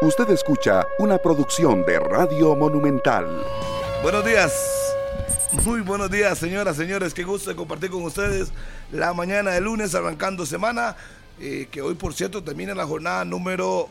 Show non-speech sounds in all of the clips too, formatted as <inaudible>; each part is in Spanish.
Usted escucha una producción de Radio Monumental. Buenos días. Muy buenos días, señoras, señores. Qué gusto compartir con ustedes la mañana de lunes, arrancando semana. Eh, que hoy, por cierto, termina la jornada número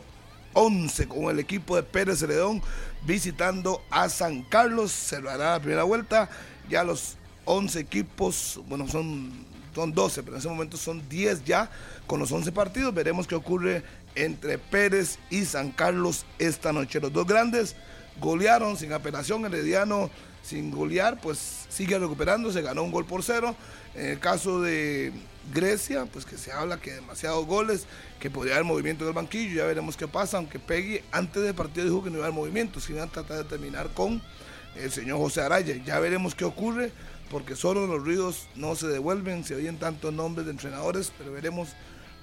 11 con el equipo de Pérez Celedón visitando a San Carlos. Se lo hará la primera vuelta. Ya los 11 equipos, bueno, son, son 12, pero en ese momento son 10 ya con los 11 partidos. Veremos qué ocurre entre Pérez y San Carlos esta noche. Los dos grandes golearon sin apelación, Herediano sin golear, pues sigue recuperándose, ganó un gol por cero. En el caso de Grecia, pues que se habla que demasiados goles, que podría haber movimiento del banquillo, ya veremos qué pasa, aunque Peggy antes del partido dijo que no iba a haber movimiento, sino a tratar de terminar con el señor José Araya. Ya veremos qué ocurre, porque solo los ruidos no se devuelven, se oyen tantos nombres de entrenadores, pero veremos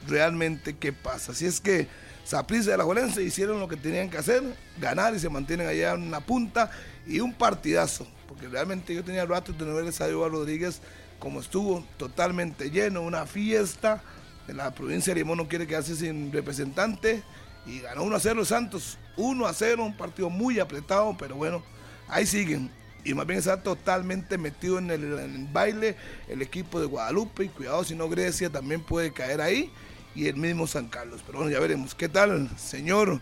realmente qué pasa. Así es que Saprissa de la Jolense hicieron lo que tenían que hacer, ganar y se mantienen allá en una punta y un partidazo, porque realmente yo tenía rato de no ver a Rodríguez como estuvo totalmente lleno, una fiesta. La provincia de Limón no quiere quedarse sin representante y ganó 1 a 0 Santos, 1 a 0, un partido muy apretado, pero bueno, ahí siguen y más bien está totalmente metido en el, en el, baile el equipo de Guadalupe y cuidado si no Grecia también puede caer ahí y el mismo San Carlos. Pero bueno, ya veremos. ¿Qué tal, señor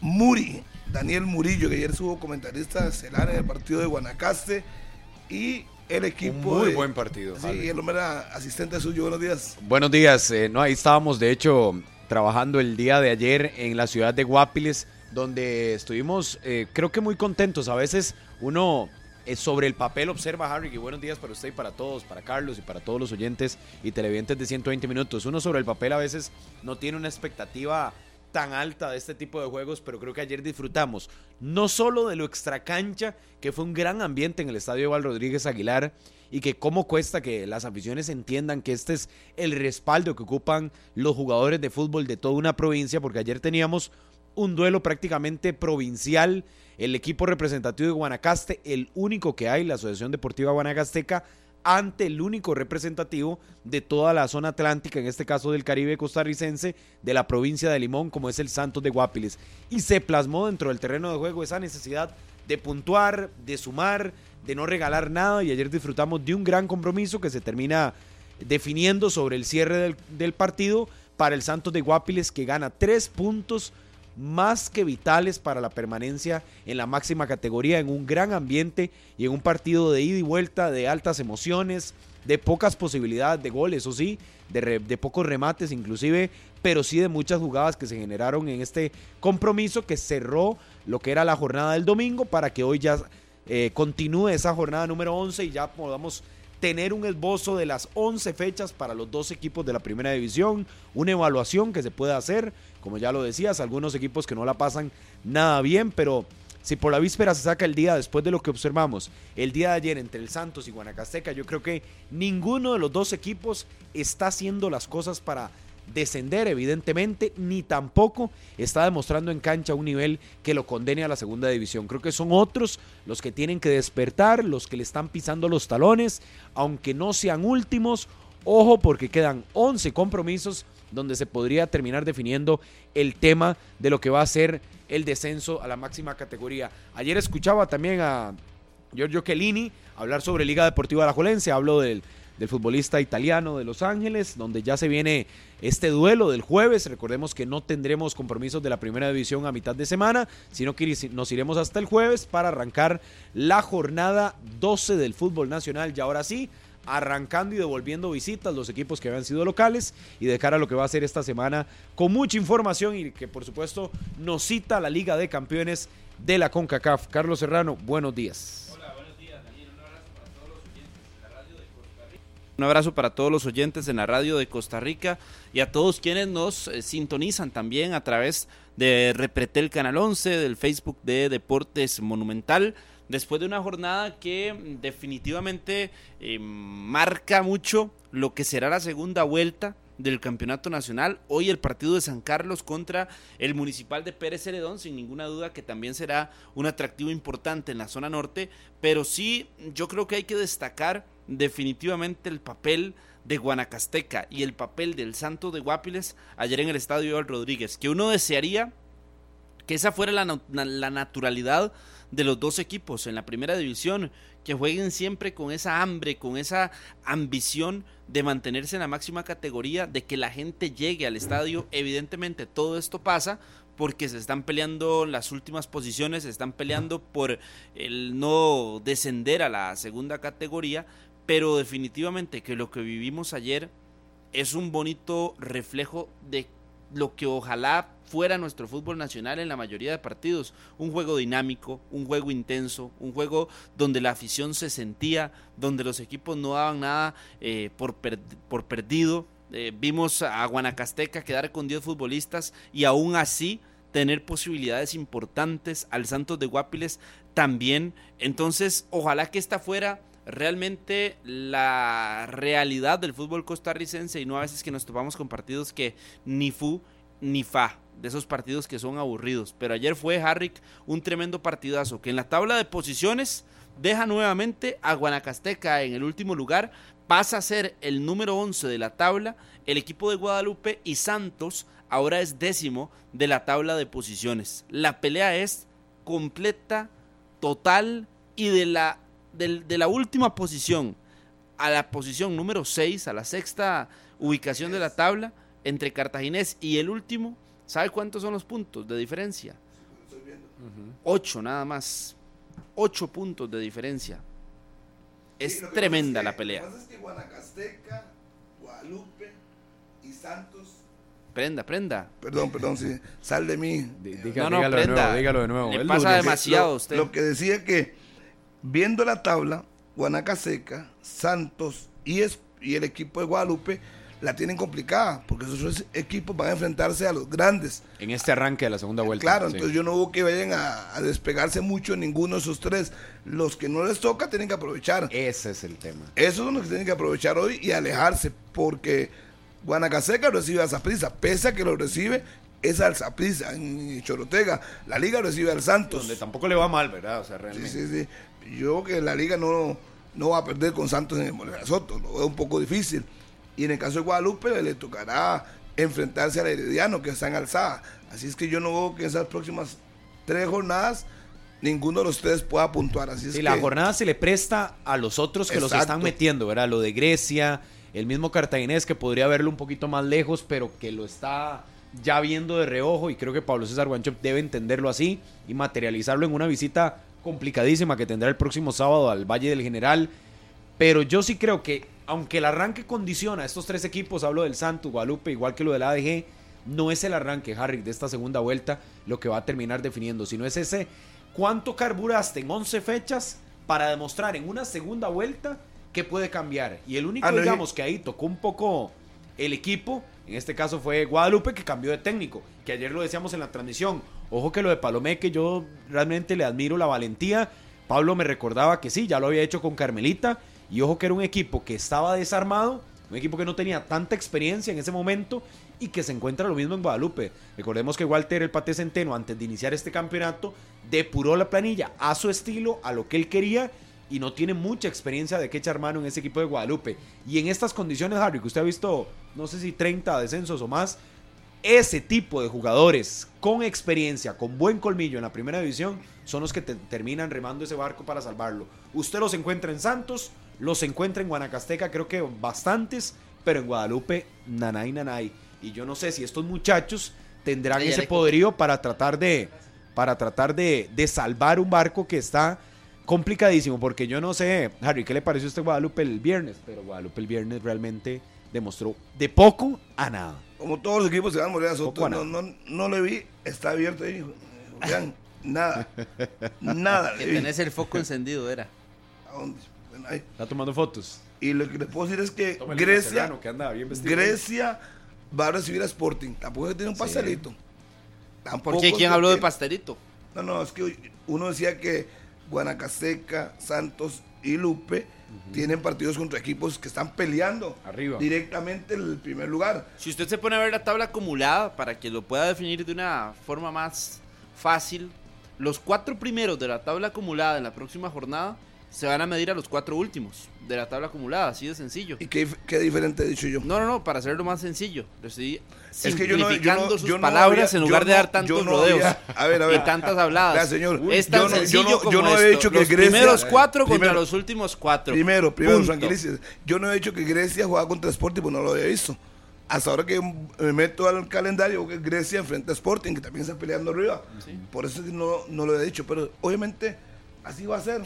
Muri? Daniel Murillo, que ayer estuvo comentarista estelar en el partido de Guanacaste y el equipo. Un muy de- buen partido. Sí, Harvey. el hombre era asistente suyo. Buenos días. Buenos días. eh, no, ahí estábamos, de hecho, trabajando el día de ayer en la ciudad de Guapiles, donde estuvimos, eh, creo que muy contentos. A veces uno sobre el papel observa, Harry, y buenos días para usted y para todos, para Carlos y para todos los oyentes y televidentes de 120 minutos. Uno sobre el papel a veces no tiene una expectativa tan alta de este tipo de juegos, pero creo que ayer disfrutamos no solo de lo extracancha, que fue un gran ambiente en el estadio Val Rodríguez Aguilar, y que cómo cuesta que las aficiones entiendan que este es el respaldo que ocupan los jugadores de fútbol de toda una provincia, porque ayer teníamos un duelo prácticamente provincial, el equipo representativo de Guanacaste, el único que hay, la Asociación Deportiva Guanacasteca, ante el único representativo de toda la zona atlántica, en este caso del Caribe costarricense, de la provincia de Limón, como es el Santos de Guapiles. Y se plasmó dentro del terreno de juego esa necesidad de puntuar, de sumar, de no regalar nada. Y ayer disfrutamos de un gran compromiso que se termina definiendo sobre el cierre del, del partido para el Santos de Guapiles, que gana tres puntos más que vitales para la permanencia en la máxima categoría, en un gran ambiente y en un partido de ida y vuelta, de altas emociones, de pocas posibilidades de goles, o sí, de, re- de pocos remates inclusive, pero sí de muchas jugadas que se generaron en este compromiso que cerró lo que era la jornada del domingo para que hoy ya eh, continúe esa jornada número 11 y ya podamos tener un esbozo de las 11 fechas para los dos equipos de la primera división, una evaluación que se puede hacer, como ya lo decías, algunos equipos que no la pasan nada bien, pero si por la víspera se saca el día después de lo que observamos el día de ayer entre el Santos y Guanacasteca, yo creo que ninguno de los dos equipos está haciendo las cosas para descender, evidentemente, ni tampoco está demostrando en cancha un nivel que lo condene a la segunda división. Creo que son otros los que tienen que despertar, los que le están pisando los talones, aunque no sean últimos. Ojo porque quedan 11 compromisos donde se podría terminar definiendo el tema de lo que va a ser el descenso a la máxima categoría. Ayer escuchaba también a Giorgio Chiellini hablar sobre Liga Deportiva Alajuelense, hablo del, del futbolista italiano de Los Ángeles, donde ya se viene este duelo del jueves. Recordemos que no tendremos compromisos de la primera división a mitad de semana, sino que nos iremos hasta el jueves para arrancar la jornada 12 del fútbol nacional. Y ahora sí, arrancando y devolviendo visitas los equipos que habían sido locales y de cara a lo que va a ser esta semana con mucha información y que por supuesto nos cita la Liga de Campeones de la CONCACAF. Carlos Serrano, buenos días. Un abrazo para todos los oyentes en la radio de Costa Rica y a todos quienes nos eh, sintonizan también a través de Repretel Canal 11, del Facebook de Deportes Monumental. Después de una jornada que definitivamente eh, marca mucho lo que será la segunda vuelta del campeonato nacional. Hoy el partido de San Carlos contra el municipal de Pérez Celedón, sin ninguna duda que también será un atractivo importante en la zona norte, pero sí yo creo que hay que destacar definitivamente el papel de Guanacasteca y el papel del Santo de Guapiles ayer en el estadio Eval Rodríguez, que uno desearía que esa fuera la, la naturalidad de los dos equipos en la primera división, que jueguen siempre con esa hambre, con esa ambición de mantenerse en la máxima categoría, de que la gente llegue al estadio. Evidentemente todo esto pasa porque se están peleando las últimas posiciones, se están peleando por el no descender a la segunda categoría, pero definitivamente que lo que vivimos ayer es un bonito reflejo de lo que ojalá fuera nuestro fútbol nacional en la mayoría de partidos. Un juego dinámico, un juego intenso, un juego donde la afición se sentía, donde los equipos no daban nada eh, por, por perdido. Eh, vimos a Guanacasteca quedar con 10 futbolistas y aún así tener posibilidades importantes al Santos de Guapiles también. Entonces, ojalá que esta fuera realmente la realidad del fútbol costarricense y no a veces que nos topamos con partidos que ni fu ni fa, de esos partidos que son aburridos. Pero ayer fue Harrick un tremendo partidazo que en la tabla de posiciones deja nuevamente a Guanacasteca en el último lugar, pasa a ser el número 11 de la tabla, el equipo de Guadalupe y Santos ahora es décimo de la tabla de posiciones. La pelea es completa, total y de la de, la última posición a la posición número 6, a la sexta ubicación de la tabla, entre Cartaginés y el último, ¿sabe cuántos son los puntos de diferencia? Ocho nada más. Ocho puntos de diferencia. Es tremenda la pelea. Lo que pasa es que Guanacasteca, Guadalupe y Santos. Prenda, prenda. Perdón, perdón, sí. Sal de mí. no, no, dígalo prenda. De nuevo, dígalo de nuevo. Le pasa demasiado usted. Lo que decía que Viendo la tabla, Guanacaseca, Santos y, y el equipo de Guadalupe la tienen complicada, porque esos equipos van a enfrentarse a los grandes. En este arranque de la segunda vuelta. Claro, entonces yo no hubo que vayan a, despegarse mucho en ninguno de esos tres. Los que no les toca tienen que aprovechar. Ese es el tema. Esos son los que tienen que aprovechar hoy y alejarse, porque Guanacaseca recibe a Zaprisa, pese a que lo recibe es al Zaprisa en Chorotega. La liga recibe al Santos. Donde tampoco le va mal, ¿verdad? O sea, realmente. Sí, sí, sí yo que la liga no, no va a perder con Santos en el Molina Soto, lo veo un poco difícil. Y en el caso de Guadalupe le tocará enfrentarse al Herediano, que está en alzada. Así es que yo no veo que esas próximas tres jornadas ninguno de los tres pueda puntuar. Así es la jornada se le presta a los otros que los están metiendo, ¿verdad? Lo de Grecia, el mismo cartaginés que podría verlo un poquito más lejos, pero que lo está ya viendo de reojo y creo que Pablo César Guancho debe entenderlo así y materializarlo en una visita complicadísima que tendrá el próximo sábado al Valle del General. Pero yo sí creo que, aunque el arranque condiciona a estos tres equipos, hablo del Santo, Guadalupe, igual que lo del ADG, no es el arranque, Harry, de esta segunda vuelta lo que va a terminar definiendo, sino es ese cuánto carburaste en 11 fechas para demostrar en una segunda vuelta que puede cambiar. Y el único, ah, digamos, que ahí tocó un poco el equipo, en este caso fue Guadalupe, que cambió de técnico, que ayer lo decíamos en la transmisión. Ojo que lo de Palomeque, yo realmente le admiro la valentía. Pablo me recordaba que sí, ya lo había hecho con Carmelita. Y ojo que era un equipo que estaba desarmado, un equipo que no tenía tanta experiencia en ese momento y que se encuentra lo mismo en Guadalupe. Recordemos que Walter el Pate Centeno, antes de iniciar este campeonato, depuró la planilla a su estilo, a lo que él quería y no tiene mucha experiencia de que echar mano en ese equipo de Guadalupe. Y en estas condiciones, Harry, que usted ha visto, no sé si 30 descensos o más, ese tipo de jugadores con experiencia, con buen colmillo en la primera división, son los que terminan remando ese barco para salvarlo. Usted los encuentra en Santos, los encuentra en Guanacasteca, creo que bastantes, pero en Guadalupe, nanay, nanay. Y yo no sé si estos muchachos tendrán ese poderío para tratar de, para tratar de, de salvar un barco que está complicadísimo, porque yo no sé, Harry, ¿qué le pareció a este Guadalupe el viernes? Pero Guadalupe el viernes realmente demostró de poco a nada como todos los equipos se van a morir a Soto, no, no, no, le vi, está abierto ahí, Vean, nada, nada. Que tenés el foco encendido, era. ¿A dónde? Está tomando fotos. Y lo que les puedo decir es que Grecia, Grecia va a recibir a Sporting. Tampoco tiene un pastelito. ¿Por qué? ¿Quién habló de pastelito? No, no, es que uno decía que Guanacaseca, Santos y Lupe tienen partidos contra equipos que están peleando Arriba. directamente el primer lugar. Si usted se pone a ver la tabla acumulada para que lo pueda definir de una forma más fácil, los cuatro primeros de la tabla acumulada en la próxima jornada se van a medir a los cuatro últimos de la tabla acumulada, así de sencillo. ¿Y qué, qué diferente he dicho yo? No, no, no, para hacerlo más sencillo. Lo estoy Es que yo no- yo no- sus yo palabras había- en lugar de dar tantos rodeos había- a ver, a ver. y tantas habladas. Señor, es yo tan yo sencillo no- como yo no he esto. dicho que los Grecia- primeros cuatro contra los últimos cuatro. Primero, primero, Punto. tranquilice. Yo no he dicho que Grecia jugaba contra Sporting, pues no lo había visto. Hasta ahora que me meto al calendario, que Grecia enfrenta a Sporting, que también está peleando arriba. Por eso no, no lo he dicho. Pero obviamente así va a ser.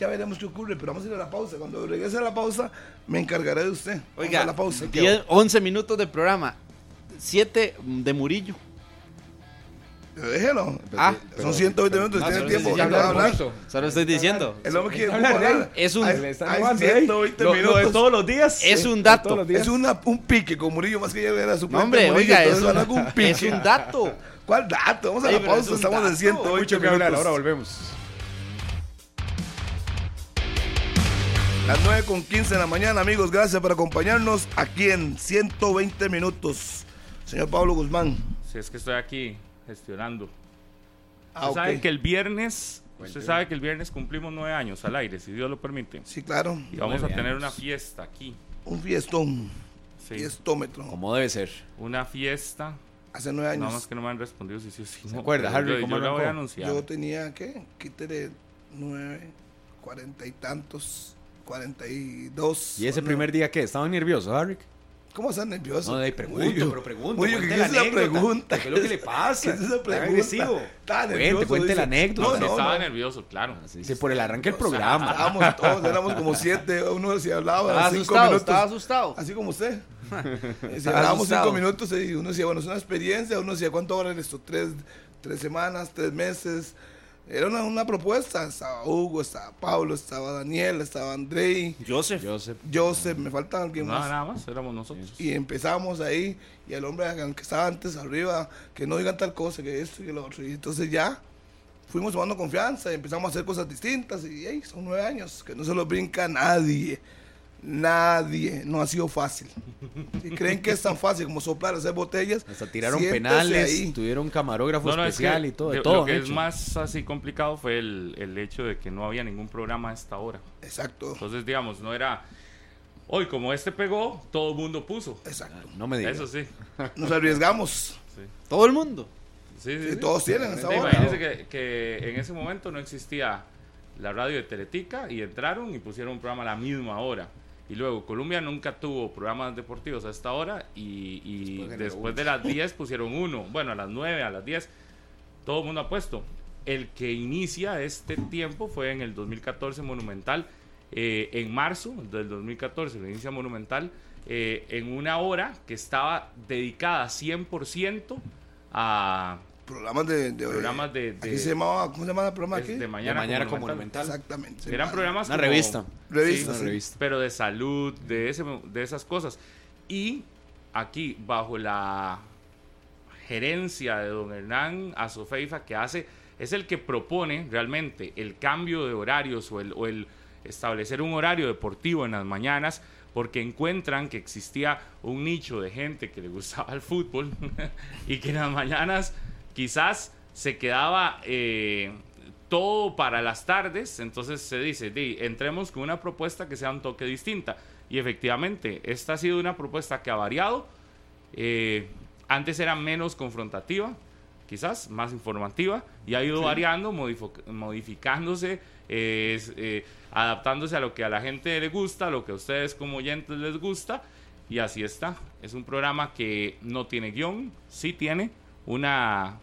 Ya veremos qué ocurre, pero vamos a ir a la pausa. Cuando regrese a la pausa, me encargaré de usted. Vamos Oiga, a la pausa. 10, 11 minutos de programa, 7 de Murillo. Déjelo. Ah, Son 120 minutos, no, tiene tiempo. ya hablar. Solo estoy diciendo. El hombre quiere Hablar de hablar. Es un- Hay, Le están hay robando, ¿eh? 120 Lo- lo de minutos. todos los días. Es un dato. Es una, un pique con Murillo, más que ya era su No, hombre, Murillo, oiga, es un, pique. es un dato. ¿Cuál dato? Vamos a la pausa, estamos en dato. 108 Mucho que hablar, ahora volvemos. Las 9 con 15 de la mañana, amigos. Gracias por acompañarnos aquí en 120 minutos. Señor Pablo Guzmán. Si es que estoy aquí gestionando. Ah, usted sabe que el viernes, usted sabe que el viernes cumplimos nueve años al aire, si Dios lo permite. Sí, claro. Y vamos a tener años. una fiesta aquí. Un fiestón. Sí. Fiestómetro. Como debe ser. Una fiesta. Hace nueve Nada más años. que no me han respondido si sí o si ¿Se no. acuerda, Harry, yo, cómo yo la voy a anunciar. Yo tenía, ¿qué? Quítele nueve, cuarenta y tantos, cuarenta y dos. ¿Y ese primer día qué? ¿Estaban nerviosos, Harry? ¿Cómo estás nervioso? No, de ahí pregunto, pero pregunto. Cuente ¿qué la es anécdota. pregunta? ¿Qué es lo que le <laughs> pasa? ¿Qué es esa pregunta? agresivo. Está Cuente, nervioso, cuente dice. la anécdota. No, no, estaba no. nervioso, claro. Sí, sí, por el arranque del programa. Estábamos todos, éramos como siete, uno se hablaba Estaba cinco asustado, minutos. estaba asustado. Así como usted. <laughs> Si Estaba hablábamos cinco minutos y uno decía, bueno, es una experiencia, uno decía, ¿cuánto vale esto? Tres, tres semanas, tres meses. Era una, una propuesta. Estaba Hugo, estaba Pablo, estaba Daniel, estaba Andrei, Joseph. Joseph. Joseph, me falta alguien más. nada más, éramos nosotros. Y empezamos ahí, y el hombre que estaba antes arriba, que no digan tal cosa, que esto y que lo otro. Y entonces ya fuimos tomando confianza y empezamos a hacer cosas distintas. Y hey, son nueve años, que no se lo brinca nadie. Nadie. No ha sido fácil. Si creen que es tan fácil como soplar, hacer botellas. Hasta tiraron siéntese penales, ahí. tuvieron camarógrafo No, no, es especial que y todo, de lo- todo. Lo que es más así complicado fue el, el hecho de que no había ningún programa a esta hora. Exacto. Entonces, digamos, no era. Hoy, como este pegó, todo el mundo puso. Exacto. No me digas. Eso sí. Nos arriesgamos. Todo el mundo. Sí, sí, Sí, sí. todos tienen esa Sí, hora. imagínense que, que en ese momento no existía la radio de Teletica y entraron y pusieron un programa a la misma hora. Y luego Colombia nunca tuvo programas deportivos a esta hora y, y después, de las 10 pusieron uno. Bueno, a las 9, a las 10, todo el mundo ha puesto. El que inicia este tiempo fue en el 2014 Monumental, eh, en marzo del 2014, lo inicia Monumental, eh, en una hora que estaba dedicada 100% a Programas de. de Programas de- aquí de- se llamaba, ¿Cómo se llama el programa aquí? de mañana, De mañana Monumental. Exactamente. Eran ma- programas Una como- revista. Revista, Una revista. pero de salud, de, ese, de esas cosas. Y aquí, bajo la gerencia de don Hernán Azofeifa, que hace, es el que propone realmente el cambio de horarios o el, o el establecer un horario deportivo en las mañanas, porque encuentran que existía un nicho de gente que le gustaba el fútbol <laughs> y que en las mañanas quizás se quedaba eh, todo para las tardes, entonces se dice, "Di, entremos con una propuesta que sea un toque distinta. Y efectivamente, esta ha sido una propuesta que ha variado. Eh, antes era menos confrontativa, quizás más informativa, y ha ido variando, modificándose, eh, eh, adaptándose a lo que a la gente le gusta, a lo que a ustedes como oyentes les gusta, y así está. Es un programa que no tiene guion, sí tiene una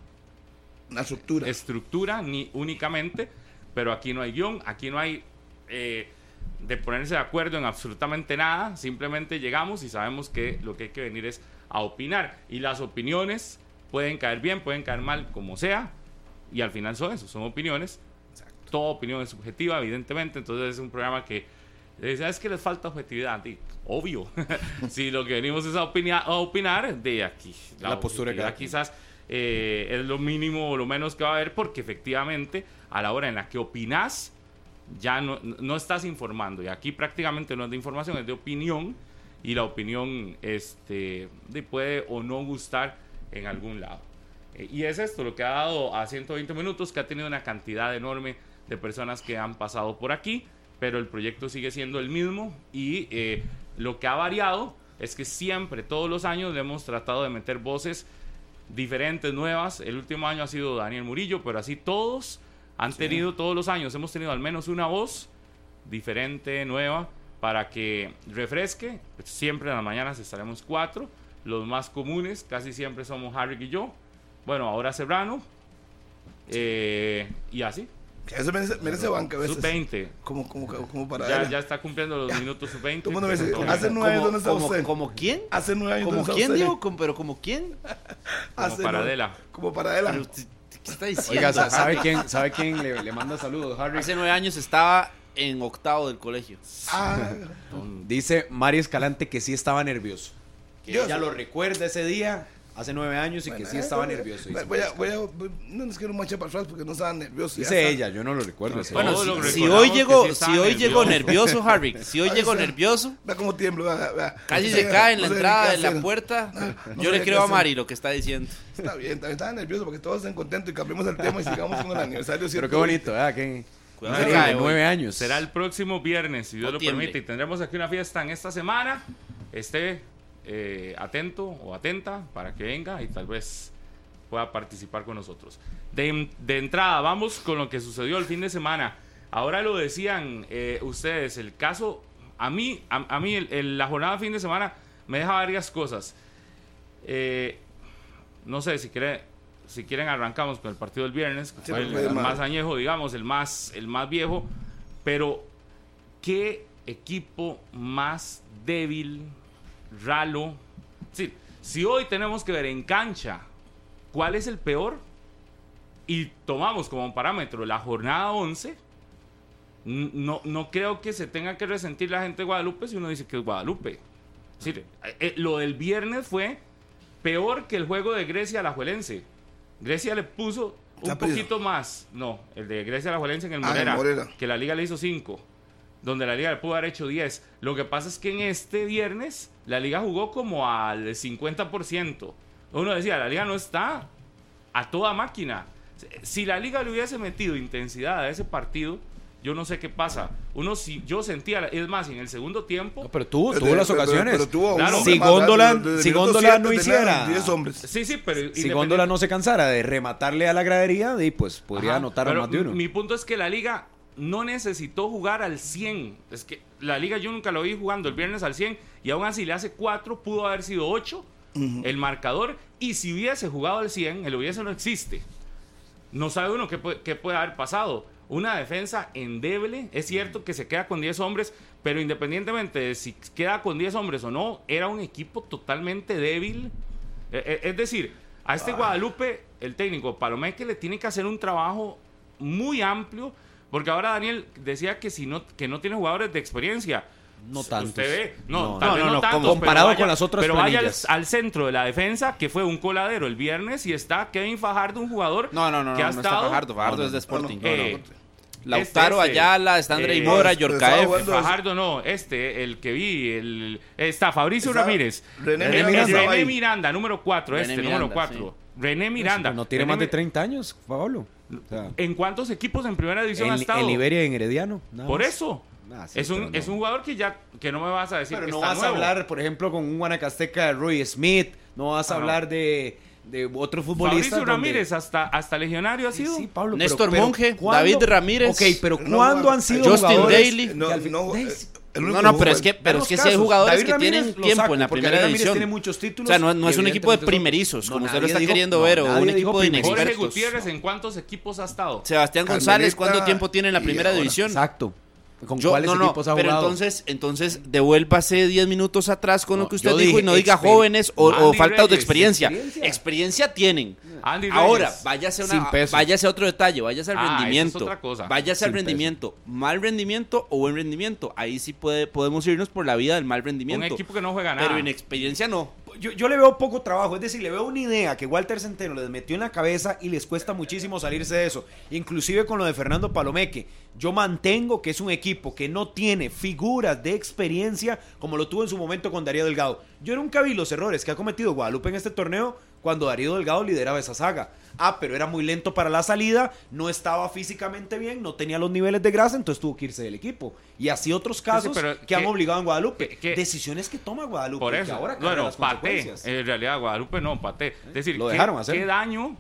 Una estructura. estructura ni únicamente, pero aquí no hay guion, aquí no hay eh, de ponerse de acuerdo en absolutamente nada, simplemente llegamos y sabemos que lo que hay que venir es a opinar y las opiniones pueden caer bien, pueden caer mal, como sea, y al final son eso, son opiniones. Toda opinión es subjetiva, evidentemente, entonces es un programa que ¿sabes que les falta objetividad? Di, obvio. <laughs> si lo que venimos es a, opinar, a opinar, de aquí. La postura que quizás eh, es lo mínimo o lo menos que va a haber, porque efectivamente, a la hora en la que opinas, ya no, no estás informando. Y aquí prácticamente no es de información, es de opinión. Y la opinión este, de puede o no gustar en algún lado. Eh, y es esto lo que ha dado a 120 minutos, que ha tenido una cantidad enorme de personas que han pasado por aquí. pero el proyecto sigue siendo el mismo y eh, lo que ha variado es que siempre, todos los años, le hemos tratado de meter voces diferentes, nuevas. El último año ha sido Daniel Murillo, pero así todos han tenido, todos los años hemos tenido al menos una voz diferente, nueva, para que refresque. Siempre en las mañanas estaremos cuatro. Los más comunes casi siempre somos Harry y yo. Bueno, ahora Serrano. Eh, y así. Eso merece, merece banca a veces. Sub 20. Como, como, como para Ya, ya está cumpliendo los Ya. minutos sub 20. Todo el mundo me dice, pero hace nueve años dónde está como, usted. como quién? Hace nueve años ¿Como dónde está quién, usted. digo? Como- ¿Pero como quién? Como Hace para nueve- Adela. Como para él. Pero, ¿Qué está diciendo? Oiga, sa- ¿sabe quién, sabe quién le, le manda saludos, Harry? Hace nueve años estaba en octavo del colegio. Ah, Dice Mari Escalante que sí estaba nervioso. Que Yo sí. lo recuerda ese día, hace nueve años, y que bueno, sí eh, estaba nervioso. Voy, dice voy a, Mari voy a, voy- no nos quiero manchar para atrás porque no estaba nervioso. Dice ella, yo no lo recuerdo. ese Bueno, lo si recordamos hoy que llegó, sí si hoy llegó nervioso. nervioso, Harry, si hoy llegó nervioso, Vea cómo tiemblo. vea, vea. casi No se cae en no la sabía entrada de la puerta. no Yo le creo a. Mari lo que está diciendo. Está bien, también estaba nervioso porque todos estén contentos y cambiemos el tema y sigamos con el aniversario. Pero qué bonito, ¿verdad? Qué Cuidado, increíble, cae nueve años. Será el próximo viernes, si Dios No lo tiemble. permite. Y tendremos aquí una fiesta en esta semana. Esté eh, atento o atenta para que venga y tal vez pueda participar con nosotros. De, de entrada, vamos con lo que sucedió el fin de semana. Ahora lo decían eh, ustedes, el caso, a mí, a, a mí el- el- la jornada de fin de semana me deja varias cosas. Eh, no sé si quiere, si quieren arrancamos con el partido del viernes, que Sí, fue el, más añejo, digamos, el más, el más viejo, pero qué equipo más débil, ralo. Sí, si hoy tenemos que ver en cancha cuál es el peor y tomamos como parámetro la jornada 11, n- no, no creo que se tenga que resentir la gente de Guadalupe si uno dice que es Guadalupe. Es decir, eh, eh, lo del viernes fue peor que el juego de Grecia a la Juelense. Grecia le puso un poquito más. No, el de Grecia a la Juelense en el Ah, Morera, Morera. que la liga le hizo 5. Donde la liga le pudo haber hecho 10. Lo que pasa es que en este viernes la liga jugó como al 50%. Uno decía, la liga no está a toda máquina. Si la liga le hubiese metido intensidad a ese partido, yo no sé qué pasa. Uno si yo sentía, es más, en el segundo tiempo, No, pero tuvo, Pero- tuvo las pero- ocasiones. pero tuvo Claro. Si Góndola- si Góndola no hiciera- 10 hombres. sí, sí, pero si Góndola no se cansara de rematarle a la gradería, y pues podría Ajá, anotar a más de uno. Mi punto es que la liga no necesitó jugar al 100. Es que la liga yo nunca lo vi jugando el viernes al 100 y aún así le hace 4, pudo haber sido 8 el marcador y si hubiese jugado al 100, el hubiese no existe. No sabe uno qué puede, qué puede haber pasado. Una defensa endeble, es cierto que se queda con 10 hombres, pero independientemente de si queda con 10 hombres o no, era un equipo totalmente débil. Eh, eh, Es decir, a este Guadalupe, el técnico Palomeque le tiene que hacer un trabajo muy amplio, porque ahora Daniel decía que si no, que no tiene jugadores de experiencia. No tantos. Usted ve, no, No, tal no, vez no, no, no, tantos, como- pero comparado vaya- con las otras Pero vaya al, centro de la defensa, que fue un coladero el viernes, y está Kevin Fajardo, un jugador No, no, no, que no, ha no está estado- Fajardo. Fajardo No, es de Sporting. no, no, Eh, no. Lautaro este, Ayala, está André eh, Mora, pero Yorkaev. Fajardo no, este, el que vi, el, está Fabricio Ramírez. René Miranda René. Miranda, número 4, René este, Miranda, número 4. René Miranda. no tiene René más de Mi- 30 años, Pablo. O sea, ¿En cuántos equipos en primera división ha en, estado? en Liberia y en Herediano. nada Por más. eso. Ah, sí, es, un, pero no. es un jugador que ya que no me vas a decir Pero que no está vas a hablar, por ejemplo, con un Guanacasteca de Roy Smith, no vas a Ah, no. hablar de, de otro futbolista. Fabricio Ramírez hasta, hasta legionario ha sido. Sí, Pablo, Néstor Monge, David Ramírez. Ok, pero No, ¿cuándo no, han sido Justin jugadores Daly. No, no, Daly- el único No, no, pero es que, pero es que sí hay jugadores David que Ramírez tienen tiempo saco, en la primera David Ramírez división. tiene muchos títulos O sea, no, no es un equipo de primerizos, No, como usted lo está dijo- queriendo no, ver, o un equipo de. Jorge inexpertos. Gutiérrez, ¿en cuántos equipos ha estado? Sebastián Carmelita González, ¿cuánto tiempo tiene en la primera división? Exacto. ¿Con Yo- cuáles no, no, equipos ha pero jugado? entonces, entonces devuélvase 10 minutos atrás con No, lo que usted dijo y no diga jóvenes o, falta de experiencia. experiencia. experiencia. tienen. Andy Ahora, váyase, una, váyase a otro detalle, váyase al Ah, eso es rendimiento. otra cosa. Váyase al Sin rendimiento. Mal rendimiento o buen rendimiento. Ahí sí puede, podemos irnos por la vida del mal un rendimiento. equipo que no juega nada. pero en experiencia no. Yo, yo le veo poco trabajo, es decir, le veo una idea que Walter Centeno les metió en la cabeza y les cuesta muchísimo salirse de eso. Inclusive con lo de Fernando Palomeque. Yo mantengo que es un equipo que no tiene figuras de experiencia como lo tuvo en su momento con Darío Delgado. Yo nunca vi los errores que ha cometido Guadalupe en este torneo cuando Darío Delgado lideraba esa saga. Ah, pero era muy lento para la salida, no estaba físicamente bien, no tenía los niveles de grasa, entonces tuvo que irse del equipo. Y así otros casos que han ¿qué- obligado en Guadalupe. Decisiones que toma Guadalupe. Por que eso, ahora carga bueno, las Paté, en realidad Guadalupe no, Paté. Es decir, Lo ¿qué, dejaron hacer. qué daño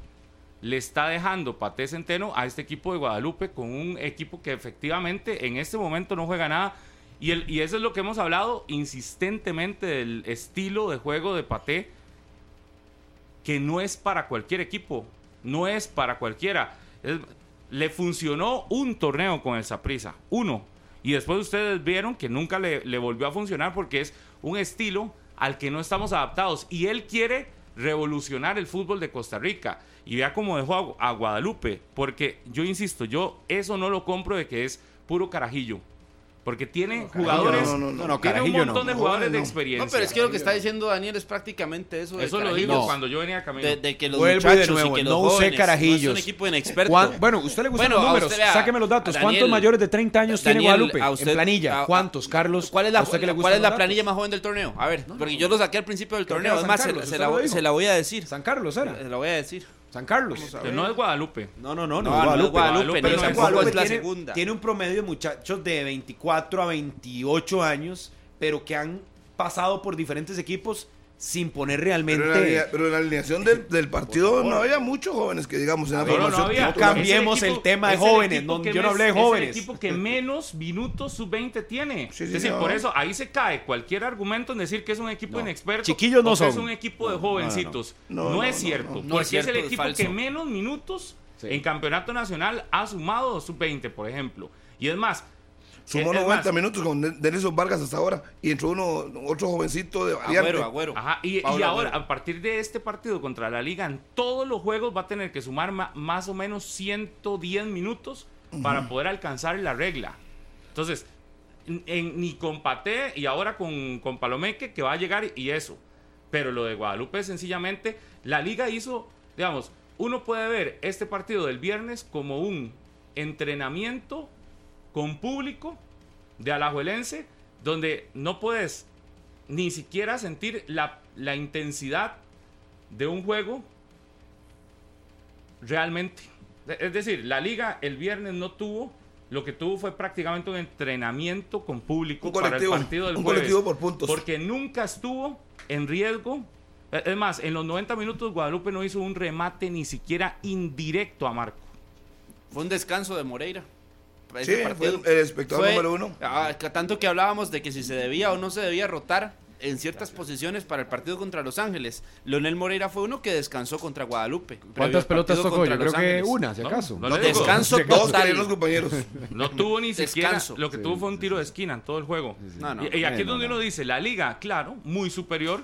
le está dejando Paté Centeno a este equipo de Guadalupe con un equipo que efectivamente en este momento no juega nada? Y, el, y eso es lo que hemos hablado insistentemente del estilo de juego de Paté, que no es para cualquier equipo, no es para cualquiera. Le funcionó un torneo con el Saprissa, uno. Y después ustedes vieron que nunca le, le volvió a funcionar porque es un estilo al que no estamos adaptados. Y él quiere revolucionar el fútbol de Costa Rica. Y vea cómo dejó a, a Guadalupe. Porque yo insisto, yo eso no lo compro de que es puro carajillo. Porque tiene jugadores. no, no, no, no, tiene un montón no. de jugadores No, de experiencia. No, pero es que lo que está diciendo Daniel es prácticamente eso. de Eso lo digo No. cuando yo venía camino. De, de que los Vuelvo de muchachos nuevo, y que los no usé carajillos. No es un equipo inexperto. ¿Cuán- Bueno, usted le gustan Bueno, los números. usted, Sáqueme los datos. ¿Cuántos mayores de 30 años tiene Guadalupe? a usted- en planilla. a- ¿Cuántos, Carlos? ¿Cuál es la, ¿A usted que le gustan cuál es la planilla más joven del torneo? A ver, porque yo lo saqué al principio del torneo. era Es San más, se- Carlos, se, usted la, lo voy- dijo. se la voy a decir. San Carlos era. Se la voy a decir. San Carlos. que no es Guadalupe. No, no, no, no, No, no es Guadalupe. Guadalupe, Pero Guadalupe es la tiene, segunda. tiene un promedio de muchachos de 24 a 28 años, pero que han pasado por diferentes equipos sin poner realmente. Pero en la, alinea- pero en la alineación del, del partido no había muchos jóvenes que digamos en la No, no, había. cambiemos Es el el tema de es el jóvenes, equipo no- que yo no hablé de Es jóvenes. el equipo que menos minutos sub-20 tiene. Sí, sí, es decir, no. por eso ahí se cae cualquier argumento en decir que es un equipo No. inexperto. Chiquillos no que es son. un equipo de jovencitos. no, No, no. No, es cierto. no, no. No porque es cierto, es el es equipo que menos minutos Sí. en campeonato nacional ha sumado sub-20, por ejemplo. Y es más. Sumó es- es 90 más, minutos con Den- Denison Vargas hasta ahora y entró uno, otro jovencito de variante. Agüero, Agüero. Ajá, y, ahora, Agüero. a partir de este partido contra la Liga, en todos los juegos va a tener que sumar ma- más o menos 110 minutos para poder alcanzar la regla. Entonces, en- en- ni con Paté y ahora con, con Palomeque, que va a llegar y eso. Pero lo de Guadalupe, sencillamente, la Liga hizo, digamos, uno puede ver este partido del viernes como un entrenamiento con público de Alajuelense, donde no puedes ni siquiera sentir la, la intensidad de un juego realmente. Es decir, la liga el viernes no tuvo, lo que tuvo fue prácticamente un entrenamiento con público Un para el partido del un jueves. colectivo por puntos. Porque nunca estuvo en riesgo. Eh, Es más, en los 90 minutos Guadalupe no hizo un remate ni siquiera indirecto a Marco. Fue un descanso de Moreira. Sí, ese fue el espectador Fue- número uno. ah, tanto que hablábamos de que si se debía o no se debía rotar en ciertas posiciones para el partido contra Los Ángeles. Leonel Moreira fue uno que descansó contra Guadalupe. ¿Cuántas pelotas tocó? contra Yo creo Los que Ángeles. una, si No, acaso. no No, digo. descanso Dos total. los compañeros. No tuvo ni siquiera. Descanso. Lo que tuvo fue un tiro de esquina en todo el juego. No, no. Y, y aquí es donde no. uno dice: la liga, claro, muy superior.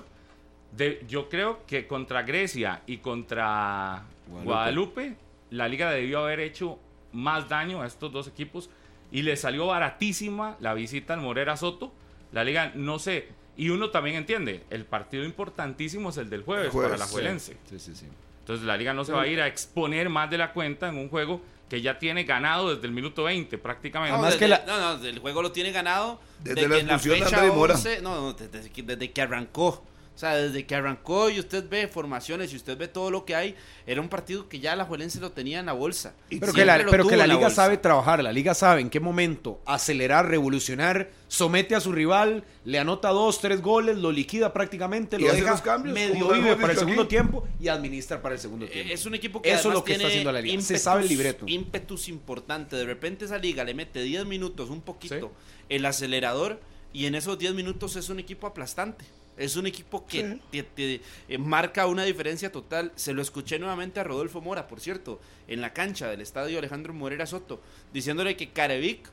De, yo creo que contra Grecia y contra Guadalupe. Guadalupe. la liga debió haber hecho más daño a estos dos equipos. Y le salió baratísima la visita al Morera Soto. La liga, no sé. Y uno también entiende: el partido importantísimo es el del jueves, El jueves, para la. Juelense. Sí, sí, sí. Entonces la liga no se va a ir a exponer más de la cuenta en un juego que ya tiene ganado desde el minuto 20 prácticamente. No, Además desde, que la- no, no, el juego lo tiene ganado Desde de la que en la de fecha Mora. 11, no, no, desde, que- desde que arrancó. O sea, desde que arrancó y usted ve formaciones y usted ve todo lo que hay, era un partido que ya la Juelense lo tenía en la bolsa. Y Pero que la, pero que la liga sabe trabajar, la liga sabe en qué momento acelerar, revolucionar, somete a su rival, le anota dos, tres goles, lo liquida prácticamente, lo hace deja los cambios, medio vive para el segundo aquí. tiempo y administra para el segundo tiempo. Es un equipo que Eso es lo que está tiene haciendo la liga. Se sabe el libreto. ímpetus importante. De repente esa liga le mete 10 minutos, un poquito, Sí. el acelerador y en esos 10 minutos es un equipo aplastante. Es un equipo que Sí. te, te, eh, marca una diferencia total. Se lo escuché nuevamente a Rodolfo Mora, por cierto, en la cancha del estadio Alejandro Morera Soto, diciéndole que Carevic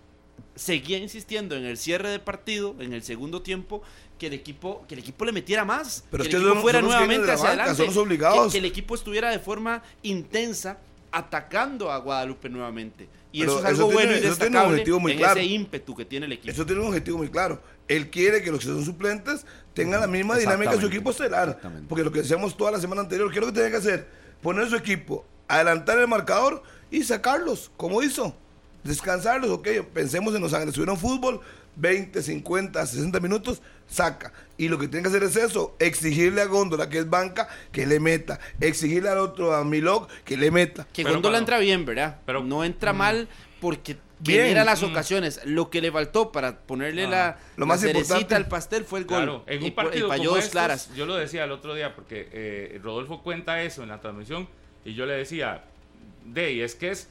seguía insistiendo en el cierre de partido, en el segundo tiempo, que el equipo, que el equipo le metiera más, Pero que es el que equipo fuera nuevamente hacia banca, adelante, que el equipo estuviera de forma intensa atacando a Guadalupe nuevamente. Y Pero eso es algo eso tiene- bueno y eso tiene un destacable objetivo muy en claro. ese ímpetu que tiene el equipo. Eso tiene un objetivo muy claro. Él quiere que los que son suplentes tengan la misma dinámica en su equipo estelar. Porque lo que decíamos toda la semana anterior, ¿qué es lo que tenía que hacer? Poner su equipo, adelantar el marcador y sacarlos, como hizo. Descansarlos, ok, pensemos en Los Ángeles, tuvieron fútbol, 20, 50, 60 minutos, saca. Y lo que tiene que hacer es eso, exigirle a Góndola, que es banca, que le meta. Exigirle al otro, a Milog, que le meta. Que Pero Góndola entra bien, ¿verdad? pero- no entra mal porque Bien, genera las mm. ocasiones. Lo que le faltó para ponerle la, Lo la más cerecita importante- al pastel fue el gol. Claro, en un y partido como dos estos, claras. yo lo decía el otro día porque eh, Rodolfo cuenta eso en la transmisión y yo le decía, Dey, es que es,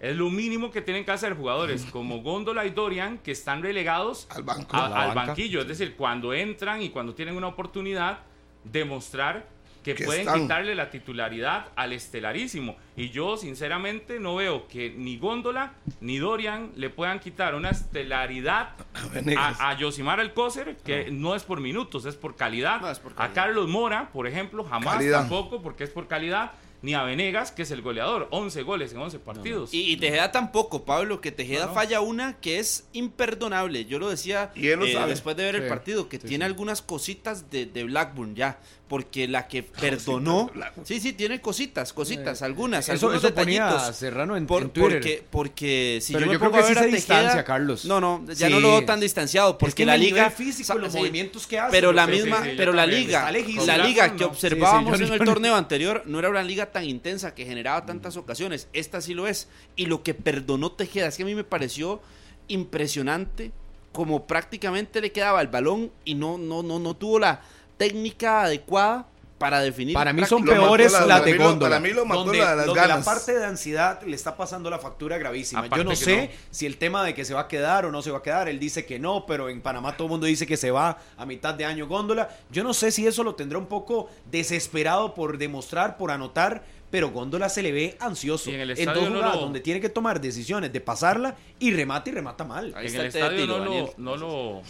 es lo mínimo que tienen que hacer jugadores como <laughs> Góndola y Dorian que están relegados Al banco. a- A banquillo, es decir, cuando entran y cuando tienen una oportunidad, demostrar que, Que pueden están. quitarle la titularidad al estelarísimo. Y yo, sinceramente, no veo que ni Góndola ni Dorian le puedan quitar una estelaridad <clears throat> Venegas. a, a Yosimar Alcócer, que no. es por minutos, es por calidad. No, es por A calidad. Carlos Mora, por ejemplo, jamás Calidad. tampoco, porque es por calidad. Ni a Venegas, que es el goleador, 11 goles en 11 partidos. Y, y Tejeda tampoco, Pablo, que Tejeda No, no. falla una que es imperdonable. Yo lo decía Y él lo eh, sabe. después de ver el partido, que sí, tiene sí. algunas cositas de, de Blackburn ya. Porque la que <laughs> perdonó. Sí, sí, tiene cositas, cositas, algunas. Eso, algunos eso ponía detallitos. Serrano en, Por- en Twitter. Porque, porque si Pero yo, me yo creo que a sí ver a Tejeda- distancia, Carlos. No, no, ya Sí. no lo veo tan distanciado porque Es que la liga físico, los sí, movimientos que hace, Pero la misma, pero la liga, la liga que observábamos yo- en el torneo anterior no era una liga tan intensa que generaba tantas ocasiones. Esta sí lo es. Y lo que perdonó Tejeda es que a mí me pareció impresionante como prácticamente le quedaba el balón y no no no no tuvo la técnica adecuada para definir. Para mí son Lo mató peores la- las de Góndola. para mí lo mató donde, la- las donde ganas. la parte de ansiedad le está pasando la factura gravísima. Aparte Yo no sé no. si el tema de que se va a quedar o no se va a quedar, él dice que no, pero en Panamá todo el mundo dice que se va a mitad de año Góndola. Yo no sé si eso lo tendrá un poco desesperado por demostrar, por anotar, pero Góndola se le ve ansioso. Y en el en estadio dos no jugadas lo- donde tiene que tomar decisiones de pasarla y remata y remata mal. Ahí en el estadio tiro, no lo, no lo,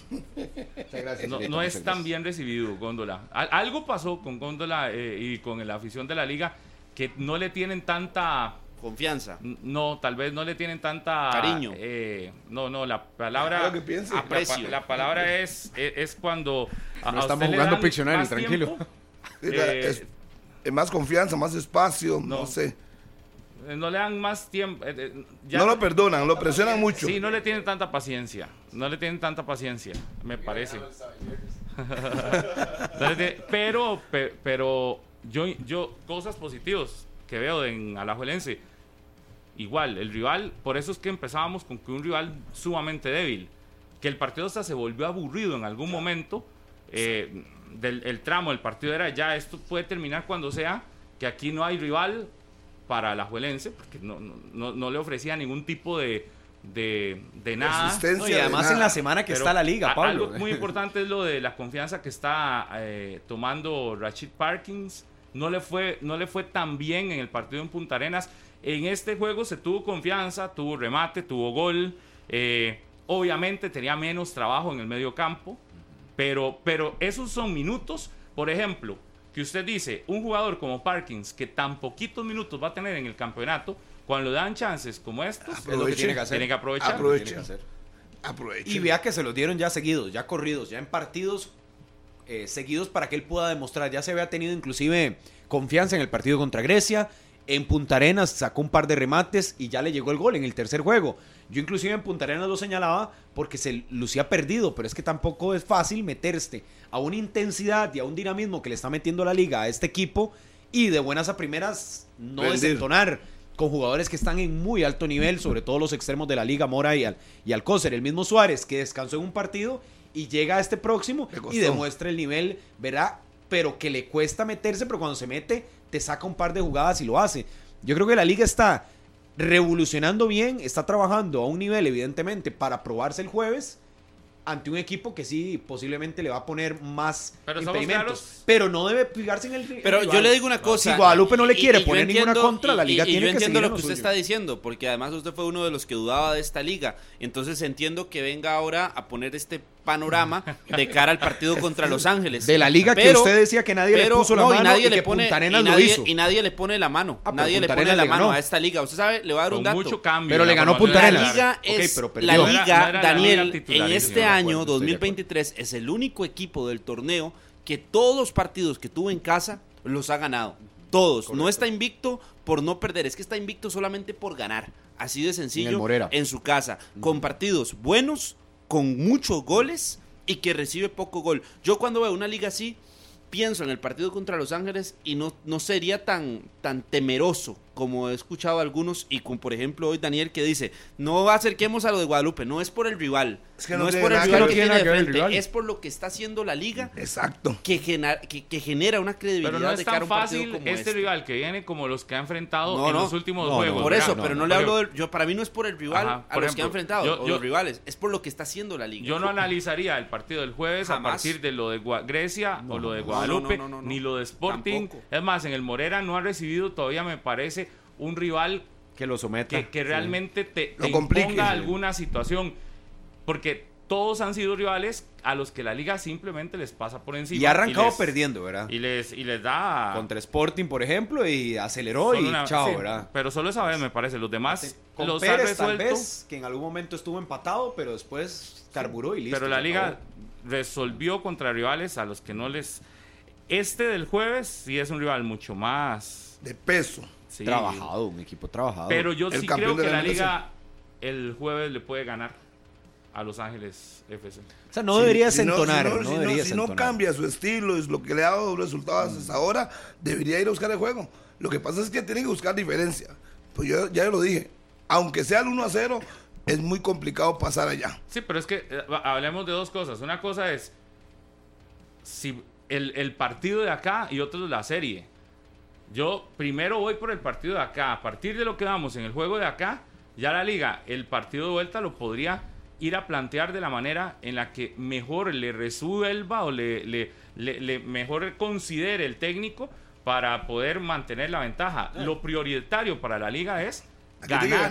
no, no es tan bien recibido Góndola. Al- algo pasó con Góndola eh, y con la afición de la liga que no le tienen tanta Confianza. no, tal vez no le tienen tanta Cariño. eh, no, no, la palabra Claro que la Aprecio. La, palabra es, es, es cuando a- No a estamos usted le jugando dan Pictionary, más tranquilo. <laughs> eh, más confianza, más espacio, no, No. sé. eh, no le dan más tiempo. eh, eh, ya- no lo perdonan, lo presionan mucho. Sí, no le tienen tanta paciencia. No le tienen tanta paciencia, me parece. <laughs> Pero, pe- pero yo, yo, cosas positivas que veo en Alajuelense. Igual, el rival, por eso es que empezábamos con que un rival sumamente débil. Que el partido hasta se volvió aburrido en algún momento. eh, del el tramo del partido era ya, esto puede terminar cuando sea, que aquí no hay rival para Alajuelense, porque no, no, no, no le ofrecía ningún tipo de, de, de nada. No, y de además nada. en la semana que Pero está la liga, Pablo. Algo muy importante es lo de la confianza que está eh, tomando Rachid Parkins. No le, fue, no le fue tan bien en el partido en Punta Arenas. En este juego se tuvo confianza, tuvo remate, tuvo gol. eh, obviamente tenía menos trabajo en el medio campo. Pero, pero esos son minutos, por ejemplo, que usted dice, un jugador como Parkins, que tan poquitos minutos va a tener en el campeonato, cuando le dan chances como estos, Es lo que tiene que hacer. tiene que aprovechar. Aproveche. Tiene que hacer. Aprovechen. Y vea que se los dieron ya seguidos, ya corridos, ya en partidos eh, seguidos para que él pueda demostrar. Ya se había tenido inclusive confianza en el partido contra Grecia. En Punta Arenas sacó un par de remates y ya le llegó el gol en el tercer juego. Yo inclusive en Punta Arenas lo señalaba porque se lucía perdido, pero es que tampoco es fácil meterse a una intensidad y a un dinamismo que le está metiendo la liga a este equipo y de buenas a primeras no desentonar con jugadores que están en muy alto nivel, sobre todo los extremos de la liga, Mora y, Al, y Alcócer. El mismo Suárez, que descansó en un partido y llega a este próximo y demuestra el nivel, ¿verdad? Pero que le cuesta meterse, pero cuando se mete, te saca un par de jugadas y lo hace. Yo creo que la liga está revolucionando bien, está trabajando a un nivel, evidentemente, para probarse el jueves ante un equipo que sí posiblemente le va a poner más Pero somos impedimentos. Pero no debe fijarse en el Pero rival. yo le digo una cosa. Si Guadalupe no le quiere y poner ninguna contra, la liga y tiene yo que entiendo seguir lo que lo usted suyo. está diciendo, porque además usted fue uno de los que dudaba de esta liga. Entonces entiendo que venga ahora a poner este panorama de cara al partido contra Los Ángeles. De la liga que usted decía que nadie le pero puso la no, y mano nadie y le que pone, Punta y Arenas lo nadie, hizo. y nadie le pone la mano. Ah, nadie le pone la le mano a esta liga. Usted sabe, le voy a dar un dato. mucho cambio. Pero le en ganó Punta Arenas. La liga es pero la perdió. No era- liga, no era la Daniel, titular, en este año estoy de 2023 es el único equipo del torneo que todos los partidos que tuvo en casa los ha ganado. Todos. No está invicto por no perder, es que está invicto solamente por ganar. Así de sencillo Morera. en su casa, con partidos buenos con muchos goles y que recibe poco gol. Yo cuando veo una liga así, pienso en el partido contra Los Ángeles y no, no sería tan, tan temeroso como he escuchado a algunos y con por ejemplo hoy Daniel que dice, no acerquemos a lo de Guadalupe, no es por el rival, Es que no, no es por el que rival que tiene de frente, rival. es por lo que está haciendo la liga Exacto. que, genera, que, que genera una credibilidad Pero no es de cara tan un fácil como este, este. rival que viene como los que ha enfrentado No, en no. los últimos juegos. Por eso, pero no, no, le hablo del- yo para mí no es por el rival Ajá, a los que ha enfrentado yo- o yo- los rivales, es por lo que está haciendo la liga. Yo no analizaría el partido del jueves a partir de lo de Gua- Grecia o lo de Guadalupe, ni lo de Sporting. Es más, en el Morera no ha recibido todavía, me parece, un rival Que lo someta. que, que Sí. realmente te, te imponga alguna situación. Porque todos han sido rivales a los que la liga simplemente les pasa por encima. Y ha arrancado les- perdiendo, ¿verdad? Y les, y les da... Contra Sporting, por ejemplo, y aceleró y una- chao, sí, ¿verdad? Pero solo esa vez me parece. Los demás Con los ha Pérez, tal resuelto. vez, que en algún momento estuvo empatado, pero después carburó y listo. pero la liga acabó. resolvió contra rivales a los que no les... Este del jueves sí es un rival mucho más... De peso. Sí. Trabajado, un equipo trabajado. Pero yo El sí creo que la liga el jueves le puede ganar a Los Ángeles FC. o sea, no debería si no- si no, si debería si no entonar. cambia su estilo, es lo que le ha dado resultados hasta ahora, debería ir a buscar el juego. Lo que pasa es que tiene que buscar diferencia. Pues yo ya lo dije, aunque sea el 1 a 0, es muy complicado pasar allá. Sí, pero es que eh, hablemos de dos cosas. Una cosa es si el, el partido de acá y otro es la serie. Yo primero voy por el partido de acá. A partir de lo que vamos en el juego de acá, ya la liga, el partido de vuelta lo podría ir a plantear de la manera en la que mejor le resuelva o le, le- le- le mejor considere el técnico para poder mantener la ventaja. Lo prioritario para la liga es ganar.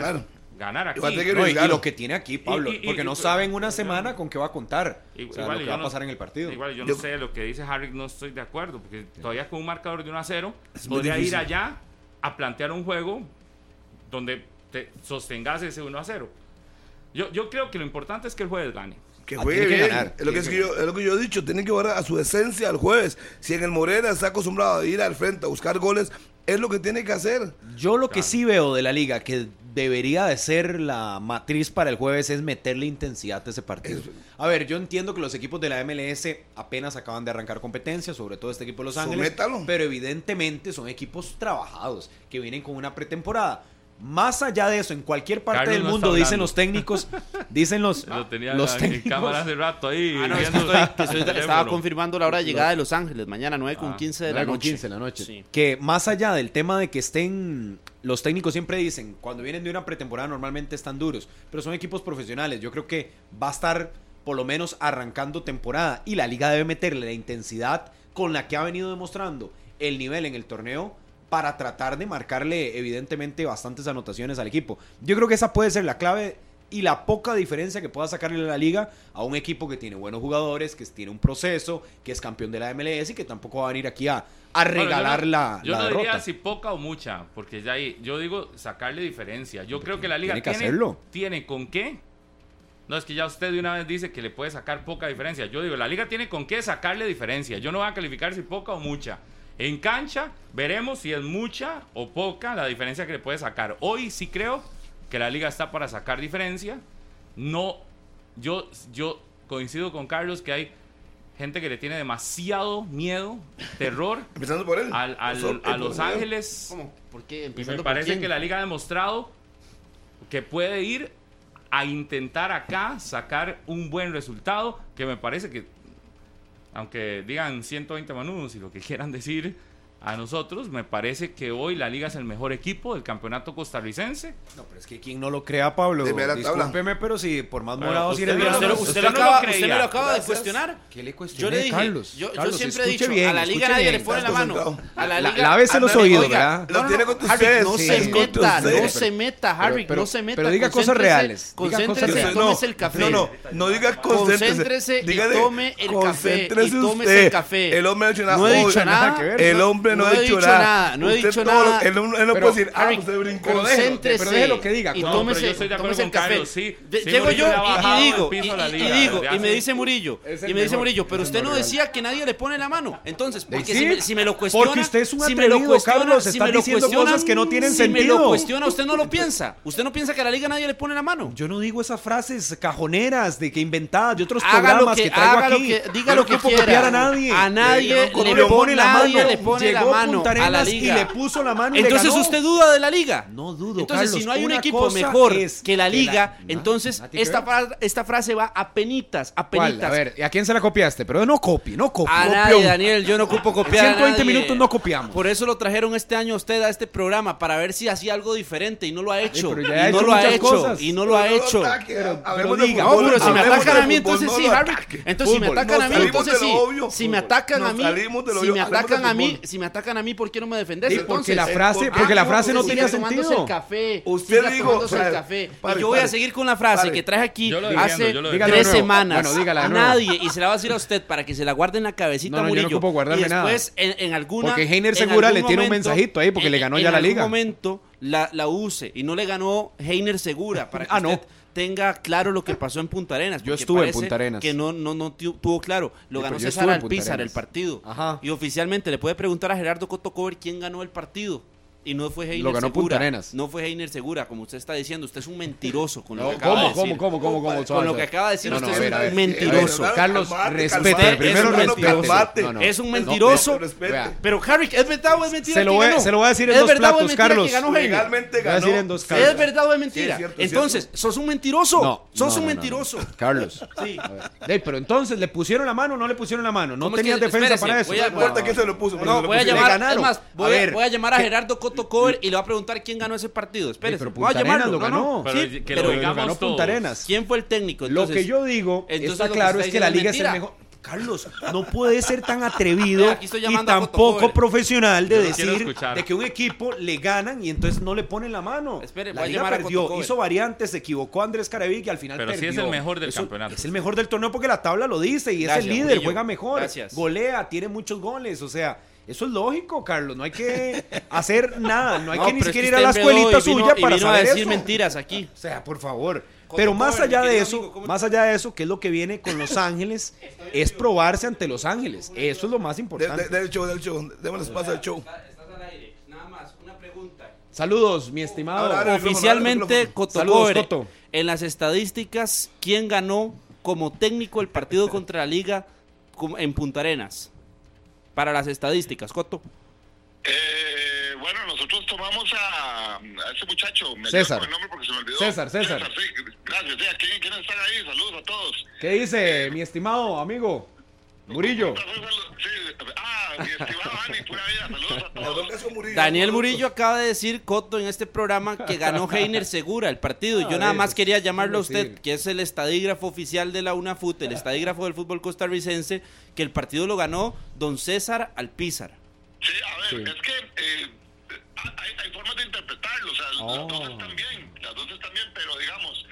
Ganar aquí. Igual No, y, lo que tiene aquí, Pablo, Y- y- y- porque no saben una semana con qué va a contar. I- o sea, igual lo que yo va a no- pasar en el partido. Igual yo no sé, lo que dice Harry no estoy de acuerdo, porque todavía con un marcador de 1 a 0, Es muy podría ir allá a plantear un juego donde te sostengas ese 1 a 0. Yo, yo creo que lo importante es que el jueves gane. Que Ah, juegue tiene que bien. ganar, es, lo que es, yo, es lo que yo he dicho, tienen que jugar a su esencia el jueves. Si en el Morena está acostumbrado a ir al frente a buscar goles, es lo que tiene que hacer. Yo lo que sí veo de la liga que debería de ser la matriz para el jueves es meterle intensidad a ese partido. Eso. A ver, yo entiendo que los equipos de la MLS apenas acaban de arrancar competencia, sobre todo este equipo de Los Ángeles, Sométalo. pero evidentemente son equipos trabajados que vienen con una pretemporada. Más allá de eso, en cualquier parte Carlos del no mundo dicen los técnicos, <laughs> dicen los, Lo tenía los en técnicos. cámara hace rato ahí. Ah, no, es que viendo estoy- que el estoy- estaba confirmando la hora de llegada de Los Ángeles, mañana 9 con Ah, 15 de la 9 con noche. 15 de la noche. Sí. Que más allá del tema de que estén, los técnicos siempre dicen, cuando vienen de una pretemporada normalmente están duros, pero son equipos profesionales. Yo creo que va a estar por lo menos arrancando temporada y la liga debe meterle la intensidad con la que ha venido demostrando el nivel en el torneo para tratar de marcarle evidentemente bastantes anotaciones al equipo. Yo creo que esa puede ser la clave y la poca diferencia que pueda sacarle la liga a un equipo que tiene buenos jugadores, que tiene un proceso, que es campeón de la MLS y que tampoco va a venir aquí a, a Bueno, yo regalar no- la, Yo la no derrota. diría si poca o mucha, porque ya ahí, yo digo sacarle diferencia. Yo creo que la liga Tiene que tiene, hacerlo. tiene con qué. No, es que ya usted de una vez dice que le puede sacar poca diferencia. Yo digo, la liga tiene con qué sacarle diferencia. Yo no voy a calificar si poca o mucha. En cancha veremos si es mucha o poca la diferencia que le puede sacar. Hoy sí creo que la liga está para sacar diferencia. No, yo, yo coincido con Carlos que hay gente que le tiene demasiado miedo, terror <laughs> Empezando por él. al- al- a Los. Ángeles. ¿Cómo? ¿Por qué? Y me Empezando por parece quién? que la liga ha demostrado que puede ir a intentar acá sacar un buen resultado, que me parece que, aunque digan 120 manudos y lo que quieran decir a nosotros, me parece que hoy la liga es el mejor equipo del campeonato costarricense. No, pero es que quien no lo crea, Pablo. Discúlpeme, pero si por más morado si usted no- usted, lo- usted usted lo no lo acaba, creía. usted me lo acaba de Gracias. cuestionar. ¿Qué le Yo cuestioné, le dije, Carlos? yo, yo Carlos, siempre he dicho, bien, a la liga nadie bien. le pone la mano. A la La- liga, lávese los oídos, oiga, ¿verdad? Lo tiene con ustedes, no se meta, no se meta, Harry, no se meta. pero diga cosas reales, Concéntrese tómese el café. No, no, no diga concéntrese. Concéntrese y tome el café, y tómese usted. el café. El hombre ha dicho nada. No he Hoy- dicho nada. que ver, El ¿no? hombre hombre no, No ha he dicho, dicho nada. nada, no he Usted dicho todo nada. Él, no- él no puede decir, ah, usted brincó. pero déjelo, pero déjelo que diga. y No, tómese, pero yo estoy de acuerdo con. Carlos, sí. De- Sí, llego yo y, digo, y, liga, digo, me dice Murillo, y me dice. Murillo, pero usted no decía que nadie le pone la mano. Entonces, porque Sí, si, me, si me lo cuestiona, porque usted es un si me lo atrevido, cuestiona, Carlos, si está diciendo cosas que no tienen si me lo sentido. cuestiona, usted no lo piensa. Usted no piensa que a la liga nadie le pone la mano. Yo no digo esas frases cajoneras de que inventadas de otros programas que, traigo aquí. diga lo no que quiera. copiar a nadie. A nadie le pone la nadie mano. La mano Punta a la liga. y le puso la mano y le Entonces ganó. usted duda de la liga. No dudo, Entonces, Carlos. si no hay un equipo mejor es que la que la- liga, no, entonces esta, fra- esta frase va a penitas, a ¿Cuál? penitas. A ver, ¿y a quién se la copiaste? Pero no copie, no copie. A copión. nadie, Daniel, yo no ocupo copiar a 120 nadie. minutos no copiamos. Por eso lo trajeron este año a usted a este programa, para ver si hacía algo diferente y no lo ha hecho. pero ya ha y no lo ha hecho. cosas. Y no lo ha hecho. Pero- diga, No, pero si me atacan a mí, entonces sí, Harry. Entonces, si me atacan a mí, entonces sí. Si me atacan a mí, si me atacan a mí, si me atacan a mí, ¿por qué no me defendés? Sí, porque Entonces, la frase, porque la frase no tenía sentido. el café. Usted dijo, el pare, café. pare, y yo voy a seguir con la frase Pare. que traje aquí Yo hace yo tres semanas. Bueno, dígala a nadie. Y se la va a decir a usted para que se la guarde en la cabecita No, no, yo no Murillo. ocupo guardarme y después, en, en alguna. Porque Heiner en Segura algún le tiene un mensajito ahí, porque en- le ganó en ya la algún liga. momento la, la use. Y no le ganó Heiner Segura. Para que Ah, no. Tenga claro lo que pasó en Punta Arenas. Yo estuve en Punta Arenas. Que no, no, no tu- tuvo claro. Lo Sí, ganó César Alpizar el partido. Ajá. Y oficialmente le puede preguntar a Gerardo Cotocover quién ganó el partido. Y no fue Heiner Lo ganó Segura. Punta Arenas. No fue Heiner Segura, como usted está diciendo. Usted es un mentiroso con lo No, que acaba de ¿Cómo, decir. cómo, cómo, cómo, cómo? Con lo que acaba de decir No, no, usted ver, es un ver. mentiroso. Ver, Carlos, Calmate, respete. calmate, Primero respete. calmate. No, no. Es un mentiroso. Pero Harry, ¿es verdad o es mentira? Se lo que voy se lo voy a decir en ¿Es dos platos, Carlos. Legalmente Voy a ganó. decir en dos ¿Es verdad o es mentira? Sí, es cierto, es Entonces, sos un mentiroso. No, sos un mentiroso. Carlos. Sí. Pero entonces, ¿le pusieron la mano o no le pusieron la mano? No ¿Cómo es tenías defensa para eso. voy a- No importa quién se lo puso. No, voy a llamar, es más, voy A llamar a Gerardo Cotocover y le voy a preguntar quién ganó ese partido. Espérese, pero voy a Punta Arenas lo no, no. ganó. Pero Sí, que pero lo Lo digamos ganó todos. Punta Arenas. ¿Quién fue el técnico? Lo que yo digo entonces está que claro está es que la liga es es el mejor. Carlos, no puede ser tan <laughs> atrevido estoy y tampoco profesional de decir de que un equipo le ganan y entonces no le ponen la mano. Espere, la liga perdió, hizo variantes, se equivocó Andrés Caraví y al final Pero sí perdió. es el mejor del Eso- campeonato. Es el mejor del torneo porque la tabla lo dice y es el líder, Murillo. juega mejor, Gracias. golea, tiene muchos goles, o sea, eso es lógico, Carlos, no hay que <laughs> hacer nada, no hay No, que ni es siquiera que ir a la escuelita y vino- suya y para vino a saber decir eso. mentiras aquí. O sea, por favor. Pero más allá de eso, amigo, ¿cómo más allá de eso, ¿qué es lo que viene con Los Ángeles? Es probarse ante Los Ángeles. Eso es lo más De- importante. de- Del show, del show. Démosle espacio al show. Estás al aire. Nada más, una pregunta. Saludos, mi estimado. Ahora. Oficialmente, Coto Saludos, Coto. en las estadísticas, ¿quién ganó como técnico el partido <laughs> contra la Liga en Punta Arenas? Para las estadísticas, Coto. Eh, bueno, nosotros tomamos a, a ese muchacho. Me César. el nombre porque se me olvidó. César, César. sí, gracias. Sí, aquí, ¿quiénes están ahí? Saludos a todos. ¿Qué dice mi estimado amigo? Murillo. Ah, Murillo. Daniel Murillo acaba de decir, Coto, en este programa que ganó <laughs> Heiner Segura el partido. Ah, Yo nada eso más quería llamarlo a usted, que es el estadígrafo oficial de la UNAFUT, el estadígrafo del fútbol costarricense, que el partido lo ganó don César Alpizar. Sí, a ver, Sí. es que eh, hay, hay formas de interpretarlo. O sea, Oh. las dos están bien. Las dos están bien, pero digamos,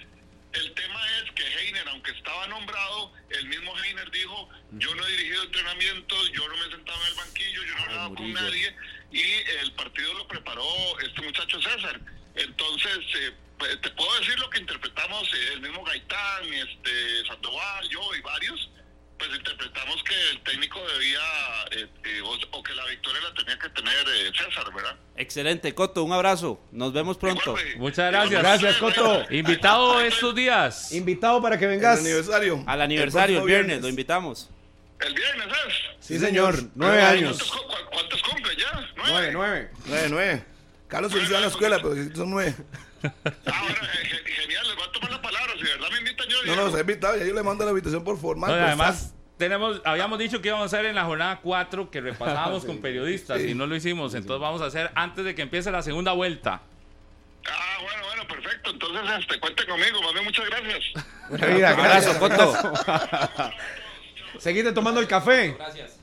el tema es que Heiner, aunque estaba nombrado, el mismo Heiner dijo, yo no he dirigido entrenamientos, yo no me he sentado en el banquillo, yo no he hablado con nadie, y el partido lo preparó este muchacho César. Entonces, eh, pues, te puedo decir lo que interpretamos eh, el mismo Gaitán, este, Sandoval, yo y varios, pues interpretamos que el técnico debía, eh, eh, o, o que la victoria la tenía que tener eh, César, ¿verdad? Excelente, Coto, un abrazo. Nos vemos pronto. Igual. Muchas gracias. Gracias, Coto. Invitado estos días. Invitado para que vengas. aniversario. Al aniversario, el viernes, lo invitamos. El viernes es. Sí, señor. Nueve ¿Cuántos, años. cu- cu- ¿Cuántos cumple ya? Nueve, nueve. Nueve, nueve. Carlos se en la escuela, pero son nueve. Ah, bueno, eh, ge- genial, les voy a tomar la palabra. Si de verdad me invitan yo. No, no, se ha invitado. Ya yo le mando la invitación por formal. No, pero además, tenemos, habíamos dicho que íbamos a hacer en la jornada 4 que repasábamos <laughs> con periodistas sí. y no lo hicimos. Entonces vamos a hacer antes de que empiece la segunda vuelta. Ah, bueno, bueno, perfecto. Entonces, este, cuenten conmigo. Bien, muchas gracias. <laughs> Un abrazo, gracias. Coto. <laughs> Seguiste tomando el café. Gracias.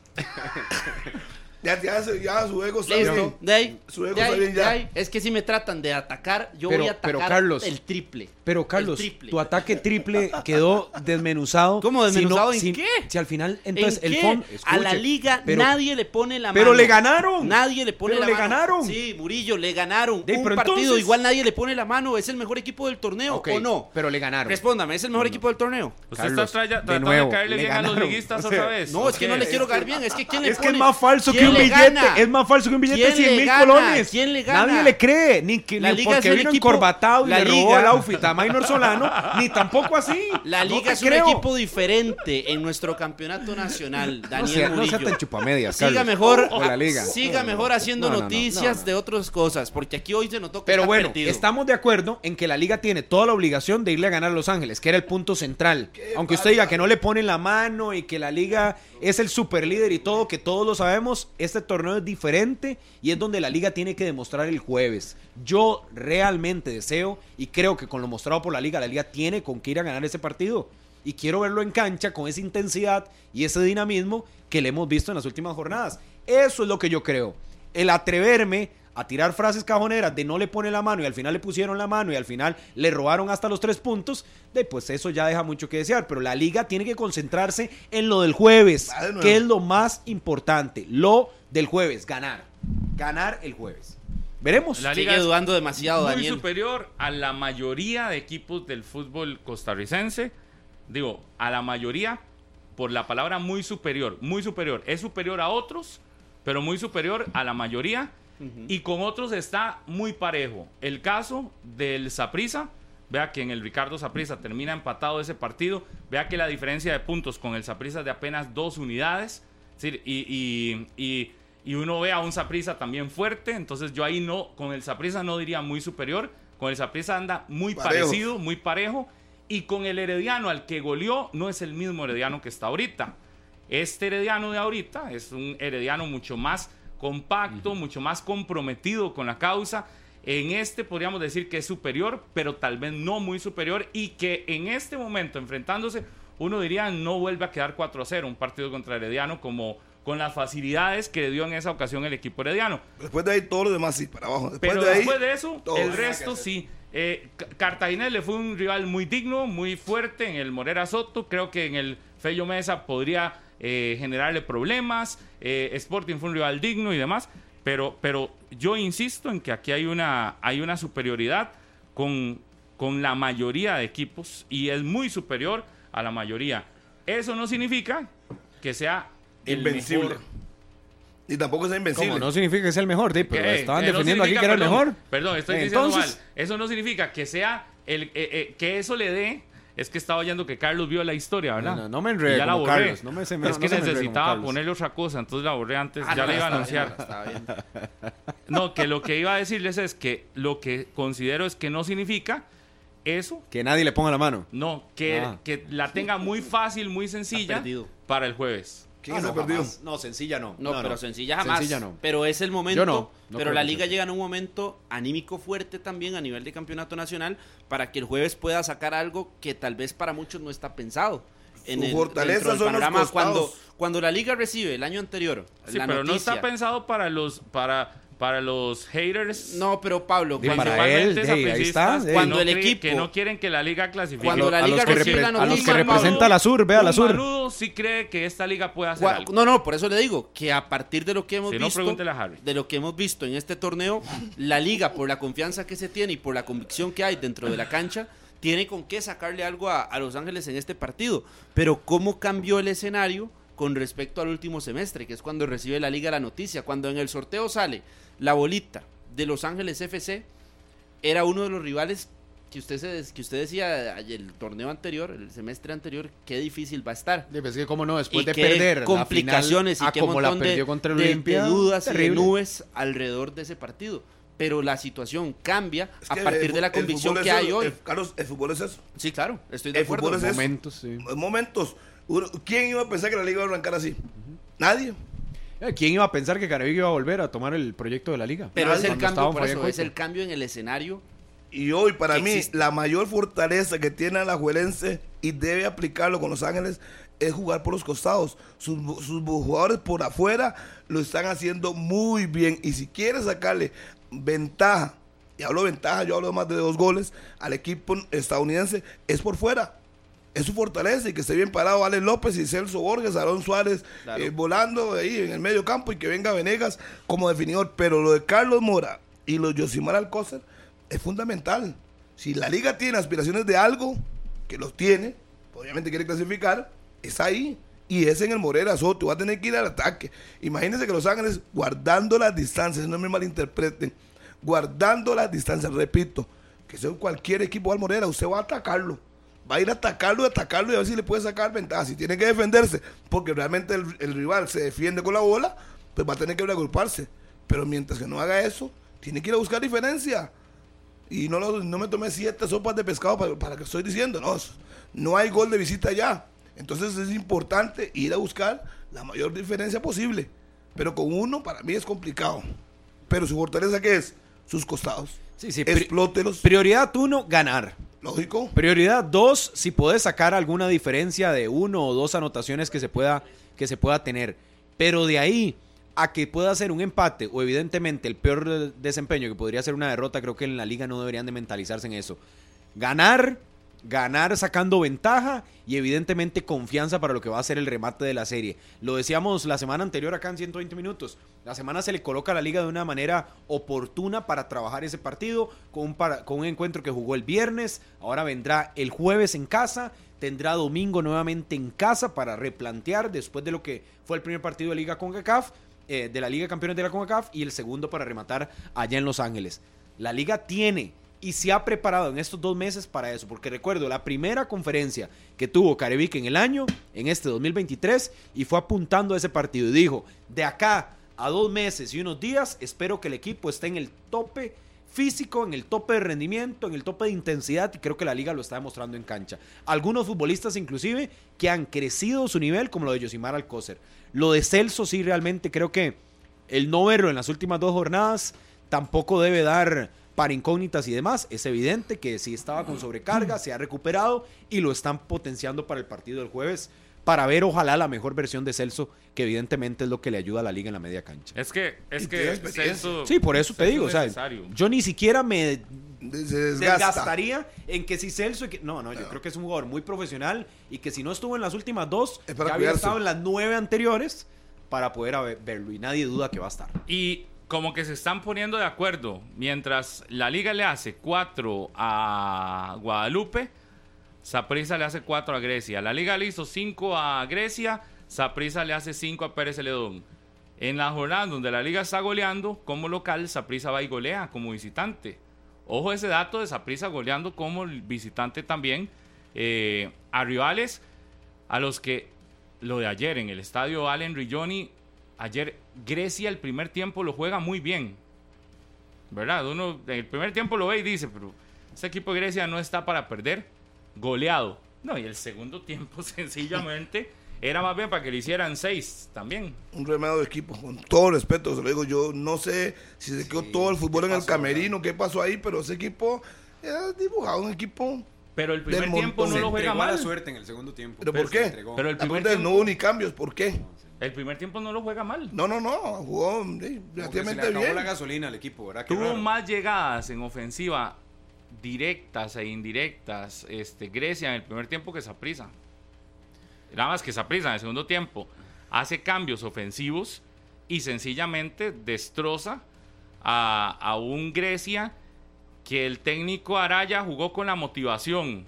Ya, ya, ya su ego está Listo. bien. De ahí, Su ego de está bien de ya. ahí. Es que si me tratan de atacar, yo Pero- voy a pero, atacar Carlos, el triple. Pero Carlos, tu ataque triple quedó desmenuzado. ¿Cómo desmenuzado? Si ¿En si- qué? Si al final, ¿En entonces el fondo. a la liga pero- nadie le pone la pero mano. le ganaron. Nadie le pone Pero la le mano. ganaron. Sí, Murillo, le ganaron. De- Un pero partido, entonces- igual nadie le pone la mano. ¿Es el mejor equipo del torneo o no? Pero le ganaron. Respóndame, ¿es el mejor equipo del torneo? Usted Carlos, está traya- de tratando nuevo, de caerle le bien a los liguistas O otra <laughs> vez. No, es que no le quiero caer bien. Es que ¿quién le Es que pone? es más falso que ¿Quién un le billete. Es más falso que un billete de ¿Quién 100 le mil colones. ¿Quién le gana? Nadie le cree. Ni, que, porque vino encorbatado y le robó el outfit <laughs> a Maynor Solano. ni tampoco así. La No liga te es un equipo diferente en nuestro campeonato nacional, No Daniel no Murillo. sea tan chupamedias, Siga Carlos. mejor, O la liga. siga No, no, mejor no. haciendo No, no, no, noticias no, no. de otras cosas, porque aquí hoy se notó que Pero está bueno, perdido. estamos de acuerdo en que la liga tiene toda la obligación de irle a ganar a Los Ángeles, que era el punto central. Aunque usted diga que no le ponen la mano y que la liga es el super líder y todo, que todos lo sabemos, este torneo es diferente y es donde la liga tiene que demostrar el jueves. Yo realmente deseo y creo que con lo mostrado por la liga, la liga tiene con qué ir a ganar ese partido. Y quiero verlo en cancha con esa intensidad y ese dinamismo que le hemos visto en las últimas jornadas. Eso es lo que yo creo. El atreverme a tirar frases cajoneras de no le pone la mano y al final le pusieron la mano y al final le robaron hasta los tres puntos, de pues eso ya deja mucho que desear. Pero la liga tiene que concentrarse en lo del jueves, de que es lo más importante. Lo del jueves, ganar. Ganar el jueves. Veremos. La Sigue liga es dudando demasiado, muy Daniel. superior a la mayoría de equipos del fútbol costarricense. Digo, a la mayoría por la palabra muy superior. Muy superior. Es superior a otros, pero muy superior a la mayoría. Y con otros está muy parejo. El caso del Saprisa. Vea que en el Ricardo Saprisa termina empatado ese partido. Vea que la diferencia de puntos con el Saprisa es de apenas dos unidades. Es decir, y, y- y- y uno ve a un Saprisa también fuerte. Entonces yo ahí no, con el Saprisa no diría muy superior. Con el Saprisa anda muy Parejo. parecido, muy parejo. Y con el Herediano al que goleó, no es el mismo Herediano que está ahorita. Este Herediano de ahorita es un Herediano mucho más compacto, mucho más comprometido con la causa. En este podríamos decir que es superior, pero tal vez no muy superior y que en este momento enfrentándose, uno diría no vuelve a quedar 4 a 0 un partido contra Herediano como con las facilidades que dio en esa ocasión el equipo Herediano. Después de ahí, todo lo demás sí, para abajo. Después Pero de ahí, después de eso, el resto sí. Eh, Ca- Cartaginés le fue un rival muy digno, muy fuerte en el Morera Soto. Creo que en el Fello Mesa podría eh, generarle problemas. Eh, Sporting fue un rival digno y demás. Pero, pero yo insisto en que aquí hay una, hay una superioridad con, con la mayoría de equipos y es muy superior a la mayoría. Eso no significa que sea el invencible. mejor. Y tampoco es invencible. Como no significa que sea el mejor, di, pero estaban que no defendiendo aquí que era el mejor. Perdón, estoy diciendo Entonces- mal. Eso no significa que sea el eh, eh, que eso le dé. Es que estaba oyendo que Carlos vio la historia, ¿verdad? No, no, no me enrede Y ya la borré. Carlos, no me- se me- es no que necesitaba ponerle otra cosa, entonces la borré antes. Ah, ya no, le iba a anunciar. bien, está bien. No, que lo que iba a decirles es que lo que considero es que no significa eso. Que nadie le ponga la mano. No, que, Ah. que la tenga muy fácil, muy sencilla para el jueves. ¿Quién Ah, se no, perdió? jamás. No, sencilla no. No, pero sencilla jamás. Sencilla no. Pero es el momento. Yo no, no pero la liga sea. llega en un momento anímico fuerte también a nivel de campeonato nacional para que el jueves pueda sacar algo que tal vez para muchos no está pensado. En Su el, fortaleza dentro del son los panorama. costados. cuando, cuando la liga recibe el año anterior. Sí, la pero no está pensado para los, para, para los haters. No, pero Pablo, cuando, para él, Principalmente de ahí, ahí sapricistas está, que Cuando no el equipo- que no quieren que la liga clasifique. Cuando la a liga los que, repre- a los noticia, que Pablo, representa la sur, vea la sur. Manudo sí cree que esta liga puede hacer algo. No, no, por eso le digo que a partir de lo que hemos Si visto, pregúntele a Harry. de lo que hemos visto en este torneo, la liga por la confianza que se tiene y por la convicción que hay dentro de la cancha, tiene con qué sacarle algo a, a Los Ángeles en este partido. Pero cómo cambió el escenario con respecto al último semestre, que es cuando recibe la liga la noticia, cuando en el sorteo sale la bolita de Los Ángeles FC, era uno de los rivales que usted se, que usted decía el torneo anterior, el semestre anterior, qué difícil va a estar pues, es que cómo no, después y de qué perder la complicaciones final, y qué a como la montón de- perdió contra el de, de Olimpia, dudas y de terrible. nubes alrededor de ese partido. Pero la situación cambia Es a partir el de la convicción que es hay hoy. el- Carlos, el fútbol es eso. Sí, claro, estoy de el acuerdo. fútbol es eso. Momentos, sí. En momentos. Uno- ¿Quién iba a pensar que la liga iba a arrancar así? Nadie. Eh, ¿Quién iba a pensar que Carabigo iba a volver a tomar el proyecto de la liga? Pero es el Cuando cambio, por eso, es el cambio en el escenario. Y hoy, para mí, existe. la mayor fortaleza que tiene la Juelense y debe aplicarlo con Los Ángeles es jugar por los costados. Sus, sus jugadores por afuera lo están haciendo muy bien. Y si quiere sacarle ventaja, y hablo de ventaja, yo hablo de más de dos goles, al equipo estadounidense, es por fuera. Es su fortaleza y que esté bien parado Ale López y Celso Borges, Aarón Suárez eh, volando ahí en el medio campo y que venga Venegas como definidor. Pero lo de Carlos Mora y lo de Yosimar Alcócer es fundamental. Si la liga tiene aspiraciones de algo, que los tiene, obviamente quiere clasificar, es ahí. Y es en el Morera Soto, va a tener que ir al ataque. Imagínense que Los Ángeles, guardando las distancias, no me malinterpreten, guardando las distancias, repito, que sea cualquier equipo al Morera, usted va a atacarlo. Va a ir a atacarlo y atacarlo y a ver si le puede sacar ventaja. Si tiene que defenderse, porque realmente el, el rival se defiende con la bola, pues va a tener que agruparse. Pero mientras que no haga eso, tiene que ir a buscar diferencia. Y no, lo- no me tomé siete sopas de pescado para, para que estoy diciendo, no, no hay gol de visita ya. Entonces es importante ir a buscar la mayor diferencia posible. Pero con uno para mí es complicado. Pero su fortaleza que es sus costados. Sí, sí, Explótelos. Prioridad uno, ganar. Lógico. Prioridad dos, si puedes sacar alguna diferencia de uno o dos anotaciones que se pueda, que se pueda tener. Pero de ahí a que pueda ser un empate o evidentemente el peor de- desempeño que podría ser una derrota, creo que en la liga no deberían de mentalizarse en eso. Ganar, ganar sacando ventaja y evidentemente confianza para lo que va a ser el remate de la serie. Lo decíamos la semana anterior acá en 120 minutos. La semana se le coloca a la liga de una manera oportuna para trabajar ese partido con un, con un encuentro que jugó el viernes. Ahora vendrá el jueves en casa. Tendrá domingo nuevamente en casa para replantear después de lo que fue el primer partido de Liga CONCACAF, eh, de la Liga de Campeones de la CONCACAF y el segundo para rematar allá en Los Ángeles. La liga tiene y se ha preparado en estos dos meses para eso, porque recuerdo la primera conferencia que tuvo Carevic en el año, en este 2023, y fue apuntando a ese partido y dijo, de acá a dos meses y unos días, espero que el equipo esté en el tope físico, en el tope de rendimiento, en el tope de intensidad, y creo que la liga lo está demostrando en cancha. Algunos futbolistas inclusive que han crecido su nivel, como lo de Yosimar Alcócer. Lo de Celso sí realmente creo que el no verlo en las últimas dos jornadas tampoco debe dar para incógnitas y demás. Es evidente que sí estaba con sobrecarga, se ha recuperado y lo están potenciando para el partido del jueves para ver ojalá la mejor versión de Celso, que evidentemente es lo que le ayuda a la liga en la media cancha. Es que, es que. Celso- Sí, por eso te Celso digo, o sea, yo ni siquiera me desgasta. desgastaría en que si Celso... y que- no, no, yo creo que es un jugador muy profesional y que si no estuvo en las últimas dos, Es para ya había estado en las nueve anteriores para poder haber- verlo y nadie duda que va a estar. Y como que se están poniendo de acuerdo. Mientras la liga le hace 4 a Guadalupe, Saprissa le hace 4 a Grecia. La liga le hizo 5 a Grecia, Saprissa le hace 5 a Pérez Celedón. En la jornada donde la liga está goleando como local, Saprissa va y golea como visitante. Ojo ese dato de Saprissa goleando como visitante también eh, a rivales a los que lo de ayer en el estadio Allen Rigioni, ayer Grecia el primer tiempo lo juega muy bien. ¿Verdad? Uno en el primer tiempo lo ve y dice, pero ese equipo de Grecia no está para perder, goleado. No, y el segundo tiempo <laughs> sencillamente era más bien para que le hicieran seis también. un remedio de equipo, con todo respeto, se lo digo, yo no sé si se quedó todo el fútbol en el camerino, qué pasó ahí, pero ese equipo era dibujado, un equipo... Pero el primer tiempo no lo juega mal. suerte en el segundo tiempo. ¿Pero por qué? Pero el primer, tiempo, no hubo ni cambios, ¿por qué? El primer tiempo no lo juega mal. No, no, no, jugó sí, relativamente bien. gasolina al equipo, ¿verdad? Tuvo más llegadas en ofensiva directas e indirectas este, Grecia en el primer tiempo que Saprisa. Nada más que Saprisa en el segundo tiempo hace cambios ofensivos y sencillamente destroza a, a un Grecia que el técnico Araya jugó con la motivación,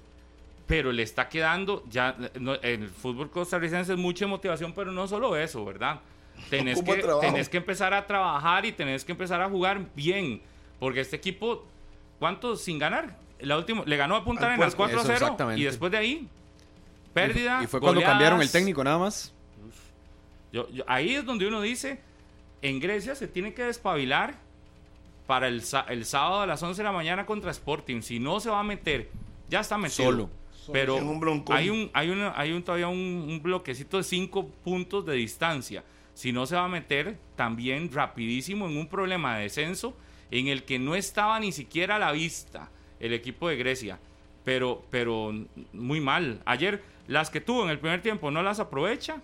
pero le está quedando ya no, el fútbol costarricense es mucha motivación, pero no solo eso, ¿verdad? <laughs> Tenés que, tenés que empezar a trabajar y tenés que empezar a jugar bien, porque este equipo, ¿cuántos sin ganar? La última, le ganó a Punta Arenas Puerto. 4 a Eso, 0 exactamente. y después de ahí, pérdida. Y fue cuando goleadas. cambiaron el técnico nada más. Yo- yo- ahí es donde uno dice, en Grecia se tiene que despabilar para el, sa- el sábado a las 11 de la mañana contra Sporting. Si no se va a meter, ya está metido. Solo. Pero En un hay un, hay hay un todavía un, un bloquecito de 5 puntos de distancia. Si no se va a meter también rapidísimo en un problema de descenso en el que no estaba ni siquiera a la vista el equipo de Grecia. pero, pero muy mal. Ayer, las que tuvo en el primer tiempo no las aprovecha.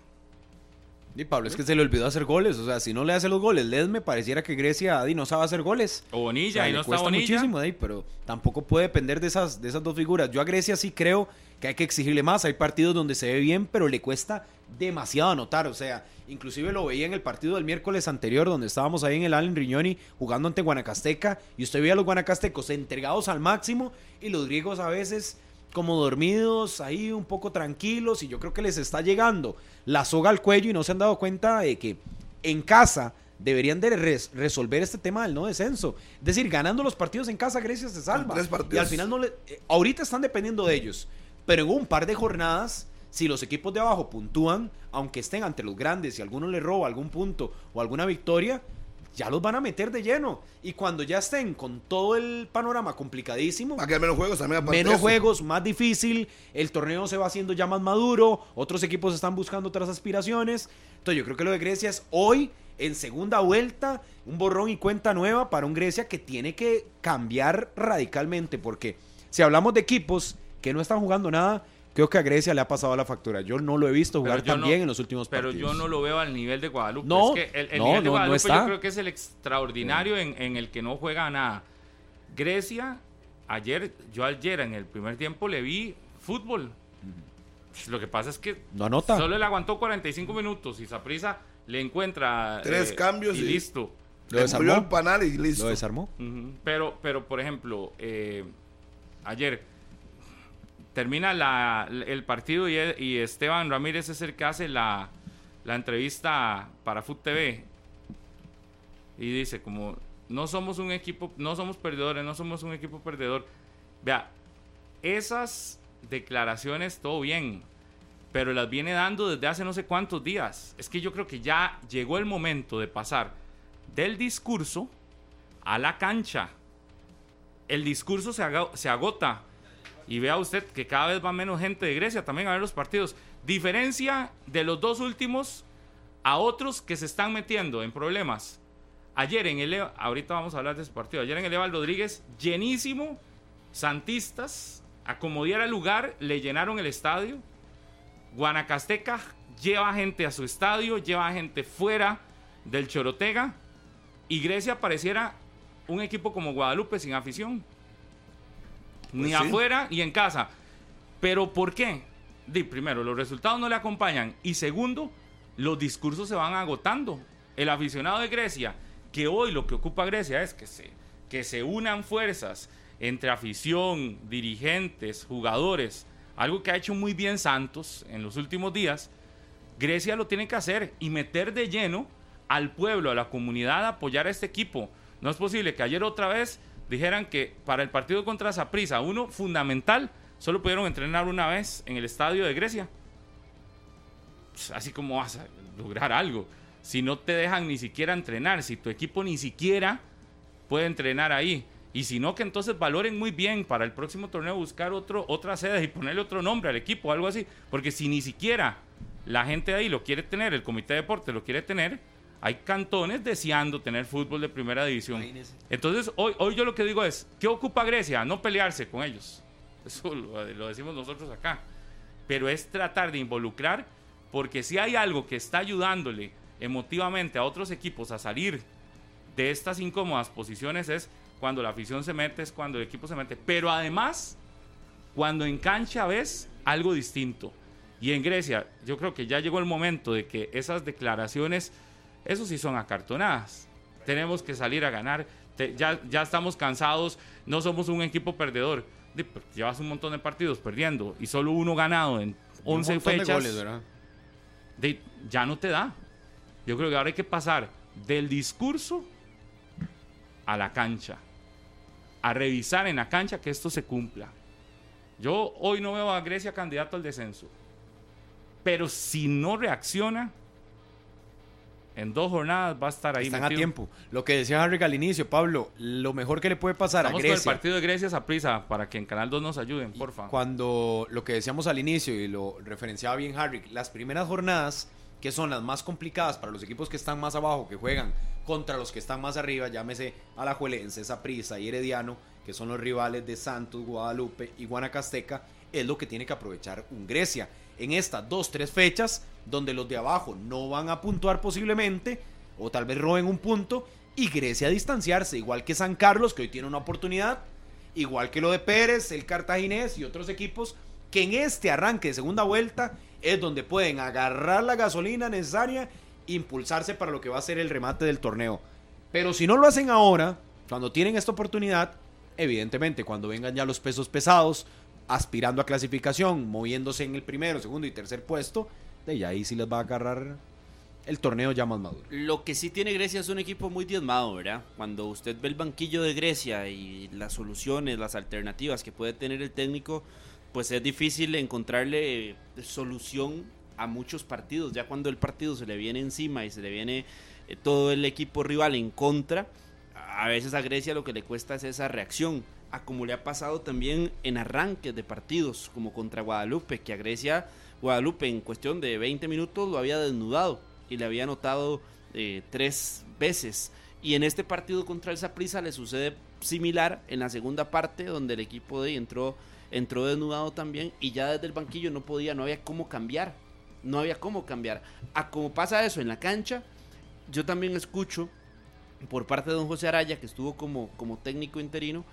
Y Pablo, es que se le olvidó hacer goles. O sea, si no le hace los goles, me pareciera que Grecia Adi, no sabe hacer goles. O Bonilla, O sea, y le no está cuesta Bonilla. muchísimo, Adi, pero tampoco puede depender de esas, de esas dos figuras. Yo a Grecia sí creo que hay que exigirle más. Hay partidos donde se ve bien, pero le cuesta demasiado anotar. O sea, inclusive lo veía en el partido del miércoles anterior, donde estábamos ahí en el Allen Riñoni jugando ante Guanacasteca. Y usted veía a los guanacastecos entregados al máximo y los griegos a veces como dormidos, ahí un poco tranquilos. Y yo creo que les está llegando la soga al cuello y no se han dado cuenta de que en casa deberían de res- resolver este tema del no descenso. Es decir, ganando los partidos en casa, Grecia se salva. Y al final no le... eh, ahorita están dependiendo de ellos. Pero en un par de jornadas, si los equipos de abajo puntúan, aunque estén ante los grandes y alguno le roba algún punto o alguna victoria, ya los van a meter de lleno. Y cuando ya estén con todo el panorama complicadísimo, Va a quedar menos juegos también. menos juegos, más difícil, el torneo se va haciendo ya más maduro, otros equipos están buscando otras aspiraciones. Entonces yo creo que lo de Grecia es hoy, en segunda vuelta, un borrón y cuenta nueva para un Grecia que tiene que cambiar radicalmente, porque si hablamos de equipos que no están jugando nada, creo que a Grecia le ha pasado la factura. Yo no lo he visto Pero jugar tan no- bien en los últimos Pero partidos. yo no lo veo al nivel de Guadalupe. No, es que el, el no, nivel de no, no Guadalupe está. yo creo que es el extraordinario en, en el que no juega nada. Grecia, ayer, yo ayer en el primer tiempo le vi fútbol. Lo que pasa es que No anota. solo le aguantó 45 minutos y Saprisa le encuentra Tres eh, cambios y y- listo. Lo Le desarmó. el panal y listo. Lo desarmó. Pero, pero por ejemplo, eh, ayer termina la- el partido y, Esteban Ramírez es el que hace la, entrevista para Food TV y dice como no somos un equipo, no somos perdedores, no somos un equipo perdedor. Vea, esas declaraciones todo bien, pero las viene dando desde hace no sé cuántos días. Es que yo creo que ya llegó el momento de pasar del discurso a la cancha. El discurso se agota. Y vea usted que cada vez va menos gente de Grecia también a ver los partidos. Diferencia de los dos últimos a otros que se están metiendo en problemas. Ayer en el... Ahorita vamos a hablar de ese partido. Ayer en el Eval Rodríguez, llenísimo. Santistas, a como diera lugar, le llenaron el estadio. Guanacasteca lleva gente a su estadio, lleva gente fuera del Chorotega. Y Grecia pareciera un equipo como Guadalupe sin afición. Ni sí. afuera y en casa. Pero ¿por qué? Di, primero, los resultados no le acompañan. Y segundo, los discursos se van agotando. El aficionado de Grecia, que hoy lo que ocupa Grecia es que se, que se unan fuerzas entre afición, dirigentes, jugadores, algo que ha hecho muy bien Santos en los últimos días, Grecia lo tiene que hacer y meter de lleno al pueblo, a la comunidad a apoyar a este equipo. No es posible que ayer otra vez dijeran que para el partido contra Saprissa, uno fundamental, solo pudieron entrenar una vez en el estadio de Grecia. Pues, así como vas a lograr algo. Si no te dejan ni siquiera entrenar, si tu equipo ni siquiera puede entrenar ahí. Y si no, que entonces valoren muy bien para el próximo torneo buscar otro, otra sede y ponerle otro nombre al equipo o algo así. Porque si ni siquiera la gente de ahí lo quiere tener, el comité de deporte lo quiere tener, hay cantones deseando tener fútbol de primera división. Entonces, hoy, hoy yo lo que digo es, ¿qué ocupa Grecia? No pelearse con ellos. Eso lo, lo decimos nosotros acá. Pero es tratar de involucrar, porque si hay algo que está ayudándole emotivamente a otros equipos a salir de estas incómodas posiciones es cuando la afición se mete, es cuando el equipo se mete. Pero además, cuando en cancha ves algo distinto. Y en Grecia, yo creo que ya llegó el momento de que esas declaraciones, eso sí son acartonadas. Tenemos que salir a ganar. Te- ya, ya estamos cansados, no somos un equipo perdedor. Pero Llevas un montón de partidos perdiendo y solo uno ganado en 11 un montón fechas de goles, ¿verdad? de- ya no te da. Yo creo que ahora hay que pasar del discurso a la cancha. A revisar en la cancha que esto se cumpla. Yo hoy no veo a Grecia candidato al descenso. Pero si no reacciona, en dos jornadas va a estar ahí. Están a tiempo. Lo que decía Harry al inicio, Pablo, lo mejor que le puede pasar a con el Grecia. partido de Grecia a prisa para que en Canal 2 nos ayuden, porfa. Cuando lo que decíamos al inicio y lo referenciaba bien Harry, las primeras jornadas, que son las más complicadas para los equipos que están más abajo, que juegan contra los que están más arriba, llámese Alajuelense, Saprissa y Herediano, que son los rivales de Santos, Guadalupe y Guanacasteca, es lo que tiene que aprovechar un Grecia. En estas dos, tres fechas, donde los de abajo no van a puntuar posiblemente, o tal vez roben un punto, y Grecia a distanciarse, igual que San Carlos, que hoy tiene una oportunidad, igual que lo de Pérez, el Cartaginés y otros equipos, que en este arranque de segunda vuelta es donde pueden agarrar la gasolina necesaria e impulsarse para lo que va a ser el remate del torneo. Pero si no lo hacen ahora, cuando tienen esta oportunidad, evidentemente cuando vengan ya los pesos pesados, aspirando a clasificación, moviéndose en el primero, segundo y tercer puesto, ya ahí sí les va a agarrar el torneo ya más maduro. Lo que sí tiene Grecia es un equipo muy diezmado, ¿verdad? Cuando usted ve el banquillo de Grecia y las soluciones, las alternativas que puede tener el técnico, pues es difícil encontrarle eh, solución a muchos partidos. Ya cuando el partido se le viene encima y se le viene eh, todo el equipo rival en contra, a veces a Grecia lo que le cuesta es esa reacción. A como le ha pasado también en arranques de partidos, como contra Guadalupe, que a Grecia, Guadalupe en cuestión de 20 minutos lo había desnudado y le había anotado eh, tres veces. Y en este partido contra el Saprissa le sucede similar en la segunda parte, donde el equipo de entró, entró desnudado también y ya desde el banquillo no podía, no había cómo cambiar. No había cómo cambiar. A como pasa eso en la cancha, yo también escucho por parte de don José Araya, que estuvo como, como técnico interino,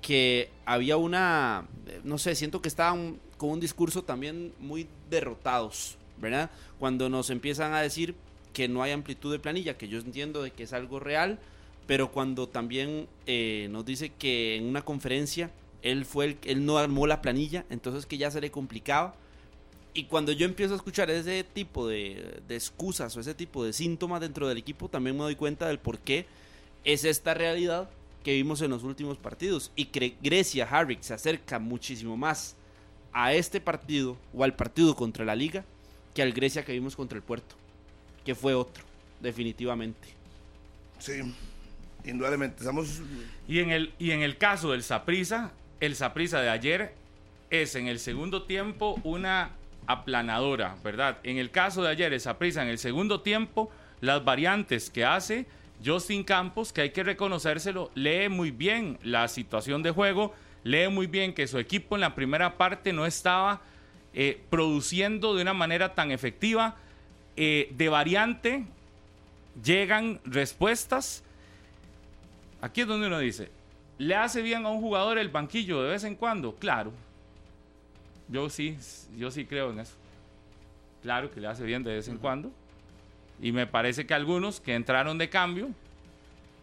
que había una, no sé, siento que estaban con un discurso también muy derrotados, ¿verdad? Cuando nos empiezan a decir que no hay amplitud de planilla, que yo entiendo de que es algo real, pero cuando también eh, nos dice que en una conferencia él fue el, él no armó la planilla, entonces que ya se le complicaba. Y cuando yo empiezo a escuchar ese tipo de, de excusas o ese tipo de síntomas dentro del equipo, también me doy cuenta del por qué es esta realidad que vimos en los últimos partidos. Y que Grecia, Harvick, se acerca muchísimo más a este partido o al partido contra la liga que al Grecia que vimos contra el Puerto, que fue otro, definitivamente. Sí, indudablemente. Estamos Y en el, y en el caso del Saprisa, el Saprisa de ayer es en el segundo tiempo una aplanadora, ¿verdad? En el caso de ayer, el Saprisa en el segundo tiempo, las variantes que hace Justin Campos, que hay que reconocérselo, lee muy bien la situación de juego, lee muy bien que su equipo en la primera parte no estaba eh, produciendo de una manera tan efectiva. Eh, de variante llegan respuestas. Aquí es donde uno dice, ¿le hace bien a un jugador el banquillo de vez en cuando? Claro. Yo sí, yo sí creo en eso. Claro que le hace bien de vez en cuando. Y me parece que algunos que entraron de cambio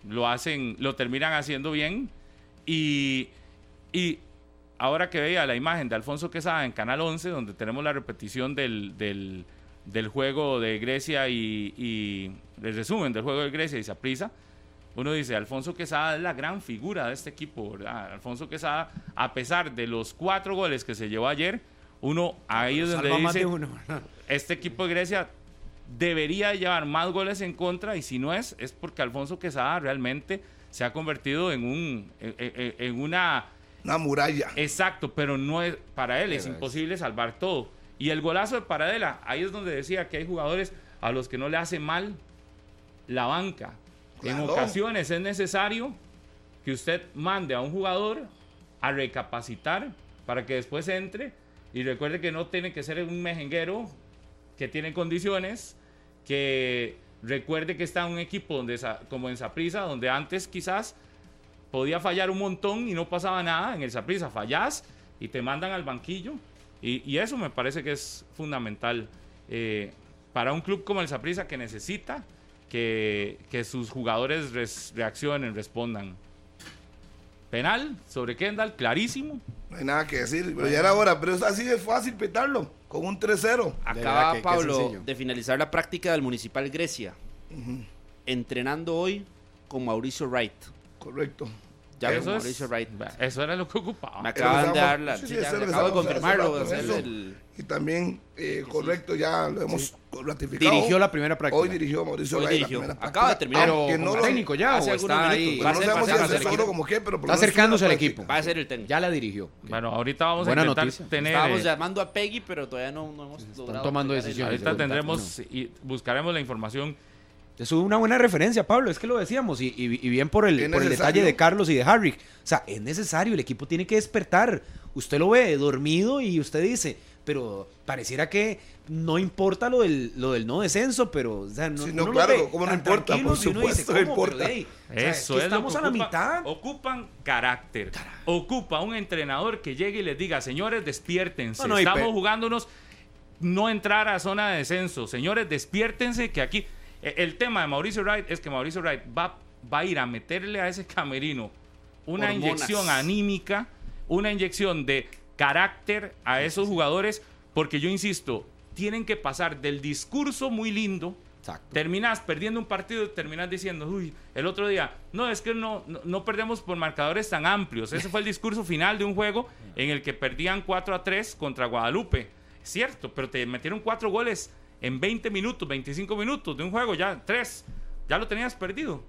lo hacen, lo terminan haciendo bien. Y, y ahora que veía la imagen de Alfonso Quesada en Canal 11, donde tenemos la repetición del, del, del juego de Grecia y, y, el resumen del juego de Grecia y Saprisa, uno dice, Alfonso Quesada es la gran figura de este equipo, ¿verdad? Alfonso Quesada, a pesar de los cuatro goles que se llevó ayer, uno ahí es donde dice, uno. este equipo de Grecia debería llevar más goles en contra y si no es, es porque Alfonso Quesada realmente se ha convertido en un en, en- en una una muralla. exacto, pero no es para él es imposible salvar todo. Y el golazo de Paradela, ahí es donde decía que hay jugadores a los que no le hace mal la banca. En ocasiones es necesario que usted mande a un jugador a recapacitar para que después entre y recuerde que no tiene que ser un mejenguero que tiene condiciones, que recuerde que está en un equipo donde, como en Saprisa, donde antes quizás podía fallar un montón y no pasaba nada. En el Saprisa fallás y te mandan al banquillo. Y, y eso me parece que es fundamental eh, para un club como el Saprisa que necesita que, que sus jugadores res- reaccionen, respondan. Penal sobre Kendall, clarísimo. No hay nada que decir. Pero ya era hora. Pero es así de fácil petarlo. Con un 3-0. verdad Acaba que- Pablo de finalizar la práctica del Municipal Grecia, entrenando hoy con Mauricio Wright. Correcto. Ya eso, es- Mauricio Wright. eso era lo que ocupaba. Me acaban de dar la. sí, sí, ya me acabo de confirmarlo. el- Y también, eh, correcto, ya lo hemos ratificado. Dirigió la primera práctica. Hoy dirigió Mauricio Hoy dirigió. la primera Acaba de terminar. Pero no lo- técnico ya hace o está minutos. ahí. Va a no ser- sabemos va si como qué, pero por Está acercándose al equipo. Va a ser el técnico. Ya la dirigió. Bueno, ahorita vamos Buena a intentar noticia. tener. Estábamos llamando a Peggy, pero todavía no, no hemos logrado. tomando decisiones. Ahorita, tendremos y buscaremos la información. Eso es una buena referencia, Pablo, es que lo decíamos, y, y- y bien por el, por el detalle de Carlos y de Harry. O sea, es necesario, el equipo tiene que despertar. Usted lo ve dormido y usted dice, pero pareciera que no importa lo del, lo del no descenso, pero, o sea, no, Sí, no, claro, ¿cómo no importa? Por dice, supuesto ¿cómo? importa. Pero, hey, o sea, Eso que es lo estamos que a la ocupa- mitad. Ocupan carácter. Ocupa un entrenador que llegue y les diga, señores, despiértense. No, Estamos jugándonos no entrar a zona de descenso. Señores, despiértense que aquí... e- El tema de Mauricio Wright es que Mauricio Wright va, va a ir a meterle a ese camerino una Hormonas. inyección anímica, una inyección de carácter a esos jugadores, porque yo insisto, tienen que pasar del discurso muy lindo Exacto. terminas perdiendo un partido y terminas diciendo, uy, el otro día, no, es que no, no, no perdemos por marcadores tan amplios. Ese fue el discurso final de un juego en el que perdían 4 a 3 contra Guadalupe. Es cierto, pero te metieron cuatro goles en 20 minutos, 25 minutos de un juego, ya tres, ya lo tenías perdido.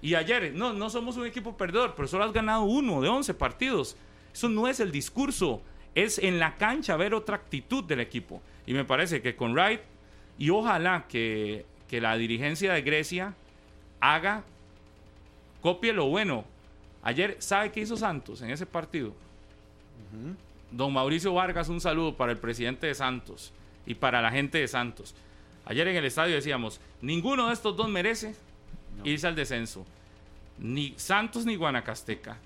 Y ayer, no, no somos un equipo perdedor, pero solo has ganado uno de 11 partidos. Eso no es el discurso, es en la cancha ver otra actitud del equipo. Y me parece que con Wright, y ojalá que, que la dirigencia de Grecia haga, copie lo bueno. Ayer, ¿sabe qué hizo Santos en ese partido? Don Mauricio Vargas, un saludo para el presidente de Santos y para la gente de Santos. Ayer en el estadio decíamos, ninguno de estos dos merece irse al descenso. Ni Santos ni Guanacasteca.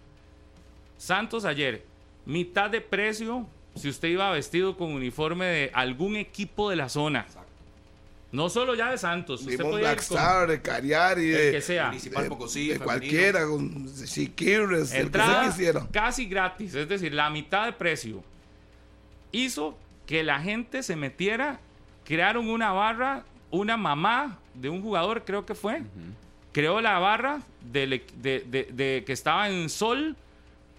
Santos ayer, mitad de precio si usted iba vestido con uniforme de algún equipo de la zona. No solo ya de Santos, usted Vimos podía ir con Star, de Cariari, de, que sea. Municipal de- Pocosí, de cualquiera, con Siquirres, el que Entrada se quisiera. casi gratis, es decir, la mitad de precio. Hizo que la gente se metiera, crearon una barra, una mamá de un jugador, creo que fue, creó la barra de, de- de que estaba en sol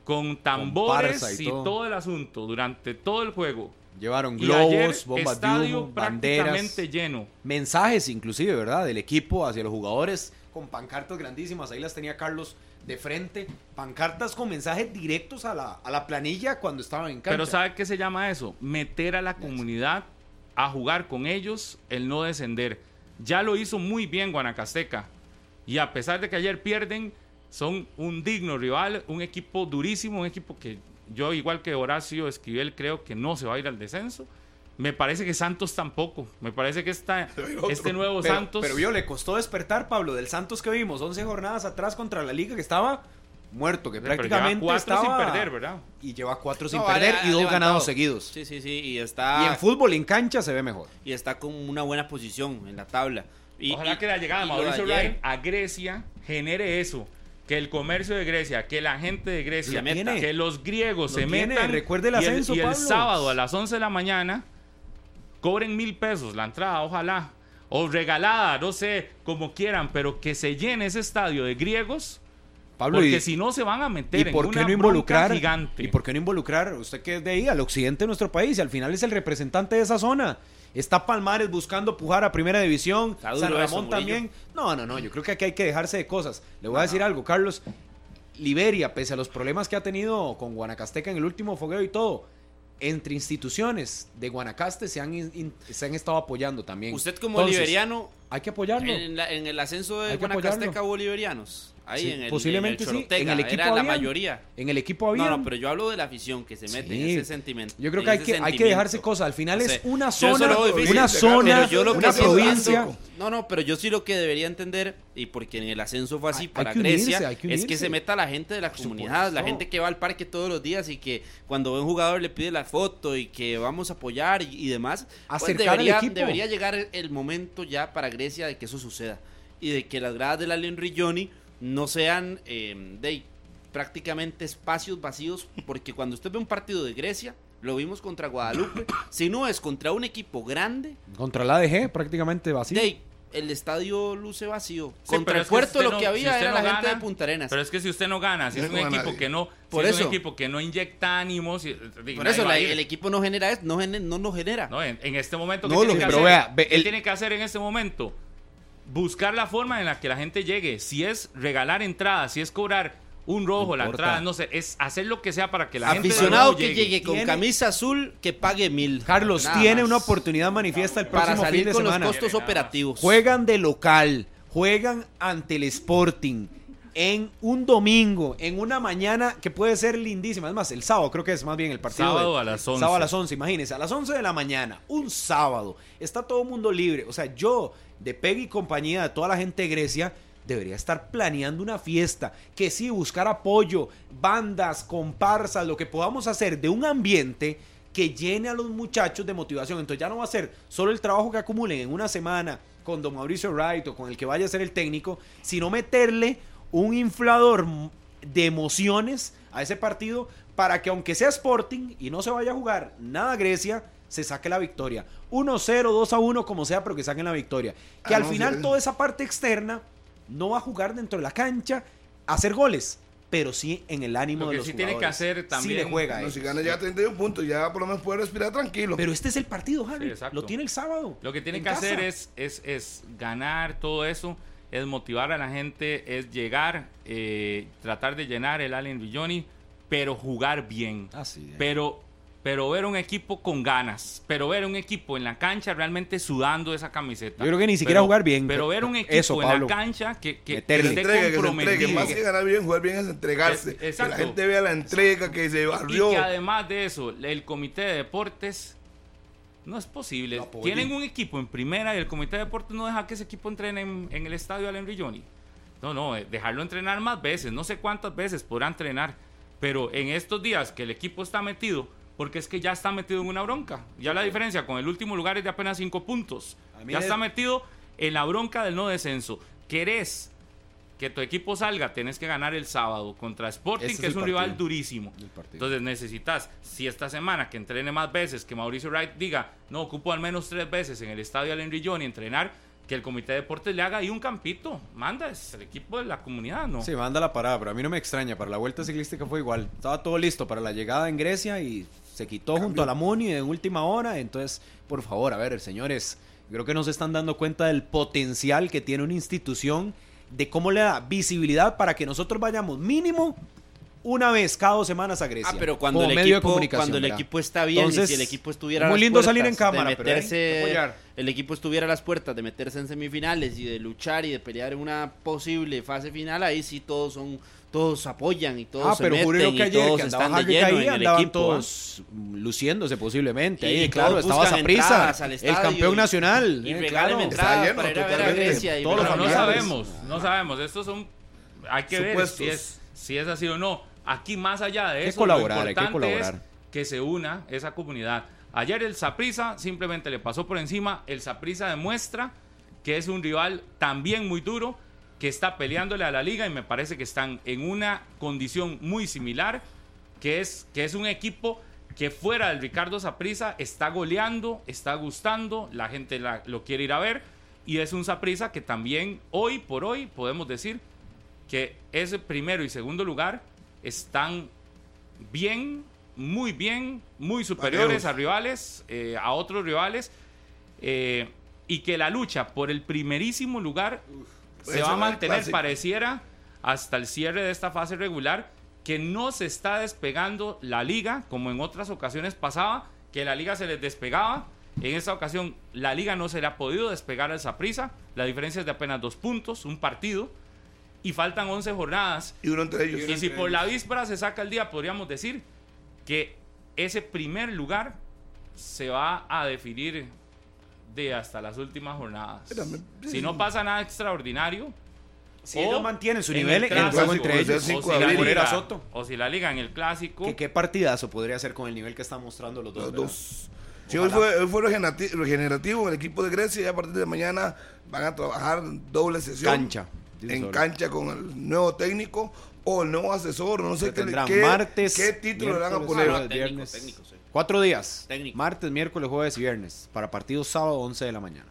con tambores y y todo. todo. el asunto durante todo el juego. Llevaron globos, bombas de humo, banderas, prácticamente lleno. mensajes inclusive, ¿verdad? Del equipo hacia los jugadores con pancartas grandísimas. Ahí las tenía Carlos de frente. Pancartas con mensajes directos a la, a la planilla cuando estaban en cancha. Pero ¿sabe qué se llama eso? Meter a la comunidad a jugar con ellos, el no descender. Ya lo hizo muy bien Guanacasteca. Y a pesar de que ayer pierden, son un digno rival, un equipo durísimo, un equipo que yo, igual que Horacio Esquivel, creo que no se va a ir al descenso. Me parece que Santos tampoco. Me parece que esta, <laughs> este nuevo pero, Santos... pero vio, le costó despertar, Pablo, del Santos que vimos 11 jornadas atrás contra la Liga que estaba muerto, que pero lleva prácticamente cuatro estaba... sin perder, ¿verdad? Y lleva cuatro sin No, perder ha- y dos levantado. ganados seguidos. Sí, sí, sí. Y Y está, en fútbol, en cancha, se ve mejor. y está con una buena posición en la tabla. Y, Ojalá y- que la llegada de y Mauricio ayer- Wright a Grecia genere eso. Que el comercio de Grecia, que la gente de Grecia, Lo tiene. que los griegos Lo se tiene. metan. Recuerde el y ascenso, y el Pablo. sábado a las 11 de la mañana cobren mil pesos la entrada, ojalá. O regalada, no sé, como quieran, pero que se llene ese estadio de griegos. Pablo, porque si no se van a meter ¿Y por en qué una no involucrar? gigante. ¿Y por qué no involucrar? Usted que es de ahí, al occidente de nuestro país, y al final es el representante de esa zona. Está Palmares buscando pujar a primera división. Está San Ramón también. No, no, no. Yo creo que aquí hay que dejarse de cosas. Le voy a decir algo, Carlos. Liberia, pese a los problemas que ha tenido con Guanacasteca en el último fogueo y todo, entre instituciones de Guanacaste se han, in- se han estado apoyando también. Usted como Entonces, liberiano, Hay que apoyarlo. en, la- en el ascenso de Guanacasteca apoyarlo. hubo liberianos. Ahí Sí, en el, posiblemente en el Chorotega, En el equipo era la mayoría. En el equipo había. No, no, pero yo hablo de la afición que se mete en ese sentimiento. Yo creo que hay que, hay que dejarse cosas. Al final es una zona, difícil, una pero zona, yo lo una provincia. No, no, pero yo sí lo que debería entender, y porque en el ascenso fue así Hay- hay para que Grecia, que es que se meta la gente de la comunidad, la gente que va al parque todos los días y que cuando ve un jugador le pide la foto y que vamos a apoyar y, y demás. pues al debería, equipo. debería llegar el momento ya para Grecia de que eso suceda. Y de que las gradas de la Rigioni no sean eh, de prácticamente espacios vacíos, porque cuando usted ve un partido de Grecia, lo vimos contra Guadalupe, si no es contra un equipo grande, Contra la ADG, prácticamente vacío. de el estadio luce vacío. Sí, Contra el puerto lo no- que había era no la gente de Punta Arenas. Pero es que si usted no gana, si No es un equipo nadie. que no, Por si es eso. un equipo que no inyecta ánimos, digo, Por eso la- el equipo no genera es- no, gene- no nos genera. No, en, en este momento, No, ¿qué, lo tiene, que- que pero hacer? vea, ve, ¿Qué el- tiene que hacer en este momento? Buscar la forma en la que la gente llegue. Si es regalar entradas, si es cobrar un rojo la importa. entrada, no sé, es hacer lo que sea para que la gente de Aficionado que llegue con Tiene- camisa azul que pague mil. Carlos Nada tiene más. una oportunidad manifiesta el para próximo fin salir de con semana. los costos operativos. Juegan de local, juegan ante el Sporting en un domingo, en una mañana que puede ser lindísima. Es más, el sábado creo que es más bien el partido. Sábado de- a las 11. Sábado a las 11, imagínense, a las 11 de la mañana, un sábado. Está todo el mundo libre. O sea, yo, de Peggy y compañía, de toda la gente de Grecia, debería estar planeando una fiesta. Que sí, buscar apoyo, bandas, comparsas, lo que podamos hacer de un ambiente que llene a los muchachos de motivación. Entonces ya no va a ser solo el trabajo que acumulen en una semana con don Mauricio Wright o con el que vaya a ser el técnico, sino meterle un inflador de emociones a ese partido para que aunque sea Sporting y no se vaya a jugar nada Grecia, se saque la victoria. 1-0, 2-1, como sea, pero que saquen la victoria. Que Ah, al no, final sí. toda esa parte externa no va a jugar dentro de la cancha a hacer goles, pero sí en el ánimo Lo de que los sí tiene que jugadores. hacer Sí también- le juega No, si gana ya 31 puntos, ya por lo menos puede respirar tranquilo. Pero este es el partido. Sí, exacto. lo tiene el sábado. Lo que tiene en que casa. hacer es, es, es ganar todo eso, es motivar a la gente, es llegar, eh, tratar de llenar el Allen Villoni, pero jugar bien. Así es. Pero, pero ver un equipo con ganas, pero ver un equipo en la cancha realmente sudando esa camiseta. Yo creo que ni siquiera Pero- jugar bien. Pero ver un equipo Eso, en la cancha que, que, que Meterle. que se esté entregue, que se. Más que ganar bien, jugar bien es entregarse. Es- que la gente vea la entrega, que se Y barrió. que además de eso, el comité de deportes no es posible. Tienen un equipo en primera y el comité de deportes no deja que ese equipo entrene en, en el estadio Allen Rilloni. No, no, eh, dejarlo entrenar más veces, no sé cuántas veces podrá entrenar, pero en estos días que el equipo está metido, porque es que ya está metido en una bronca. Ya la diferencia con el último lugar es de apenas cinco puntos. A mí Ya está metido en la bronca del no descenso. ¿Querés que tu equipo salga? Tenés que ganar el sábado contra Sporting, que es un rival durísimo. Entonces necesitas, si esta semana que entrene más veces, que Mauricio Wright diga, no, ocupo al menos tres veces en el estadio Allen Rillón y entrenar, que el comité de deportes le haga ahí un campito. Manda, es el equipo de la comunidad, ¿no? Sí, manda la parada, pero a mí no me extraña. Para la vuelta ciclística fue igual. Estaba todo listo para la llegada en Grecia y se quitó junto a la Muni en última hora. Entonces, por favor, a ver, señores, creo que no se están dando cuenta del potencial que tiene una institución, de cómo le da visibilidad para que nosotros vayamos mínimo una vez cada dos semanas a Grecia. Ah, pero cuando el, equipo, cuando el equipo está bien y Entonces, si el equipo estuviera muy lindo salir en cámara, de pero meterse, apoyar. el equipo estuviera a las puertas de meterse en semifinales y de luchar y de pelear en una posible fase final, ahí sí todos son todos apoyan y todos Ah, se pero juro meten que y ayer todos que están de lleno caía, en el equipo. ¿ah? todos luciéndose posiblemente. Y Ahí, claro, estaba entradas al el campeón y- nacional. Y eh, regalen claro. entradas lleno, para ir a ver a totalmente. Grecia y Todos los a no sabemos, no sabemos. Estos son. Hay que ver si es, si es así o no. Aquí, más allá de que eso, colaborar, lo hay que importante colaborar. es que se una esa comunidad. Ayer el Saprisa simplemente le pasó por encima. El Saprisa demuestra que es un rival también muy duro, que está peleándole a la liga y me parece que están en una condición muy similar, que es, que es un equipo que fuera del Ricardo Saprisa está goleando, está gustando, la gente la- lo quiere ir a ver y es un Saprisa que también hoy por hoy podemos decir que ese primero y segundo lugar están bien, muy bien, muy superiores a rivales, eh, a otros rivales, eh, y que la lucha por el primerísimo lugar se va a mantener, clásico. pareciera, hasta el cierre de esta fase regular, que no se está despegando la liga, como en otras ocasiones pasaba, que la liga se les despegaba. En esta ocasión, la liga no se le ha podido despegar a esa prisa. La diferencia es de apenas dos puntos, un partido, y faltan 11 jornadas. Y entre ellos. Y si por la víspera se saca el día, podríamos decir que ese primer lugar se va a definir de hasta las últimas jornadas. Espérame, Si no pasa nada extraordinario, Si o ellos mantienen su en nivel en el clásico, juego entre ellos. o cinco si, la liga, Soto. o si la liga en el clásico, ¿Qué, qué partidazo podría ser con el nivel que están mostrando los dos? Los dos. Sí, hoy fue, hoy fue regenerati- regenerativo el equipo de Grecia y a partir de mañana van a trabajar doble sesión. Cancha, En Solo. cancha con el nuevo técnico o el nuevo asesor, no sé qué, qué, martes, qué título le van a poner. Técnico, técnico, sí. Cuatro días. Técnico. Martes, miércoles, jueves y viernes. Para partidos sábado 11 de la mañana.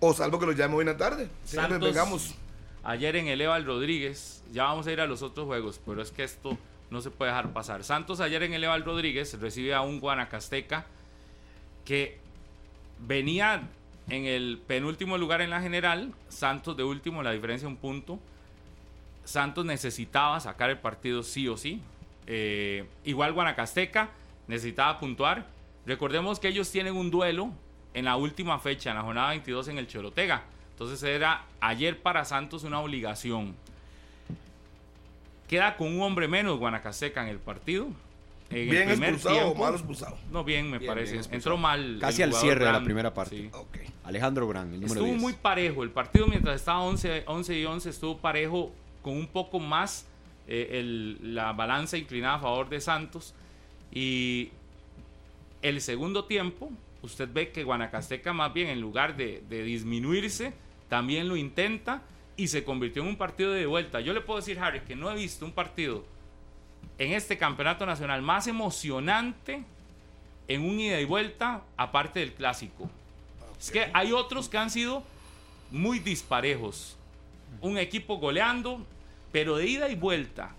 O salvo que lo llame hoy en la tarde. Santos, vengamos. ayer en el Eval Rodríguez, ya vamos a ir a los otros juegos, pero es que esto no se puede dejar pasar. Santos ayer en el Eval Rodríguez recibe a un Guanacasteca que venía en el penúltimo lugar en la general, Santos de último, la diferencia un punto. Santos necesitaba sacar el partido sí o sí. Eh, igual Guanacasteca necesitaba puntuar. Recordemos que ellos tienen un duelo en la última fecha, en la jornada 22 en el Chorotega. Entonces era ayer para Santos una obligación. Queda con un hombre menos Guanacasteca en el partido. En Bien el expulsado o mal expulsado. No, bien, me Bien, parece. bien. Entró mal. Casi al cierre de la Brand. primera parte. Sí. Alejandro Gran, el número Estuvo 10. muy parejo. El partido mientras estaba 11, 11 y 11 estuvo parejo con un poco más eh, el- la balanza inclinada a favor de Santos. Y el segundo tiempo, usted ve que Guanacasteca más bien en lugar de, de disminuirse, también lo intenta y se convirtió en un partido de vuelta. Yo le puedo decir, Harry, que no he visto un partido en este campeonato nacional más emocionante en un ida y vuelta aparte del clásico. Es que hay otros que han sido muy disparejos. Un equipo goleando, pero de ida y vuelta,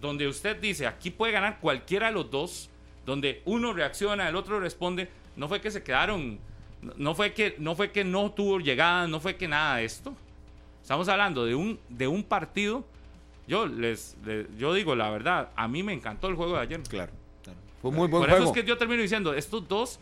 donde usted dice, aquí puede ganar cualquiera de los dos, donde uno reacciona, el otro responde, no fue que se quedaron, no- fue que no, fue que no tuvo llegada, no fue que nada de esto. Estamos hablando de un, de un partido. Yo les, les- yo digo la verdad, a mí me encantó el juego de ayer. Claro, claro. Fue muy buen Por juego. eso es que yo termino diciendo, estos dos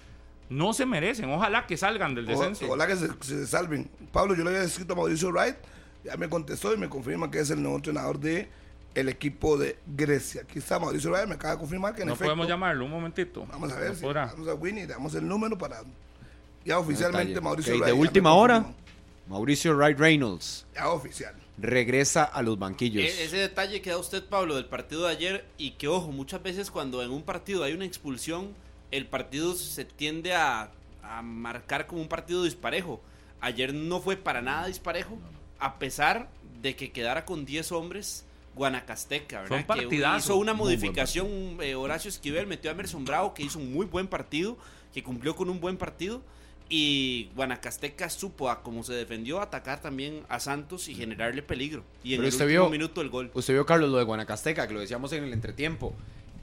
no se merecen. Ojalá que salgan del descenso. Ojalá que se, se salven. Pablo, yo le había escrito a Mauricio Wright, ya me contestó y me confirma que es el nuevo entrenador de el equipo de Grecia. Aquí está Mauricio Wright, me acaba de confirmar que en no efecto. podemos llamarlo un momentito. Vamos a ver No si vamos a Winnie, damos el número para ya oficialmente Detalle. Mauricio Ok, Wright. de última hora. Mauricio Wright Reynolds Ya oficial. regresa a los banquillos. E- Ese detalle que da usted, Pablo, del partido de ayer y que, ojo, muchas veces cuando en un partido hay una expulsión, el partido se tiende a, a marcar como un partido disparejo. Ayer no fue para nada disparejo, a pesar de que quedara con 10 hombres Guanacasteca, Fue ¿verdad? Que hizo una modificación, eh, Horacio Esquivel metió a Emerson Bravo, que hizo un muy buen partido, que cumplió con un buen partido. Y Guanacasteca supo a cómo se defendió atacar también a Santos y generarle peligro. Y en Pero el usted último vio- minuto el gol. Usted vio, Carlos, lo de Guanacasteca, que lo decíamos en el entretiempo.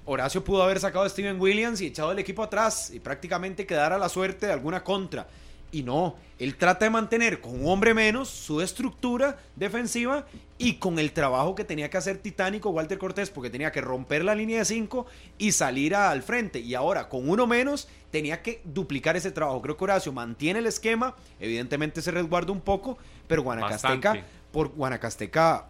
Horacio pudo haber sacado a Steven Williams y echado el equipo atrás y prácticamente quedar a la suerte de alguna contra. Y no, él trata de mantener con un hombre menos su estructura defensiva y con el trabajo que tenía que hacer titánico Walter Cortés, porque tenía que romper la línea de 5 y salir al frente. Y ahora, con uno menos, tenía que duplicar ese trabajo. Creo que Horacio mantiene el esquema, evidentemente se resguarda un poco, pero Guanacasteca, Bastante. por Guanacasteca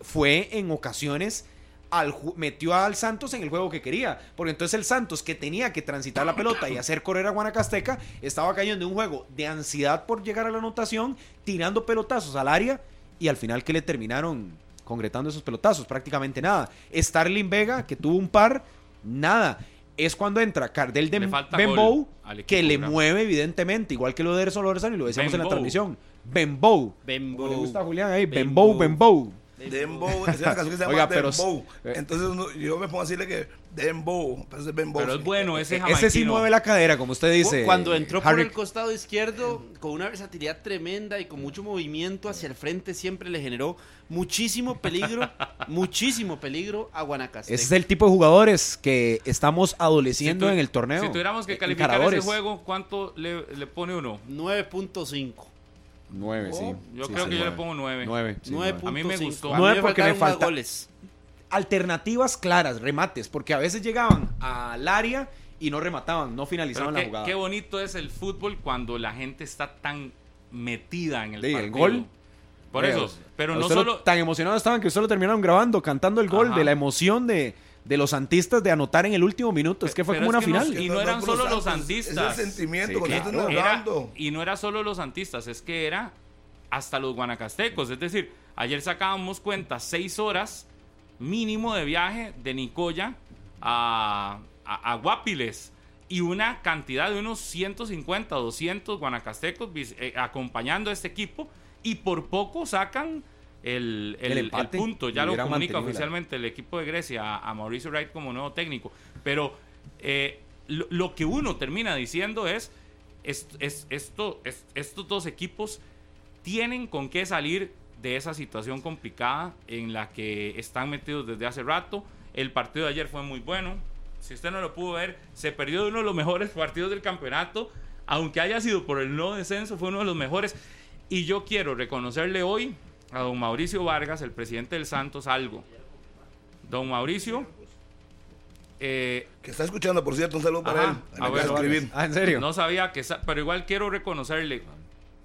fue en ocasiones al metió al Santos en el juego que quería, porque entonces el Santos que tenía que transitar la pelota y hacer correr a Guanacasteca estaba cayendo en un juego de ansiedad por llegar a la anotación, tirando pelotazos al área y al final que le terminaron concretando esos pelotazos, prácticamente nada. Starling Vega que tuvo un par, nada. Es cuando entra Cardel de Benbow que le mueve evidentemente, igual que lo de Erson Lorenzano y lo decíamos en la transmisión. Benbow. Benbow. Le gusta a Julián ahí, Benbow, Benbow. Benbow. Dembow, es una canción que se llama Oiga, <laughs> pero- Dembow. eh. Entonces uno- yo me pongo a decirle que Dembow, pero es Dembow. Pero es bueno ese Ese sí mueve la cadera, como usted dice. Cuando entró por el costado izquierdo, con una versatilidad tremenda y con mucho movimiento hacia el frente, siempre le generó muchísimo peligro, <laughs> muchísimo peligro a Guanacasteca. Ese es el tipo de jugadores que estamos adoleciendo Si tu- en el torneo. Si tuviéramos que calificar Encaradores. ese juego, ¿cuánto le, le pone uno? 9.5. Nueve, sí. Yo Sí, creo sí, que yo le pongo nueve. Nueve. sí, nueve. 9.5. A mí me gustó. A Nueve me porque le faltaron más falta- goles. Alternativas claras, remates, porque a veces llegaban al área y no remataban, no finalizaban la qué, jugada. qué bonito es el fútbol cuando la gente está tan metida en el Sí, el partido. gol. Por Eh, eso, pero no lo- solo... Tan emocionados estaban que usted lo terminaron grabando, cantando el gol Ajá. de la emoción de, de los santistas de anotar en el último minuto. Es que fue Pero como es una no- final. y no eran solo los santistas. Es el sentimiento, Sí, con claro. Era- hablando. y no era solo los santistas, es que era hasta los guanacastecos. Es decir, ayer sacábamos cuenta seis horas mínimo de viaje de Nicoya a, a, a Guapiles y una cantidad de unos 150, 200 guanacastecos eh, acompañando a este equipo y por poco sacan el, el- El el empate. punto. Ya lo comunica oficialmente el equipo de Grecia a, a Mauricio Wright como nuevo técnico. Pero eh, lo, lo que uno termina diciendo es, es, es- esto, es- estos dos equipos tienen con qué salir de esa situación complicada en la que están metidos desde hace rato. El partido de ayer fue muy bueno. Si usted no lo pudo ver, se perdió de uno de los <laughs> mejores partidos del campeonato. Aunque haya sido por el no descenso, fue uno de los mejores. Y yo quiero reconocerle hoy a don Mauricio Vargas, el presidente del Santos, algo. Don Mauricio, eh, Que está escuchando, por cierto, un saludo para Ajá. él. Ah, bueno, escribir. Ah, ¿en serio? no sabía que... Pero igual quiero reconocerle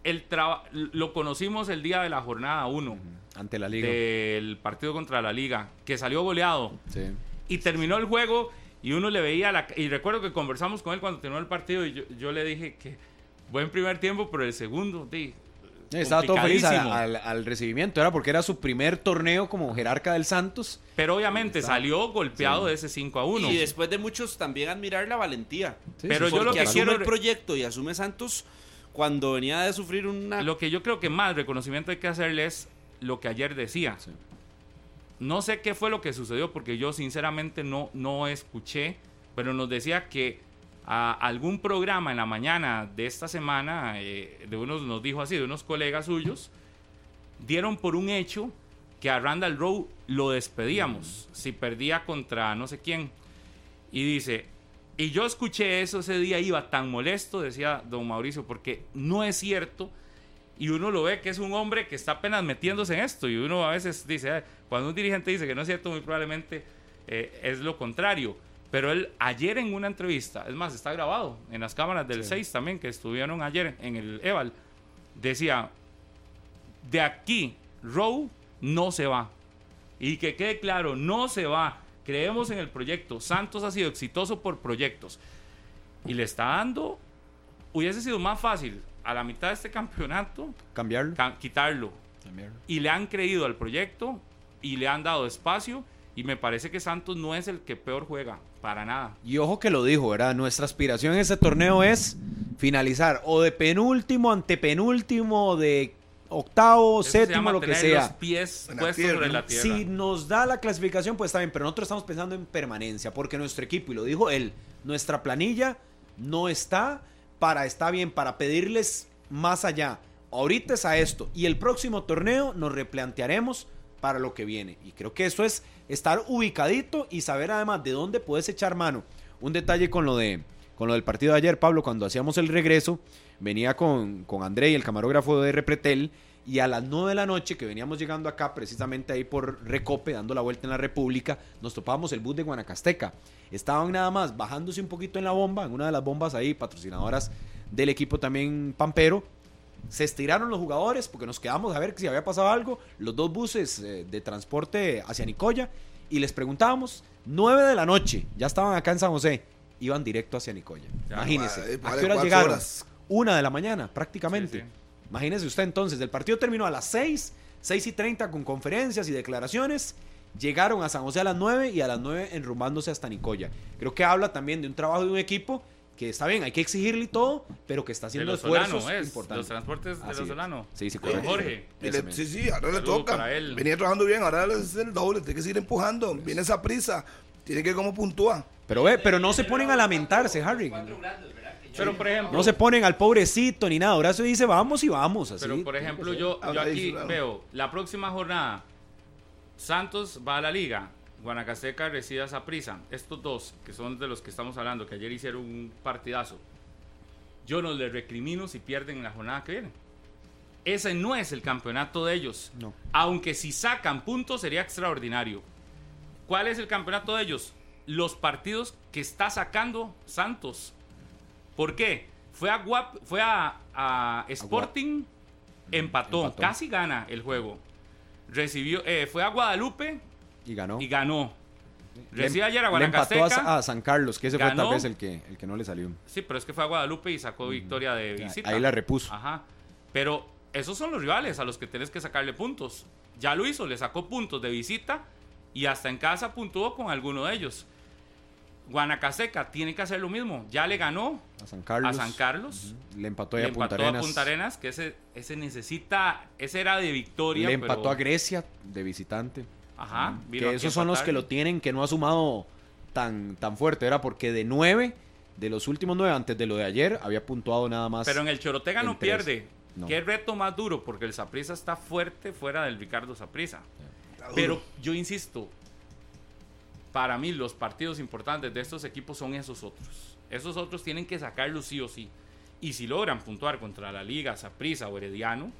el traba- lo conocimos el día de la jornada 1 Ante la liga. del partido contra la liga, que salió goleado Sí. y terminó el juego y uno le veía la... Y recuerdo que conversamos con él cuando terminó el partido y yo, yo le dije que buen primer tiempo, pero el segundo, di, Estaba todo feliz al, al recibimiento, era porque era su primer torneo como jerarca del Santos. Pero obviamente salió golpeado de ese 5 a 1. Y después de muchos también admirar la valentía. Sí, Pero sí, yo lo Porque que asume quiero- el proyecto y asume Santos cuando venía de sufrir una... Lo que yo creo que más reconocimiento hay que hacerle es lo que ayer decía. Sí. No sé qué fue lo que sucedió porque yo sinceramente no, no escuché, pero nos decía que a algún programa en la mañana de esta semana, eh, de unos nos dijo así, de unos colegas suyos, dieron por un hecho que a Randall Rowe lo despedíamos si perdía contra no sé quién. Y dice, y yo escuché eso ese día, iba tan molesto, decía don Mauricio, porque no es cierto. Y uno lo ve que es un hombre que está apenas metiéndose en esto. Y uno a veces dice, "Ay, cuando un dirigente dice que no es cierto, muy probablemente eh, es lo contrario. Pero él ayer en una entrevista, es más, está grabado en las cámaras del 6 también, que estuvieron ayer en el EVAL, decía, de aquí, Rowe no se va. Y que quede claro, no se va. Creemos en el proyecto. Santos ha sido exitoso por proyectos. Y le está dando, hubiese sido más fácil a la mitad de este campeonato Cambiarlo. ca- quitarlo. Cambiarlo. Y le han creído al proyecto y le han dado espacio. Y me parece que Santos no es el que peor juega, para nada. Y ojo que lo dijo, ¿verdad? Nuestra aspiración en ese torneo es finalizar o de penúltimo, antepenúltimo, de octavo, Eso se séptimo, llama lo que tener los sea. pies En la puestos tierra, sobre ¿no? la tierra. Si nos da la clasificación, pues está bien, pero nosotros estamos pensando en permanencia, porque nuestro equipo, y lo dijo él, nuestra planilla no está para, está bien, para pedirles más allá. Ahorita es a esto, y el próximo torneo nos replantearemos para lo que viene. Y creo que eso es estar ubicadito y saber además de dónde puedes echar mano. Un detalle con lo de con lo del partido de ayer, Pablo, cuando hacíamos el regreso, venía con, con André y el camarógrafo de Repretel, y a las 9 de la noche, que veníamos llegando acá, precisamente ahí por Recope, dando la vuelta en la República, nos topábamos el bus de Guanacasteca. Estaban nada más bajándose un poquito en la bomba, en una de las bombas ahí, patrocinadoras del equipo también Pampero. Se estiraron los jugadores porque nos quedamos a ver si había pasado algo. Los dos buses eh, de transporte hacia Nicoya y les preguntábamos, 9 de la noche, ya estaban acá en San José, iban directo hacia Nicoya. Ya, Imagínese, madre, ¿a qué llegaron? horas. Una de la mañana, prácticamente. Sí, sí. Imagínese usted entonces, el partido terminó a las 6, 6 y 30 con conferencias y declaraciones. Llegaron a San José a las 9 y a las 9 enrumbándose hasta Nicoya. Creo que habla también de un trabajo de un equipo que está bien, hay que exigirle y todo, pero que está De haciendo los esfuerzos Solano, es. importantes. Los transportes de Así los es. Solano. Sí, sí, correcto. Jorge. Le- sí, sí, ahora le toca. Venía trabajando bien, ahora es el doble, tiene que seguir empujando. Viene esa prisa, tiene que como puntúa. Pero ve, pero no se ponen a lamentarse, Harry. Pero por ejemplo, No se ponen al pobrecito ni nada. Ahora se dice vamos y vamos. Así. Pero por ejemplo, yo, yo aquí veo la próxima jornada. Santos va a la liga. Guanacasteca recibe a Saprissa. Estos dos, que son de los que estamos hablando, que ayer hicieron un partidazo. Yo no les recrimino si pierden en la jornada que viene. Ese no es el campeonato de ellos. No. Aunque si sacan puntos sería extraordinario. ¿Cuál es el campeonato de ellos? Los partidos que está sacando Santos. ¿Por qué? Fue a, Guap- fue a, a Sporting, empató, Empató. casi gana el juego. Recibió, eh, fue a Guadalupe Y ganó. y ganó. Le- Recibe ayer a le empató a, Guanacasteca. a San Carlos, que ese fue tal vez el que, el que no le salió. Sí, pero es que fue a Guadalupe y sacó victoria de visita. Ahí la repuso. Ajá. Pero esos son los rivales a los que tenés que sacarle puntos. Ya lo hizo, le sacó puntos de visita y hasta en casa puntuó con alguno de ellos. Guanacasteca tiene que hacer lo mismo. Ya le ganó A San Carlos. a San Carlos. Le empató, Le a Punta empató a Punta Arenas, que ese, ese necesita, ese era de victoria. Le empató pero- a Grecia de visitante. Ajá. vino Que esos son los que lo tienen, que no ha sumado tan, tan fuerte. Era porque de nueve, de los últimos nueve antes de lo de ayer, había puntuado nada más. Pero en el Chorotega en no tres. pierde. No. Qué reto más duro, porque el Saprisa está fuerte fuera del Ricardo Saprisa. Pero yo insisto, para mí los partidos importantes de estos equipos son esos otros. Esos otros tienen que sacarlos sí o sí. Y si logran puntuar contra la Liga, Saprisa o Herediano,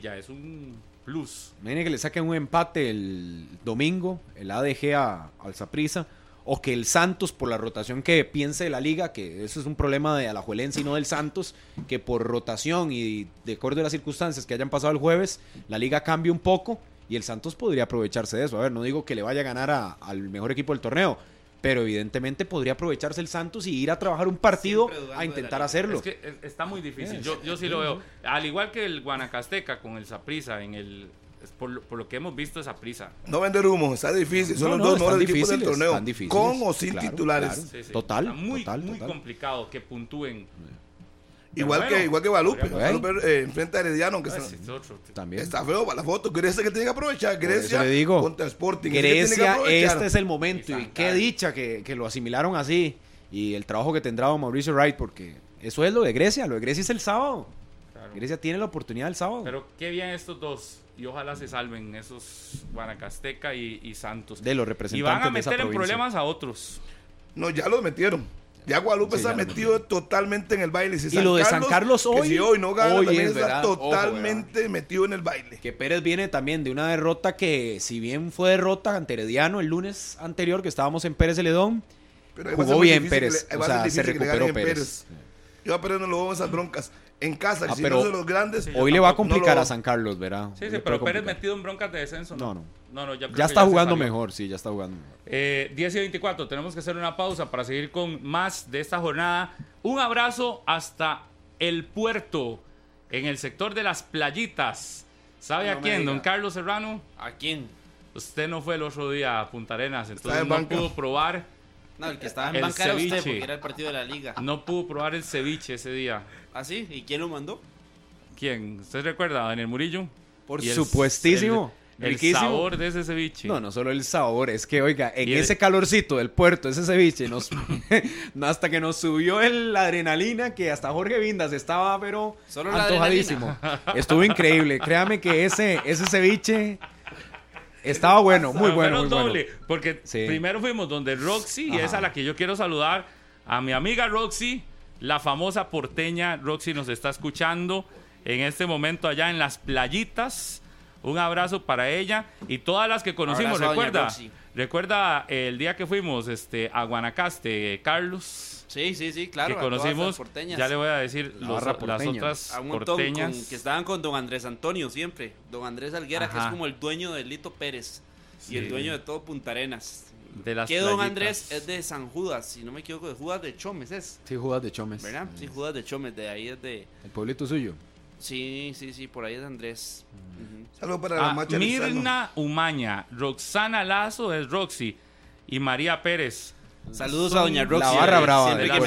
ya es un plus. Imaginen que le saquen un empate el domingo, el ADG a, al Saprissa, o que el Santos, por la rotación que piense de la liga, que eso es un problema de Alajuelense y no del Santos, que por rotación y de acuerdo a las circunstancias que hayan pasado el jueves, la liga cambie un poco y el Santos podría aprovecharse de eso. A ver, no digo que le vaya a ganar a- al mejor equipo del torneo, pero evidentemente podría aprovecharse el Santos y ir a trabajar un partido a intentar hacerlo. Es que es- está muy difícil. Yo, yo sí lo veo. Al igual que el Guanacasteca con el Saprisa en el por, lo- por lo que hemos visto esa prisa. No vender humo, está difícil. Son No, los no, dos mejores equipos del difíciles, torneo. Con o sin Claro, titulares. claro. Total, Está muy, total, muy total. complicado que puntúen. Igual, bueno, que, igual que Guadalupe. podría- Guadalupe eh, enfrenta a Herediano, aunque Ah, está- ese es otro. También. está feo para la foto. Grecia que tiene que aprovechar. Grecia le digo, contra Sporting. Que Grecia, aprovechar. este es el momento. Y qué dicha que, que lo asimilaron así. Y el trabajo que tendrá don Mauricio Wright, porque eso es lo de Grecia. Lo de Grecia es el sábado. Claro. Grecia tiene la oportunidad el sábado. Pero qué bien estos dos. Y ojalá se salven esos Guanacasteca y, y Santos. de los Y representantes van a meter en problemas a otros. No, ya los metieron. Ya Guadalupe Sí, lo metido totalmente en el baile. Si Y lo de San Carlos que hoy- si hoy no gana, hoy es, está totalmente metido en el baile. Que Pérez viene también de una derrota que, si bien fue derrota ante Herediano el lunes anterior, que estábamos en Pérez Celedón, jugó bien Pérez. le- O sea, se recuperó ganen Pérez. Yo a Pérez no lo veo en esas broncas. En casa, Ah, si pero no es de los grandes. Sí, Hoy le va a no complicar lo- a San Carlos, ¿verdad? Sí, sí, pero Pérez metido en broncas de descenso. No, no. No, no, yo creo Ya está jugando mejor, sí, ya está jugando mejor. Eh, 10 y 24, tenemos que hacer una pausa para seguir con más de esta jornada. Un abrazo hasta el puerto, en el sector de las playitas. ¿Sabe No a quién, don Carlos Serrano? ¿A quién? Usted no fue el otro día a Punta Arenas, entonces en no pudo probar, No, el que estaba en El banca era usted porque era el partido de la liga. no pudo probar el ceviche ese día. ¿Ah, sí? ¿Y quién lo mandó? ¿Quién? ¿Usted recuerda Daniel Murillo? Por el- supuestísimo. El, el Riquísimo. sabor de ese ceviche. No, no solo el sabor, es que, oiga, en ese calorcito del puerto, ese ceviche, nos, <laughs> hasta que nos subió el, la adrenalina, que hasta Jorge Vindas estaba, pero Solo la antojadísimo. Estuvo increíble. Créame que ese, ese ceviche estaba bueno, muy bueno, muy bueno. doble, porque Sí. primero fuimos donde Roxy, y es a la que yo quiero saludar, a mi amiga Roxy, la famosa porteña. Roxy nos está escuchando en este momento allá en las playitas. Un abrazo para ella y todas las que conocimos. Abrazo Recuerda, recuerda el día que fuimos este, a Guanacaste, Carlos, Sí, sí, sí, claro. que conocimos. porteñas. Ya le voy a decir La los- las otras a un montón porteñas. con- que estaban con don Andrés Antonio siempre. Don Andrés Alguera, que es como el dueño de Lito Pérez Sí. y el dueño de todo Punta Arenas. de las que don playitas. Andrés es de San Judas, si no me equivoco, de Judas de Chomes es, Sí, Judas de Chomes. ¿verdad? Sí, Judas de Chomes, de ahí es de... El pueblito suyo. Sí, sí, sí, por ahí es Andrés. Ujú. Saludos para la Ah, macha Lizano. Mirna Umaña, Roxana Lazo es Roxy y María Pérez. Saludos Son a doña la Roxy. barra eh, brava Siempre que me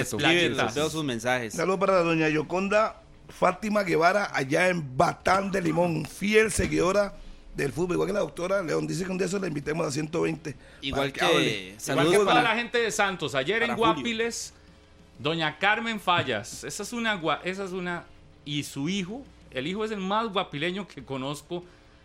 les veo sus mensajes. Saludos para la doña Yoconda Fátima Guevara, allá en Batán de Limón, fiel seguidora del fútbol, igual que la doctora León. Dice que un día eso la invitemos a 120. Igual que-. Igual Saludos que para- la gente de Santos. Ayer en Julio. Guapiles, doña Carmen Fallas. Esa es una gua- esa es una y su hijo, el hijo es el más guapileño que conozco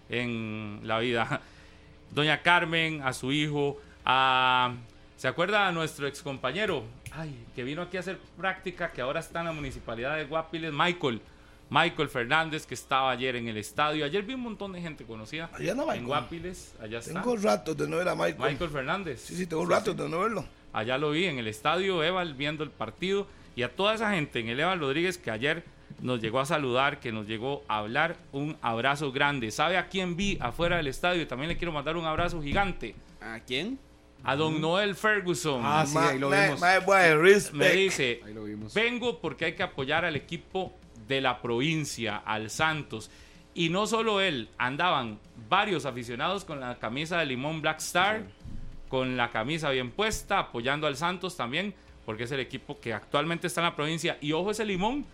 en la vida. <laughs> Doña Carmen, a su hijo, a ¿se acuerda a nuestro ex compañero? Ay, que vino aquí a hacer práctica, que ahora está en la municipalidad de Guapiles, Michael. Michael Fernández, que estaba ayer en el estadio. Ayer vi un montón de gente conocida Allá en Michael. Guapiles. Allá está. Tengo rato de no ver a Michael. Michael Fernández. Sí, sí, tengo rato de no verlo. Allá lo vi en el estadio, Eval viendo el partido y a toda esa gente en el Eval Rodríguez que ayer nos llegó a saludar, que nos llegó a hablar, un abrazo grande. ¿Sabe a quién vi afuera del estadio? También le quiero mandar un abrazo gigante. ¿A quién? A don Noel Ferguson. Ah, sí, ahí lo vimos. Me dice, Ahí lo vimos. vengo porque hay que apoyar al equipo de la provincia, al Santos. Y no solo él, andaban varios aficionados con la camisa de Limón Black Star, con la camisa bien puesta, apoyando al Santos también, porque es el equipo que actualmente está en la provincia. Y ojo ese Limón,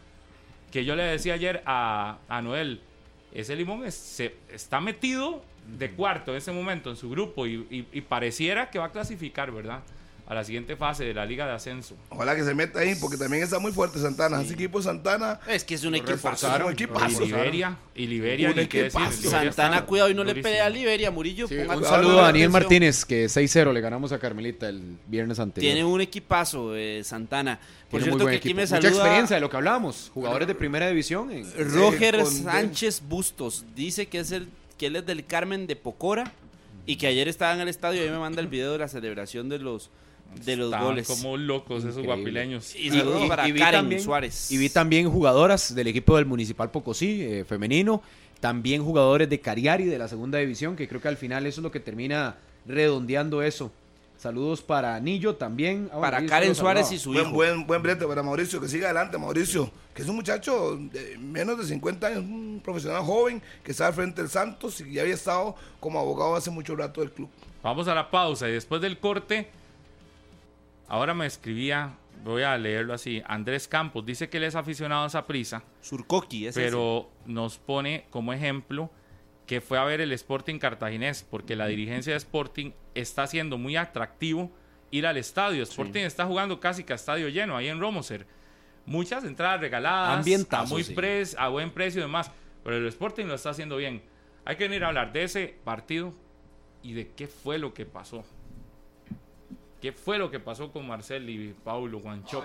que yo le decía ayer a, a Noel, ese Limón es- se, está metido de cuarto en ese momento en su grupo y, y- y pareciera que va a clasificar, ¿verdad? A la siguiente fase de la Liga de Ascenso. Ojalá que se meta ahí, porque también está muy fuerte Santana. Ese equipo Santana, Es que es un equipo. reforzaron. un equipazo. Y Liberia, y Liberia, Un decir, Santana, está cuidado y no le pelea a Liberia, Murillo. Sí, un saludo a Daniel. Martínez, que 6-0 le ganamos a Carmelita el viernes anterior. Tiene un equipazo, eh, Santana. Por Tiene muy cierto, buen que aquí me Mucha saluda experiencia de lo que hablábamos. Jugadores de primera división. en- Roger Sánchez Bustos. Dice que es el que él es del Carmen de Pocora y que ayer estaba en el estadio y ahí me manda el video de la celebración de los de los Estaban goles. como locos esos Increíble. guapileños. Y saludos y- para y Karen también- Suárez. Y vi también jugadoras del equipo del Municipal Pocosí, eh, femenino, también jugadores de Cariari de la segunda división, que creo que al final eso es lo que termina redondeando eso. Saludos para Anillo también. Ah, para Karen Suárez y su Buen, hijo. buen, buen brete para Mauricio, que siga adelante, Mauricio, que es un muchacho de menos de 50 años, un profesional joven que está al frente del Santos y ya había estado como abogado hace mucho rato del club. Vamos a la pausa y después del corte, ahora me escribía, voy a leerlo así, Andrés Campos, dice que él es aficionado a esa prisa, Surcoqui, ese pero nos pone como ejemplo que fue a ver el Sporting Cartaginés, porque la dirigencia de Sporting está haciendo muy atractivo ir al estadio. Sporting está jugando casi que a estadio lleno ahí en Romoser. Muchas entradas regaladas, Ambientazo, a, muy sí. pres- a buen precio y demás, pero el Sporting lo está haciendo bien. Hay que venir a hablar de ese partido y de qué fue lo que pasó. ¿Qué fue lo que pasó con Marcel y Paulo Guanchop?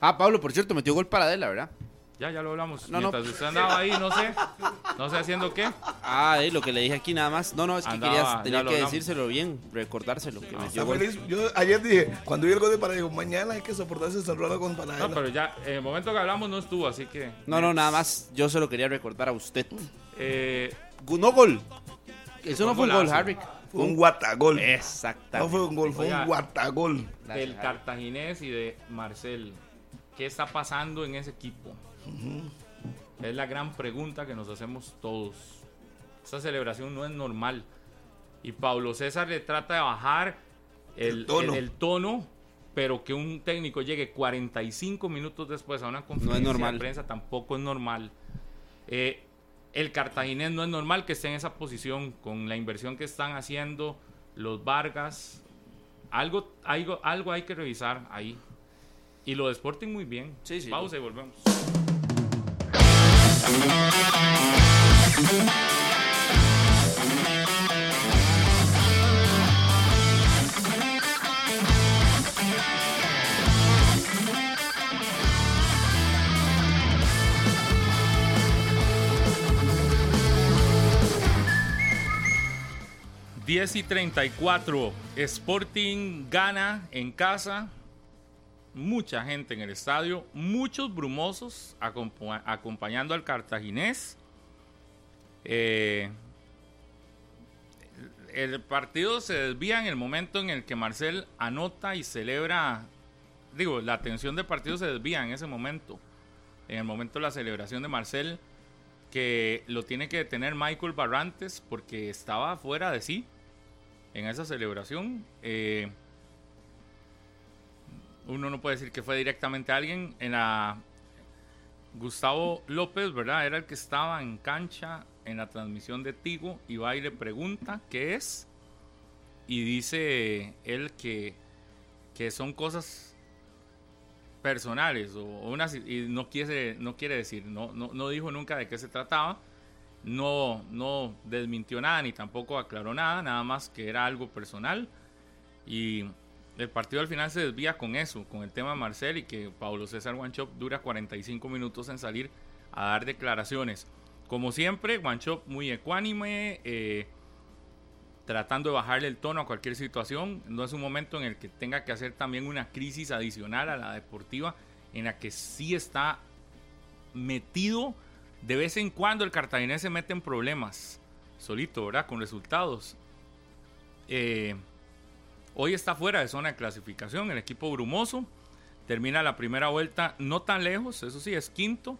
Ah, Pablo, por cierto, metió gol para Adela, ¿verdad? Ya, ya lo hablamos. No, no. Mientras usted andaba ahí, no sé, no sé haciendo qué. Ah, eh, lo que le dije aquí nada más. No, no, es que Andaba, quería, ya tenía que hablamos. decírselo bien, recordárselo. Que feliz. Yo ayer dije, cuando vi el gol de Parejo, mañana hay que soportarse ese raro con Paradela. No, pero ya, en el momento que hablamos no estuvo, así que. No, no, nada más. Yo se lo quería recordar a usted. Eh, No gol. Eso no fue un gol. Harry. Fue un guatagol. Exactamente. No fue un gol, fue Oiga. un guatagol. Del Harry. Cartaginés y de Marcel. ¿Qué está pasando en ese equipo? Es la gran pregunta que nos hacemos todos. Esta celebración no es normal. Y Pablo César le trata de bajar el, El tono. el- el tono, pero que un técnico llegue 45 minutos después a una conferencia normal. de prensa tampoco es normal. Eh, el cartaginés no es normal que esté en esa posición con la inversión que están haciendo los Vargas. Algo, algo, algo hay que revisar ahí. Y lo de Sporting muy bien. Sí, sí. Pausa y volvemos. Diez y 34. Sporting gana en casa. Mucha gente en el estadio. Muchos brumosos acompa- acompañando al cartaginés. Eh, el partido se desvía en el momento en el que Marcel anota y celebra. Digo, la atención del partido se desvía en ese momento. En el momento de la celebración de Marcel, que lo tiene que detener Michael Barrantes porque estaba fuera de sí en esa celebración. Eh, uno no puede decir que fue directamente alguien. En la Gustavo López, ¿verdad? Era el que estaba en cancha en la transmisión de Tigo y va y le pregunta qué es. Y dice él que, que son cosas personales o, o unas y no quiere no quiere decir no, no no dijo nunca de qué se trataba no no desmintió nada ni tampoco aclaró nada nada más que era algo personal y el partido al final se desvía con eso con el tema de Marcel y que Pablo César Guanchop dura 45 minutos en salir a dar declaraciones como siempre Guanchop muy ecuánime eh, tratando de bajarle el tono a cualquier situación. No es un momento en el que tenga que hacer también una crisis adicional a la deportiva, en la que sí está metido. De vez en cuando el cartaginés se mete en problemas, solito, ¿verdad? Con resultados. Eh, hoy está fuera de zona de clasificación el equipo brumoso. Termina la primera vuelta no tan lejos, eso sí, es quinto,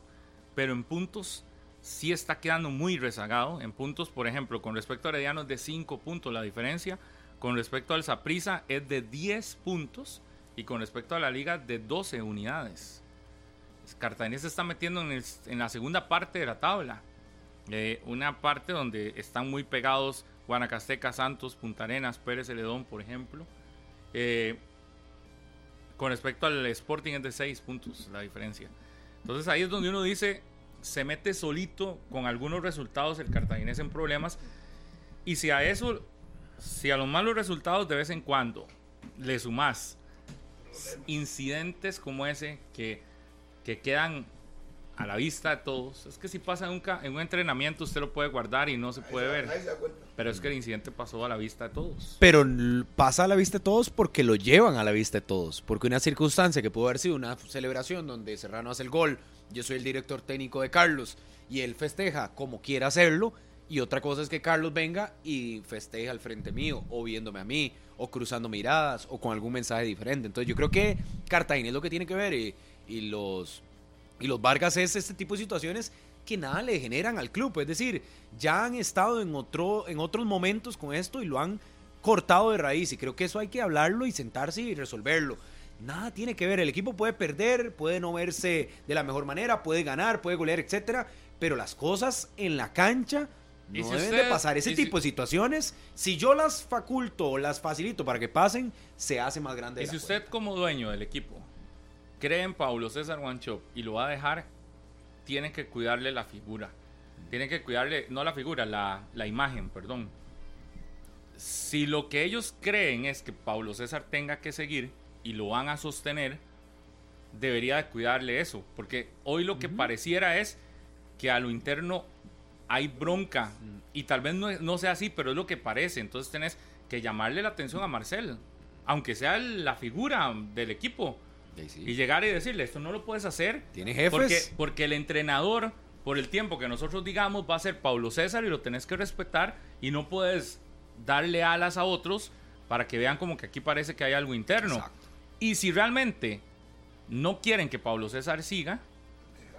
pero en puntos sí está quedando muy rezagado. En puntos, por ejemplo, con respecto a Herediano es de 5 puntos la diferencia. Con respecto al Saprissa es de 10 puntos. Y con respecto a la liga de 12 unidades. Cartaginés se está metiendo en la segunda parte de la tabla. Eh, una parte donde están muy pegados Guanacasteca, Santos, Punta Arenas, Pérez Celedón, por ejemplo. Eh, con respecto al Sporting es de 6 puntos la diferencia. Entonces ahí es donde uno dice, se mete solito con algunos resultados el cartaginés en problemas. Y si a eso, si a los malos resultados de vez en cuando le sumas incidentes como ese que, que quedan a la vista de todos. Es que si pasa en un, ca- en un entrenamiento, usted lo puede guardar y no se puede ver. Pero es que el incidente pasó a la vista de todos. Pero pasa a la vista de todos porque lo llevan a la vista de todos. Porque una circunstancia que pudo haber sido una celebración donde Serrano hace el gol, yo soy el director técnico de Carlos y él festeja como quiera hacerlo. Y otra cosa es que Carlos venga y festeja al frente mío, o viéndome a mí, o cruzando miradas, o con algún mensaje diferente. Entonces yo creo que Cartagena es lo que tiene que ver y, y los, y los Vargas es este tipo de situaciones que nada le generan al club. Es decir, ya han estado en, otro, en otros momentos con esto y lo han cortado de raíz. Y creo que eso hay que hablarlo y sentarse y resolverlo. Nada tiene que ver. El equipo puede perder, puede no verse de la mejor manera, puede ganar, puede golear, etcétera. Pero las cosas en la cancha no si deben usted- de pasar. Ese si- tipo de situaciones, si yo las faculto o las facilito para que pasen, se hace más grande. Y si usted cuenta. como dueño del equipo cree en Paulo César Guancho y lo va a dejar, tiene que cuidarle la figura. Tiene que cuidarle, no la figura, la, la imagen, perdón. Si lo que ellos creen es que Paulo César tenga que seguir y lo van a sostener, debería de cuidarle eso. Porque hoy lo que pareciera es que a lo interno hay bronca. Y tal vez no, no sea así, pero es lo que parece. Entonces tenés que llamarle la atención a Marcel. Aunque sea la figura del equipo. Sí. Y llegar y decirle, esto no lo puedes hacer. Tiene jefes. Porque, porque el entrenador, por el tiempo que nosotros digamos, va a ser Pablo César y lo tenés que respetar. Y no puedes darle alas a otros para que vean como que aquí parece que hay algo interno. Exacto. Y si realmente no quieren que Pablo César siga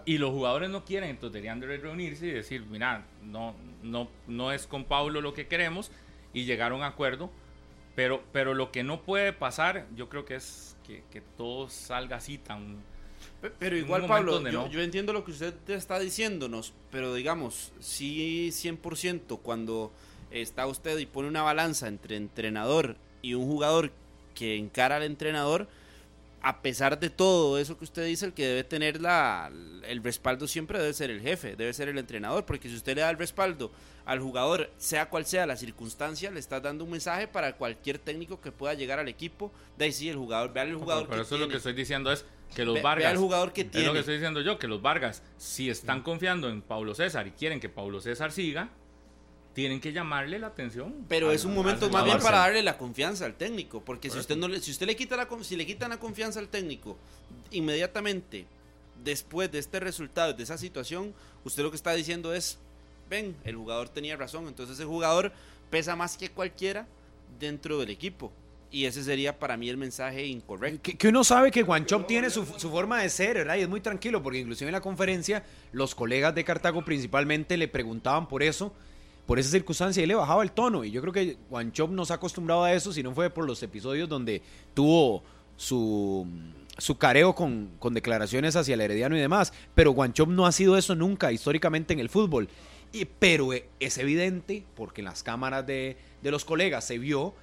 y los jugadores no quieren, entonces deberían de reunirse y decir, mira, no, no, no es con Pablo lo que queremos y llegar a un acuerdo. Pero, pero lo que no puede pasar, yo creo que es que, que todo salga así tan... Pe- Pero igual, Pablo, yo, no. yo entiendo lo que usted te está diciéndonos, pero digamos, sí 100% cuando está usted y pone una balanza entre entrenador y un jugador que encara al entrenador, a pesar de todo eso que usted dice, el que debe tener la, el respaldo siempre debe ser el jefe, debe ser el entrenador, porque si usted le da el respaldo al jugador, sea cual sea la circunstancia, le está dando un mensaje para cualquier técnico que pueda llegar al equipo, de ahí sí el jugador, vea el jugador pero que eso es lo tiene. que estoy diciendo es que los Ve- Vargas... el jugador que Es lo tiene. que estoy diciendo yo, que los Vargas, si están confiando en Pablo César y quieren que Pablo César siga, tienen que llamarle la atención. Pero es un momento más bien para darle la confianza al técnico, porque si usted no le, si usted le quita la con- si le quitan la confianza al técnico inmediatamente después de este resultado, de esa situación, usted lo que está diciendo es, ven, el jugador tenía razón, entonces el jugador pesa más que cualquiera dentro del equipo. Y ese sería para mí el mensaje incorrecto. Que, que uno sabe que Guanchop tiene su, su forma de ser, ¿verdad? Y es muy tranquilo, porque inclusive en la conferencia, los colegas de Cartago principalmente le preguntaban por eso, por esa circunstancia, él le bajaba el tono. Y yo creo que Guanchop no se ha acostumbrado a eso, si no fue por los episodios donde tuvo su, su careo con, con declaraciones hacia el Herediano y demás. Pero Guanchop no ha sido eso nunca históricamente en el fútbol. Y, pero eh, es evidente, porque en las cámaras de, de los colegas se vio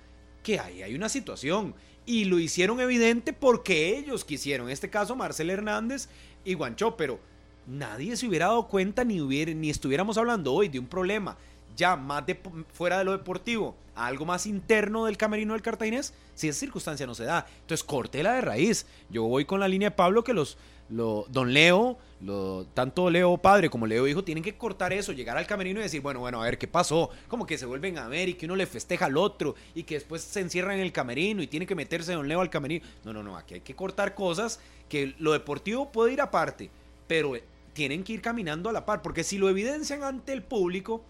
que ahí hay una situación. Y lo hicieron evidente porque ellos quisieron. En este caso, Marcel Hernández y Guancho. Pero nadie se hubiera dado cuenta ni, hubiera, ni estuviéramos hablando hoy de un problema ya más de, fuera de lo deportivo a algo más interno del camerino del cartaginés si esa circunstancia no se da. Entonces, cortela de raíz. Yo voy con la línea de Pablo que los, lo, don Leo, lo, tanto Leo padre como Leo hijo, tienen que cortar eso, llegar al camerino y decir, bueno, bueno, a ver qué pasó. Como que se vuelven a ver y que uno le festeja al otro y que después se encierran en el camerino y tiene que meterse don Leo al camerino. No, no, no, aquí hay que cortar cosas que lo deportivo puede ir aparte, pero tienen que ir caminando a la par, porque si lo evidencian ante el público,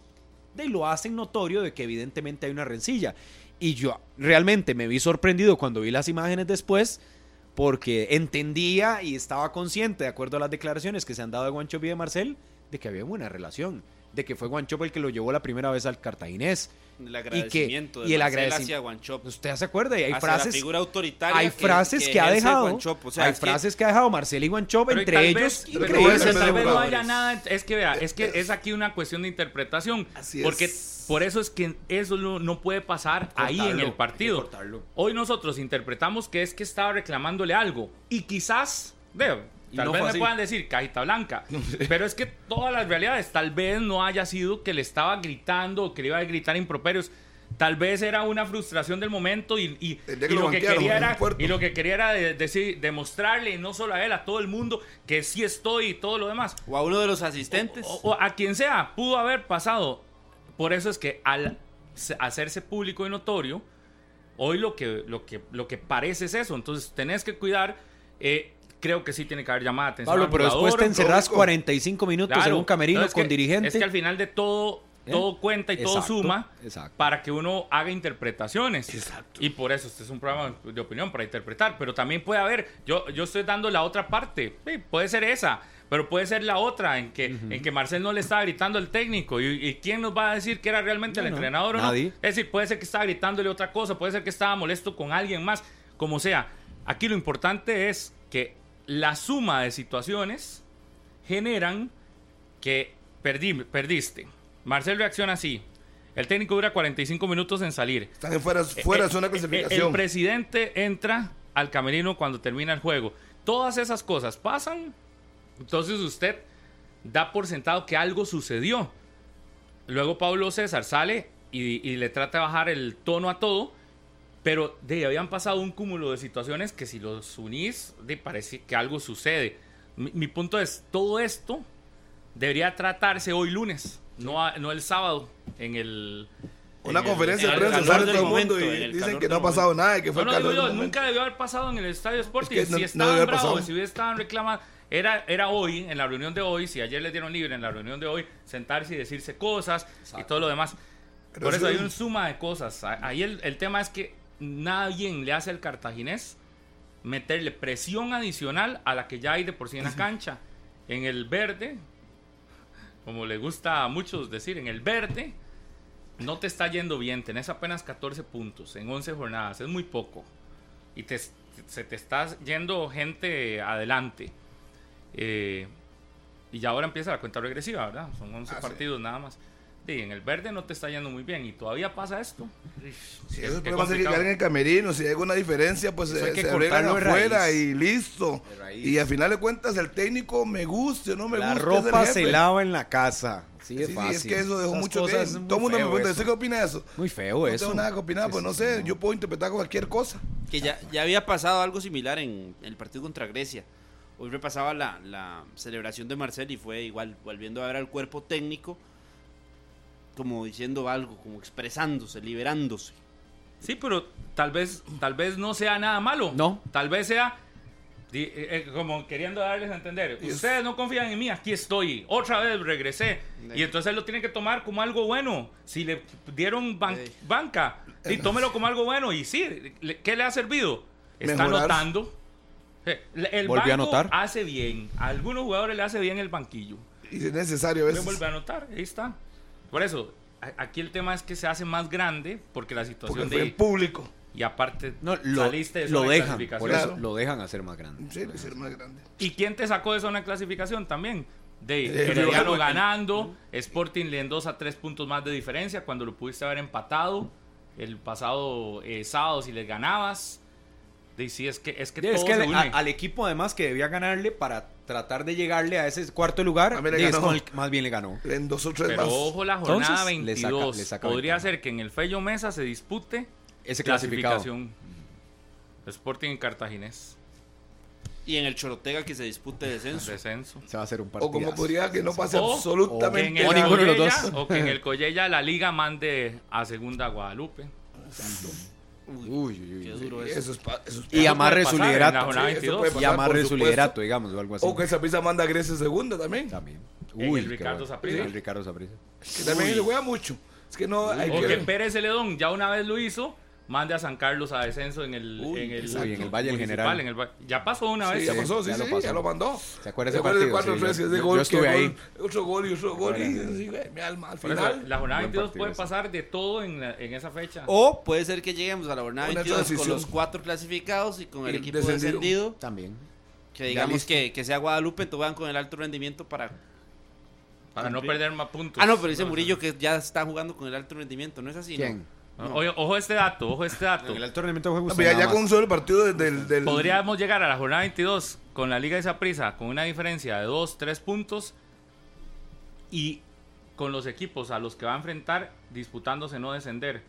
de lo hacen notorio de que evidentemente hay una rencilla. Y yo realmente me vi sorprendido cuando vi las imágenes después, porque entendía y estaba consciente, de acuerdo a las declaraciones que se han dado de Guancho y de Marcel, de que había buena relación, de que fue Guancho el que lo llevó la primera vez al cartaginés. El agradecimiento y de el Marcel agradecimiento hacia Guanchop. Usted se acuerda, y hay hacia frases, la figura autoritaria hay frases que, ha dejado, Guanchop. O sea, hay es que- frases que ha dejado Marcel y Guanchop, Pero y entre tal ellos, vez- pero tal vez no haya nada. Es que vea, es que es aquí una cuestión de interpretación. Así es. Porque por eso es que eso no, no puede pasar ahí en el que partido. Hoy nosotros interpretamos que es que estaba reclamándole algo. Y quizás, veo, Y tal no vez me así. puedan decir cajita blanca. <laughs> pero es que todas las realidades, tal vez no haya sido que le estaba gritando o que le iba a gritar improperios. Tal vez era una frustración del momento y, y- lo que quería era, y lo que quería era de- demostrarle, no solo a él, a todo el mundo, que sí estoy y todo lo demás. O a uno de los asistentes. O, o a quien sea, pudo haber pasado. Por eso es que al se- hacerse público y notorio, hoy lo que, lo que, lo que parece es eso. Entonces tenés que cuidar. eh, creo que sí tiene que haber llamada atención. Pablo, pero después te encerrás lógico. 45 minutos en un camerino No, con que- dirigente. Es que al final de todo, ¿Eh? todo cuenta y todo suma exacto. para que uno haga interpretaciones. Exacto. Y por eso este es un programa de opinión para interpretar. Pero también puede haber, yo, yo estoy dando la otra parte. Sí, puede ser esa, pero puede ser la otra en que, en que Marcel no le estaba gritando al técnico. ¿Y, y quién nos va a decir que era realmente No, el no, entrenador o no? nadie. Es decir, puede ser que estaba gritándole otra cosa, puede ser que estaba molesto con alguien más, como sea. Aquí lo importante es que la suma de situaciones generan que perdí, perdiste. Marcel reacciona así. El técnico dura 45 minutos en salir. Están fuera, fuera Eh, zona eh, El clasificación. presidente entra al camerino cuando termina el juego. Todas esas cosas pasan. Entonces usted da por sentado que algo sucedió. Luego Pablo César sale y, y le trata de bajar el tono a todo. Pero de habían pasado un cúmulo de situaciones que si los unís, de, parece que algo sucede. Mi, mi punto es, todo esto debería tratarse hoy lunes, no, a- no el sábado en el... Una en el- conferencia de en el prensa sale todo el mundo momento, y en el dicen que no ha pasado nada y que fue no, el no, digo calor yo, del momento. nunca debió haber pasado en el Estadio Sporting. Es que si no estaban bravos, si estaban reclamando, era, era hoy, en la reunión de hoy, si ayer les dieron libre en la reunión de hoy, sentarse y decirse cosas y todo lo demás. Pero Por es eso hay una suma de cosas. Ahí el, el tema es que nadie le hace al cartaginés meterle presión adicional a la que ya hay de por sí en la cancha. En el verde, como le gusta a muchos decir, en el verde no te está yendo bien. Tenés apenas 14 puntos en 11 jornadas. Es muy poco. Y te, se te está yendo gente adelante. Eh, y ya ahora empieza la cuenta regresiva, ¿verdad? Son 11 Ah, sí. partidos nada más. Sí, en el verde no te está yendo muy bien y todavía pasa esto. Si Qué- eso puede pasar que en el camerino, si hay alguna diferencia, pues Eso se, hay que se de afuera raíz. y listo. Y al final de cuentas, el técnico me guste o no me la guste. ropa es el se lava en la casa. Sí, Sí, es sí, fácil. es que eso dejó Esas mucho que cosas es muy Todo el mundo me pregunta. ¿usted qué opina de eso? Muy feo No eso. tengo nada que opinar, Sí, pues sí, no sé, no. yo puedo interpretar cualquier cosa. Que ya, ya había pasado algo similar en el partido contra Grecia. Hoy repasaba la, la celebración de Marcel y fue igual, volviendo a ver al cuerpo técnico, como diciendo algo, como expresándose, liberándose. Sí, pero tal vez, tal vez no sea nada malo. No. Tal vez sea eh, eh, como queriendo darles a entender. Es- Ustedes no confían en mí, aquí estoy. Otra vez regresé. Y entonces lo tienen que tomar como algo bueno. Si le dieron ban- banca, y tómelo como algo bueno. Y sí, le- ¿qué le ha servido? Está Mejorar. notando. El Volvió a banco anotar. hace bien. A algunos jugadores le hace bien el banquillo. Y si es necesario a Le veces. vuelve a anotar, ahí está. Por eso, aquí el tema es que se hace más grande porque la situación Porque de fue en público. y aparte No, lo, saliste de lo zona de dejan. clasificación. Por eso Claro. lo dejan hacer más grande. Sí, hicieron más grande. ¿Y quién te sacó de zona de clasificación también? De Eh, Herediano ganando, Sporting le endosa a tres puntos más de diferencia cuando lo pudiste haber empatado el pasado eh, sábado si les ganabas. De, sí, es que, es que Sí, todo es que se al, une. a- al equipo además que debía ganarle para tratar de llegarle a ese cuarto lugar, A mí le y es ganó. con el que más bien le ganó. Le endosó tres Pero más. ojo, la jornada Entonces, le saca- 22 le saca podría ser que en el Fello Mesa se dispute Ese clasificado. clasificación. Sporting en Cartaginés. Y en el Chorotega que se dispute descenso. Descenso. Se va a hacer un partido. O como podría que no pase O- en absolutamente O ninguno de los dos. O que en el Collella la liga mande a segunda Guadalupe. Uy, Uy, uy, uy. qué duro eso. Eso es, pa- eso es Y amarre su liderato. Sí, eso 22. puede Y amarre su liderato, digamos, o algo así. O que Saprissa manda a Grecia segunda también. También. En el Ricardo bueno. Saprissa. El Ricardo Saprissa. Que también se juega mucho. Es que no hay O que que Pérez Celedón ya una vez lo hizo, mande a San Carlos a descenso en el, Uy, en el, exacto. Uy, en el Valle General. en el va- ya pasó una Sí, vez. ya pasó, sí, ya sí, lo pasó. ya lo mandó. ¿Se acuerda ese partido? 4 Sí, 3 yo- ese yo gol, estuve ahí. gol, otro gol y otro gol y Bueno. sí, güey, mi alma al Por eso, final. la jornada Buen 22 partido puede ese. pasar de todo en, la- en esa fecha. O puede ser que lleguemos a la jornada Una 22 con los cuatro clasificados y con el Y equipo descendido. descendido. También. Que digamos que, que sea Guadalupe, entonces van con el alto rendimiento para... para no perder más puntos. Ah, no, pero dice Murillo que ya está jugando con el alto rendimiento, ¿no es así? ¿Quién? No, oye, ojo este dato, ojo este dato. En el alto rendimiento de juego. No, pero ya, ya con un solo partido del, del, del- Podríamos llegar a la jornada 22 con la Liga de Saprissa con una diferencia de 2, 3 puntos y con los equipos a los que va a enfrentar disputándose no descender.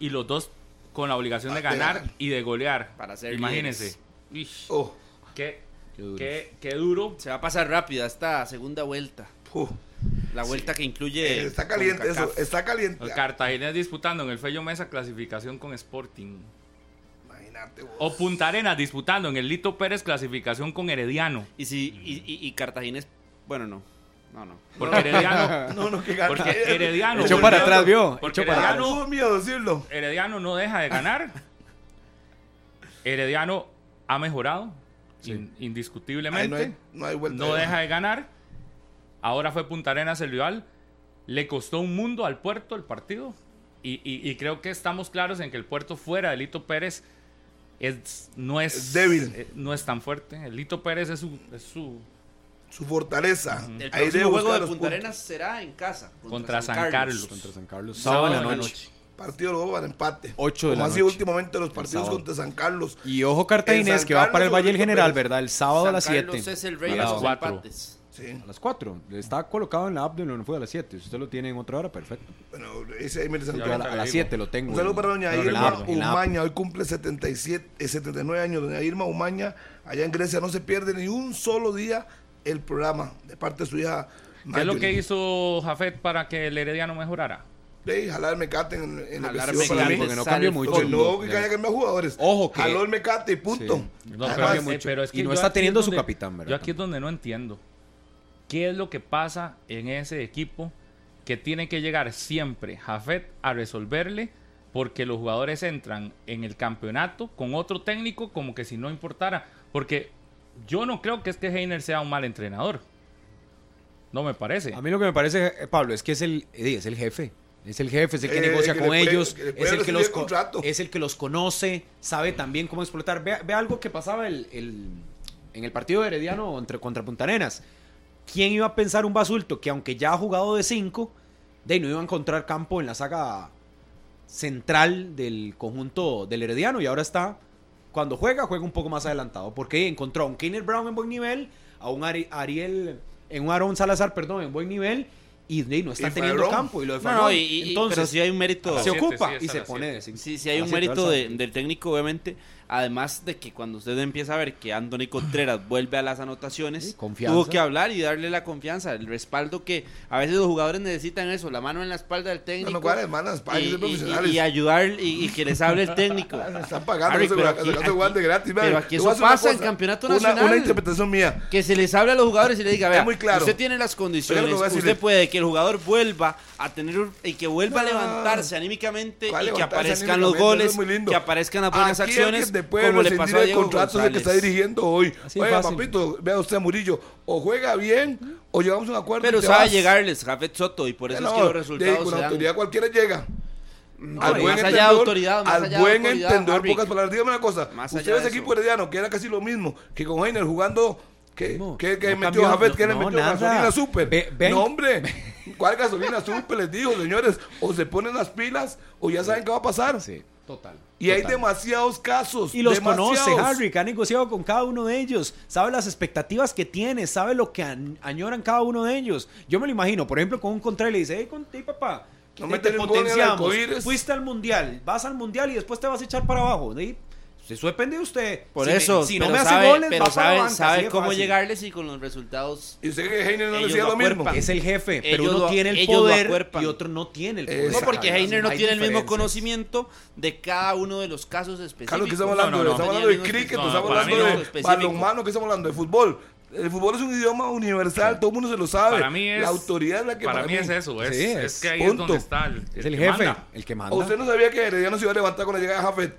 y los dos con la obligación de Ah, de ganar y de golear. Para ser Imagínense. Ish, Oh, qué, Qué duro. qué- qué duro. Se va a pasar rápida esta segunda vuelta. uh, La vuelta que incluye. eh, está caliente eso, está caliente. El Cartagena disputando en el Fello Mesa clasificación con Sporting. Imagínate vos. O Punta Arenas disputando en el Lito Pérez clasificación con Herediano. Y si y, y, y Cartagena es. Bueno, no. No, no. Porque Herediano, <laughs> No, no, que gana. porque Herediano, Echó para atrás, vio. Porque Echó para Herediano- atrás. Tuvo miedo decirlo. Herediano no deja de ganar. <laughs> Herediano ha mejorado in- Ahí indiscutiblemente. no hay, no hay vuelta. no deja de ganar. Ahora fue Punta Arenas el rival. Le costó un mundo al puerto el partido. Y, y- y creo que estamos claros en que el puerto fuera de Lito Pérez es, no es, Es débil. eh, no es tan fuerte. El Lito Pérez es su, es su Su fortaleza. El próximo juego de Punta. Arenas será en casa. contra San Carlos. Contra San Carlos. Sábado Sábado en en la noche. Partido luego para empate. Ocho de Como la ha sido noche. últimamente los partidos contra San Carlos. Y ojo Cartaginés que va para el Valle del General, Pérez. ¿verdad? El sábado a las 7. Carlos es el rey de A las los cuatro. empates. Sí. A las 4. Está colocado en la app de la fue a las 7. Si usted lo tiene en otra hora, perfecto. Bueno, ese un Yo a, la- a las digo. 7 lo tengo. Un saludo para doña Irma. Umaña, hoy cumple 77, eh, 79 años. Doña Irma Umaña, allá en Grecia no se pierde ni un solo día el programa de parte de su hija. ¿Qué es lo que hizo Jafet para que el Herediano mejorara? Sí, jalar el mecate en, en el Jalar para mecate, mí. porque no cambia el mucho. Porque fondo. no, que haya cambiado jugadores. Ojo que- Jaló el mecate y punto. Sí. No, Además, pero, mucho. pero es que Y no está teniendo es su capitán, ¿verdad? Yo aquí es donde no entiendo. ¿Qué es lo que pasa en ese equipo que tiene que llegar siempre Jafet a resolverle? Porque los jugadores entran en el campeonato con otro técnico como que si no importara. Porque yo no creo que es que Heiner sea un mal entrenador. No me parece. A mí lo que me parece, eh, Pablo, es que es el, es el jefe. Es el jefe, es el que Eh, negocia que con puede- ellos, que es el que, los el co- contrato. es el que los conoce, sabe también cómo explotar. Ve, ve algo que pasaba el, el- en el partido de Herediano entre, contra Punta Arenas. ¿Quién iba a pensar un basulto que aunque ya ha jugado de 5, de no iba a encontrar campo en la saga central del conjunto del Herediano y ahora está, cuando juega, juega un poco más adelantado, porque encontró a un Kenneth Brown en buen nivel, a un Ari- Ariel, en un Aaron Salazar, perdón, en buen nivel, y, no está Y teniendo Farrón. campo. Y lo de No, no, Farrón. y, y- Entonces, pero sí hay un mérito. Se siete, ocupa sí, y a se pone de cinco. Sí, sí hay A un mérito de- del técnico, obviamente. Además de que cuando usted empieza a ver que Anthony Contreras <clears throat> vuelve a las anotaciones, Sí, tuvo que hablar y darle la confianza, el respaldo que a veces los jugadores necesitan eso, la mano en la espalda del técnico. y, ellos son y- profesionales. y ayudar y, y que les hable el <laughs> técnico. Me están pagando, Harry, pero aquí- aquí- gratis. pero aquí eso una pasa en campeonato una- nacional. Una interpretación mía. Que se les hable a los jugadores y le diga, vea, muy claro. usted tiene las condiciones, usted puede que el jugador vuelva a tener un- y que vuelva a No. levantarse anímicamente ¿Cuál y que aparezcan los goles, es muy lindo. que aparezcan las buenas Aquí acciones, te puede como le pasó a el contrato que está dirigiendo hoy. Así de Oiga, fácil. papito, vea usted a Murillo. O juega bien o llegamos a un acuerdo. Pero sabe vas. llegarles Jafet Soto y por eso No, es que los de- resultados con se la dan. autoridad cualquiera llega. No, al buen más allá de entendedor, autoridad, más al allá de buen autoridad, entendedor, pocas palabras. Dígame una cosa. Más Usted allá de ese equipo herediano que era casi lo mismo que con Heiner jugando. No, no metió cambió, Jafet? no, que le metió gasolina super? No, hombre. ¿Cuál gasolina super? Les digo, señores. O se ponen las pilas o ya saben qué va a pasar. Sí, total. Y hay demasiados casos. Y los demasiados. conoce, Harry, que ha negociado con cada uno de ellos. Sabe las expectativas que tiene, sabe lo que an- añoran cada uno de ellos. Yo me lo imagino, por ejemplo, con un Contreras le dice, hey, con- hey, papá, No eh, te el potenciamos. arcoíris". Fuiste al mundial, vas al mundial y después te vas a echar para abajo. ¿sí? Eso depende de usted. Por Si me- eso, si no me hace sabe, goles, pero va para la sabe, banca, sabe cómo fácil. llegarles y con los resultados. Y usted que Heiner no decía lo lo mismo. Es el jefe, pero Ellos uno lo- tiene el poder y otro no tiene el poder. No, porque. Heiner no tiene el mismo conocimiento de cada uno de los casos específicos. Claro, que estamos hablando, no, de, no. estamos hablando de el cricket, no, estamos para hablando mí de balonmano, que estamos hablando de fútbol. El fútbol es un idioma universal, todo el mundo se lo sabe. Para mí es, la autoridad es la que para, mí, es eso, es, Sí, es es que ahí punto. es donde está el, Es el que jefe, manda. el que ¿O manda. usted no sabía que Herediano se iba a levantar con la llegada de Jafet?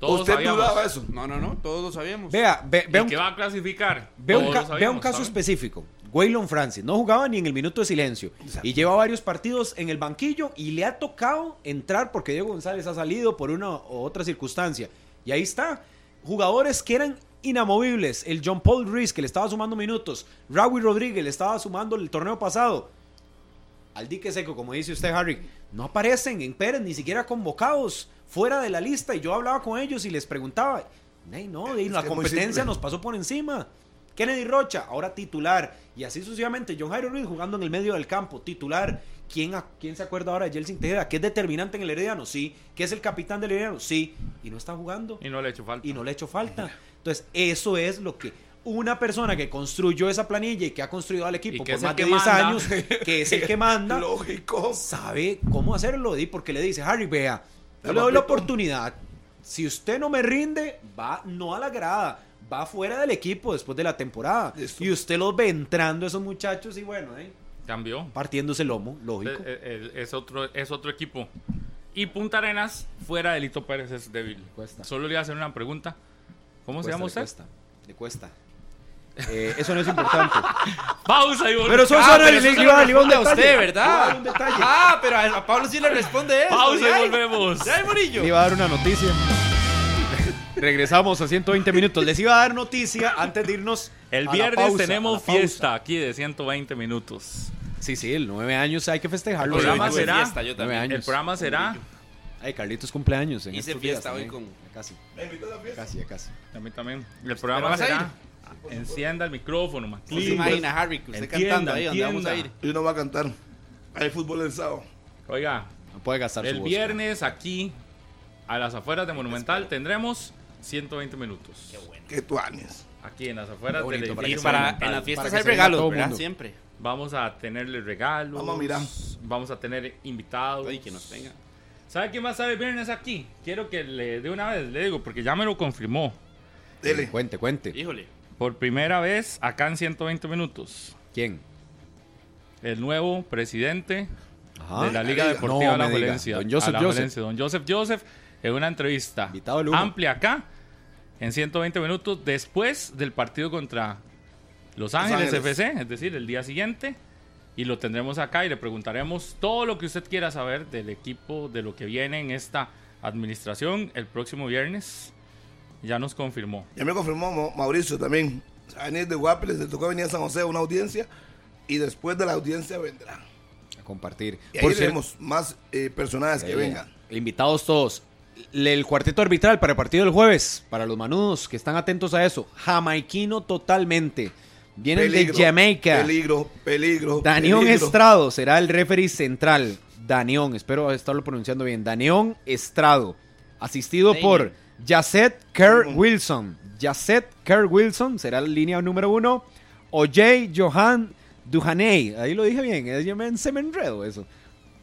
Todos ¿Usted sabíamos. dudaba eso? No, no, no, todos lo sabíamos. Vea, ve, ve ¿Y un, que va a clasificar? Ve un, Todos ca- lo vea un caso específico. Waylon Francis no jugaba ni en el minuto de silencio y lleva varios partidos en el banquillo y le ha tocado entrar porque Diego González ha salido por una u otra circunstancia. Y ahí está. Jugadores que eran inamovibles. El John Paul Reese que le estaba sumando minutos. Raúl Rodríguez le estaba sumando el torneo pasado. Al dique seco, como dice usted, Harry, no aparecen en Pérez, ni siquiera convocados, fuera de la lista. Y yo hablaba con ellos y les preguntaba, "Ney, no, la competencia nos pasó por encima. Kennedy Rocha, ahora titular. Y así sucesivamente, John Jairo Ruiz jugando en el medio del campo, titular. ¿Quién, a- ¿Quién se acuerda ahora de Jelsin Tejeda? ¿Que es determinante en el Herediano? Sí. ¿Que es el capitán del Herediano? Sí. Y no está jugando. Y no le he hecho falta. Y no le ha hecho falta. <laughs> Entonces, eso es lo que una persona que construyó esa planilla y que ha construido al equipo Y por más de que 10 manda. años, <laughs> que es el que manda, Lógico. sabe cómo hacerlo. Di, porque le dice, Harry, vea, yo le doy la oportunidad. Si usted no me rinde, va no a la grada, va fuera del equipo después de la temporada. Y usted los ve entrando esos muchachos y bueno, eh, Cambió. partiéndose el lomo, lógico. Eh, eh, Es otro, es otro equipo. Y Punta Arenas, fuera de Lito Pérez, es débil. Cuesta. Solo le voy a hacer una pregunta. ¿Cómo se llama le usted? cuesta, le cuesta. Eh, eso no es importante. <laughs> Pausa y volvemos. Pero eso, Ah, eso no pero es- eso le iba a a usted, a ¿verdad? dar un detalle. Ah, pero a, a Pablo sí le responde eso. Pausa y Ay, volvemos. ay, Murillo. Le iba a dar una noticia. Regresamos a 120 minutos. Les iba a dar noticia antes de irnos. El a la viernes pausa, a tenemos la pausa. fiesta aquí de 120 minutos. Sí, sí, el nueve años hay que festejarlo. El programa será- fiesta, yo también. El programa será, Ay, Carlitos cumpleaños. En Hice estos fiesta días hoy también. con- Ya Casi, ¿Me invitó a la fiesta? casi, ya casi. a mí también. El ¿Pero programa a será, encienda el micrófono, ¿No se imagina, Harry, que usted Entienda, cantando ahí donde vamos a ir? entienda. Y uno va a cantar. Hay fútbol el sábado. Oiga, No puede gastar su el voz, viernes aquí, a las afueras de Monumental, tendremos 120 minutos. Que tú añes. Aquí en las afueras Qué del bonito, para Para, Monumental. en las fiestas hay regalos, ¿verdad? Siempre. Vamos a tenerle regalos. Vamos a mirar. Vamos a tener invitados. Ay, que nos venga. ¿Sabe quién va a estar el viernes aquí? Quiero que le de una vez le digo, porque ya me lo confirmó. Dele. Cuente, cuente. Híjole. Por primera vez acá en 120 minutos. ¿Quién? El nuevo presidente Ajá. de la Liga. Deportiva No diga. Alajuelense. Don Joseph Alajuelense, Don Joseph Joseph, en una entrevista amplia acá, en 120 minutos, después del partido contra Los Ángeles, Ángeles. FC, es decir, el día siguiente. Y lo tendremos acá y le preguntaremos todo lo que usted quiera saber del equipo, de lo que viene en esta administración el próximo viernes. Ya nos confirmó. Ya me confirmó Mauricio también. Se va a venir de Guapiles, le tocó venir a San José a una audiencia. Y después de la audiencia vendrá. A compartir. Y ahí Por tenemos más eh, personajes que vengan. Invitados todos. El cuarteto arbitral para el partido del jueves, para los manudos que están atentos a eso. Jamaiquino totalmente. Vienen Peligro, de Jamaica. Peligro, peligro. Danión peligro. Estrado será el referee central. Danión, espero estarlo pronunciando bien. Danión Estrado. Asistido Daniel. por Yasset Kerr. Wilson. Yasset Kerr Wilson será la línea número uno. Ojay Johan Duhaney. Ahí lo dije bien. yo me- Se me enredo eso.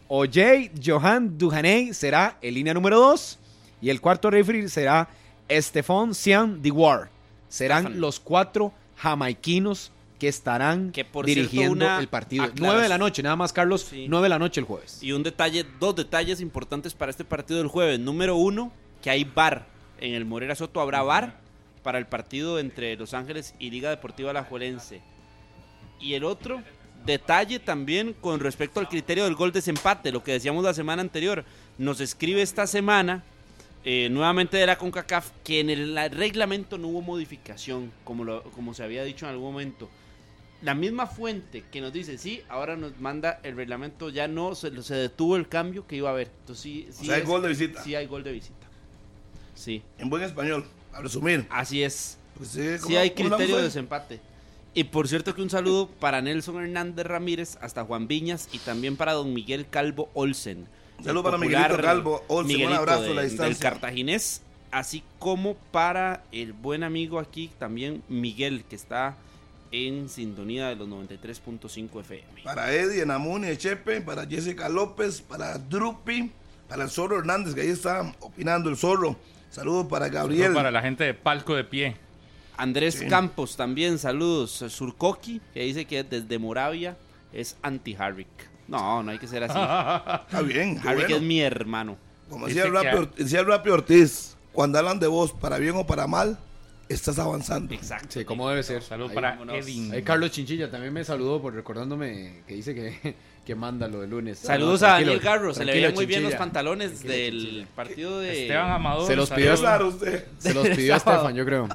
Ojay Johan Duhaney será el línea número dos. Y el cuarto referee será Estefan Sian Diwar. Serán los cuatro jamaiquinos que estarán Que, por dirigiendo cierto, el partido. aclaración. 9 de la noche, nada más, Carlos. Sí. 9 de la noche el jueves. Y un detalle, dos detalles importantes para este partido del jueves. Número uno, que hay bar. En el Morera Soto habrá bar para el partido entre Los Ángeles y Liga Deportiva Alajuelense. Y el otro detalle también con respecto al criterio del gol desempate, lo que decíamos la semana anterior. Nos escribe esta semana eh, nuevamente de la CONCACAF que en el la- reglamento no hubo modificación, como, lo- como se había dicho en algún momento. La misma fuente que nos dice, sí, ahora nos manda el reglamento, ya no, se, se detuvo el cambio que iba a haber. Entonces sí, sí O sea, hay gol de visita. Sí hay gol de visita. Sí, En buen español, a resumir. así es. Pues sí, Sí ¿cómo- hay criterio de desempate. Y por cierto que un saludo para Nelson Hernández Ramírez, hasta Juan Viñas y también para don Miguel Calvo Olsen. Un saludo El para Miguelito Calvo Olsen, un Miguelito abrazo a la del distancia. cartaginés, así como para el buen amigo aquí también Miguel que está en sintonía de los 93.5 FM. Para Eddie, Enamuni, Echepe, para Jessica López, para Drupi, para el Zorro Hernández, que ahí está opinando el Zorro. Saludos para Gabriel. Solo Para la gente de Palco de Pie. Andrés Sí. Campos también, saludos. Surcoqui, que dice que desde Moravia es anti-Harrick. No, no hay que ser así. <laughs> Está bien. Harrick bueno. es mi hermano. Como decía el, decía Rapi Ortiz, cuando hablan de vos, para bien o para mal, estás avanzando. Exacto. Sí, como debe ser. Salud Ahí- para vámonos. Edwin. Ahí Carlos Chinchilla también me saludó por recordándome que dice que, que manda lo de lunes. Saludos No, a Daniel Garro, se le veían muy bien los pantalones Tranquilo, del Chinchilla. partido de... Esteban Amador. Se los pidió. Se los pidió. <laughs> Estefan, yo creo.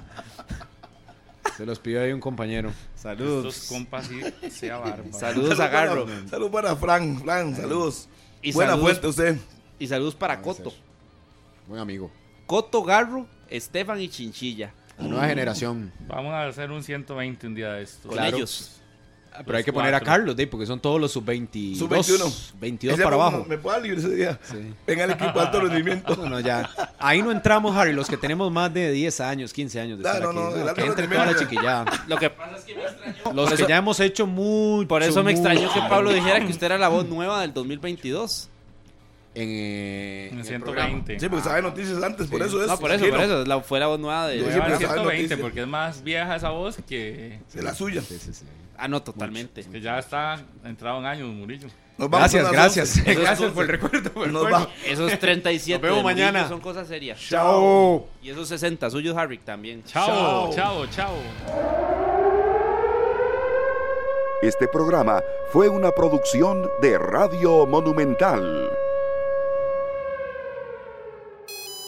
Se los pidió ahí un compañero. Estos Saludos. compas sí, sea bárbaro. Saludos a Garro. Saludos para Fran. Fran, saludos. Y Buena saludos- fuente usted. Y saludos para Coto. Buen amigo. Coto, Garro, Estefan y Chinchilla. La nueva generación. Vamos a hacer un 120 un día de estos. Con Claro. ellos. Pero hay que poner a Carlos, Dave, porque son todos los sub-22. Sub-21. 22 Ese para abajo. Me puedo libre ese día. Sí. Venga el equipo de alto rendimiento. <laughs> No, no, ya. Ahí no entramos, Harry, los que tenemos más de 10 años, 15 años de Ah, estar no, aquí. no, alto que entre toda la chiquillada. <laughs> Lo que pasa es que me extrañó. Los por que eso, ya hemos hecho mucho. por eso me extrañó que Pablo dijera que usted era la voz nueva del 2022. En, eh, En en el 120. Sí, porque sabe noticias antes, por eso es. No, por eso, por eso. La, fue la voz nueva de. Yo Nueva siempre en sabe 120 noticias. porque es más vieja esa voz que, De la suya. Sí, sí, sí. Ah, no, totalmente. que ya está entrado en años, Murillo. Nos vamos Gracias, gracias. 11. Gracias por el recuerdo. por Nos recuerdo. Esos 37 Nos vemos mañana. son cosas serias. Chao. Y esos 60 suyos, Harry, también. Chao, chao, chao. Este programa fue una producción de Radio Monumental.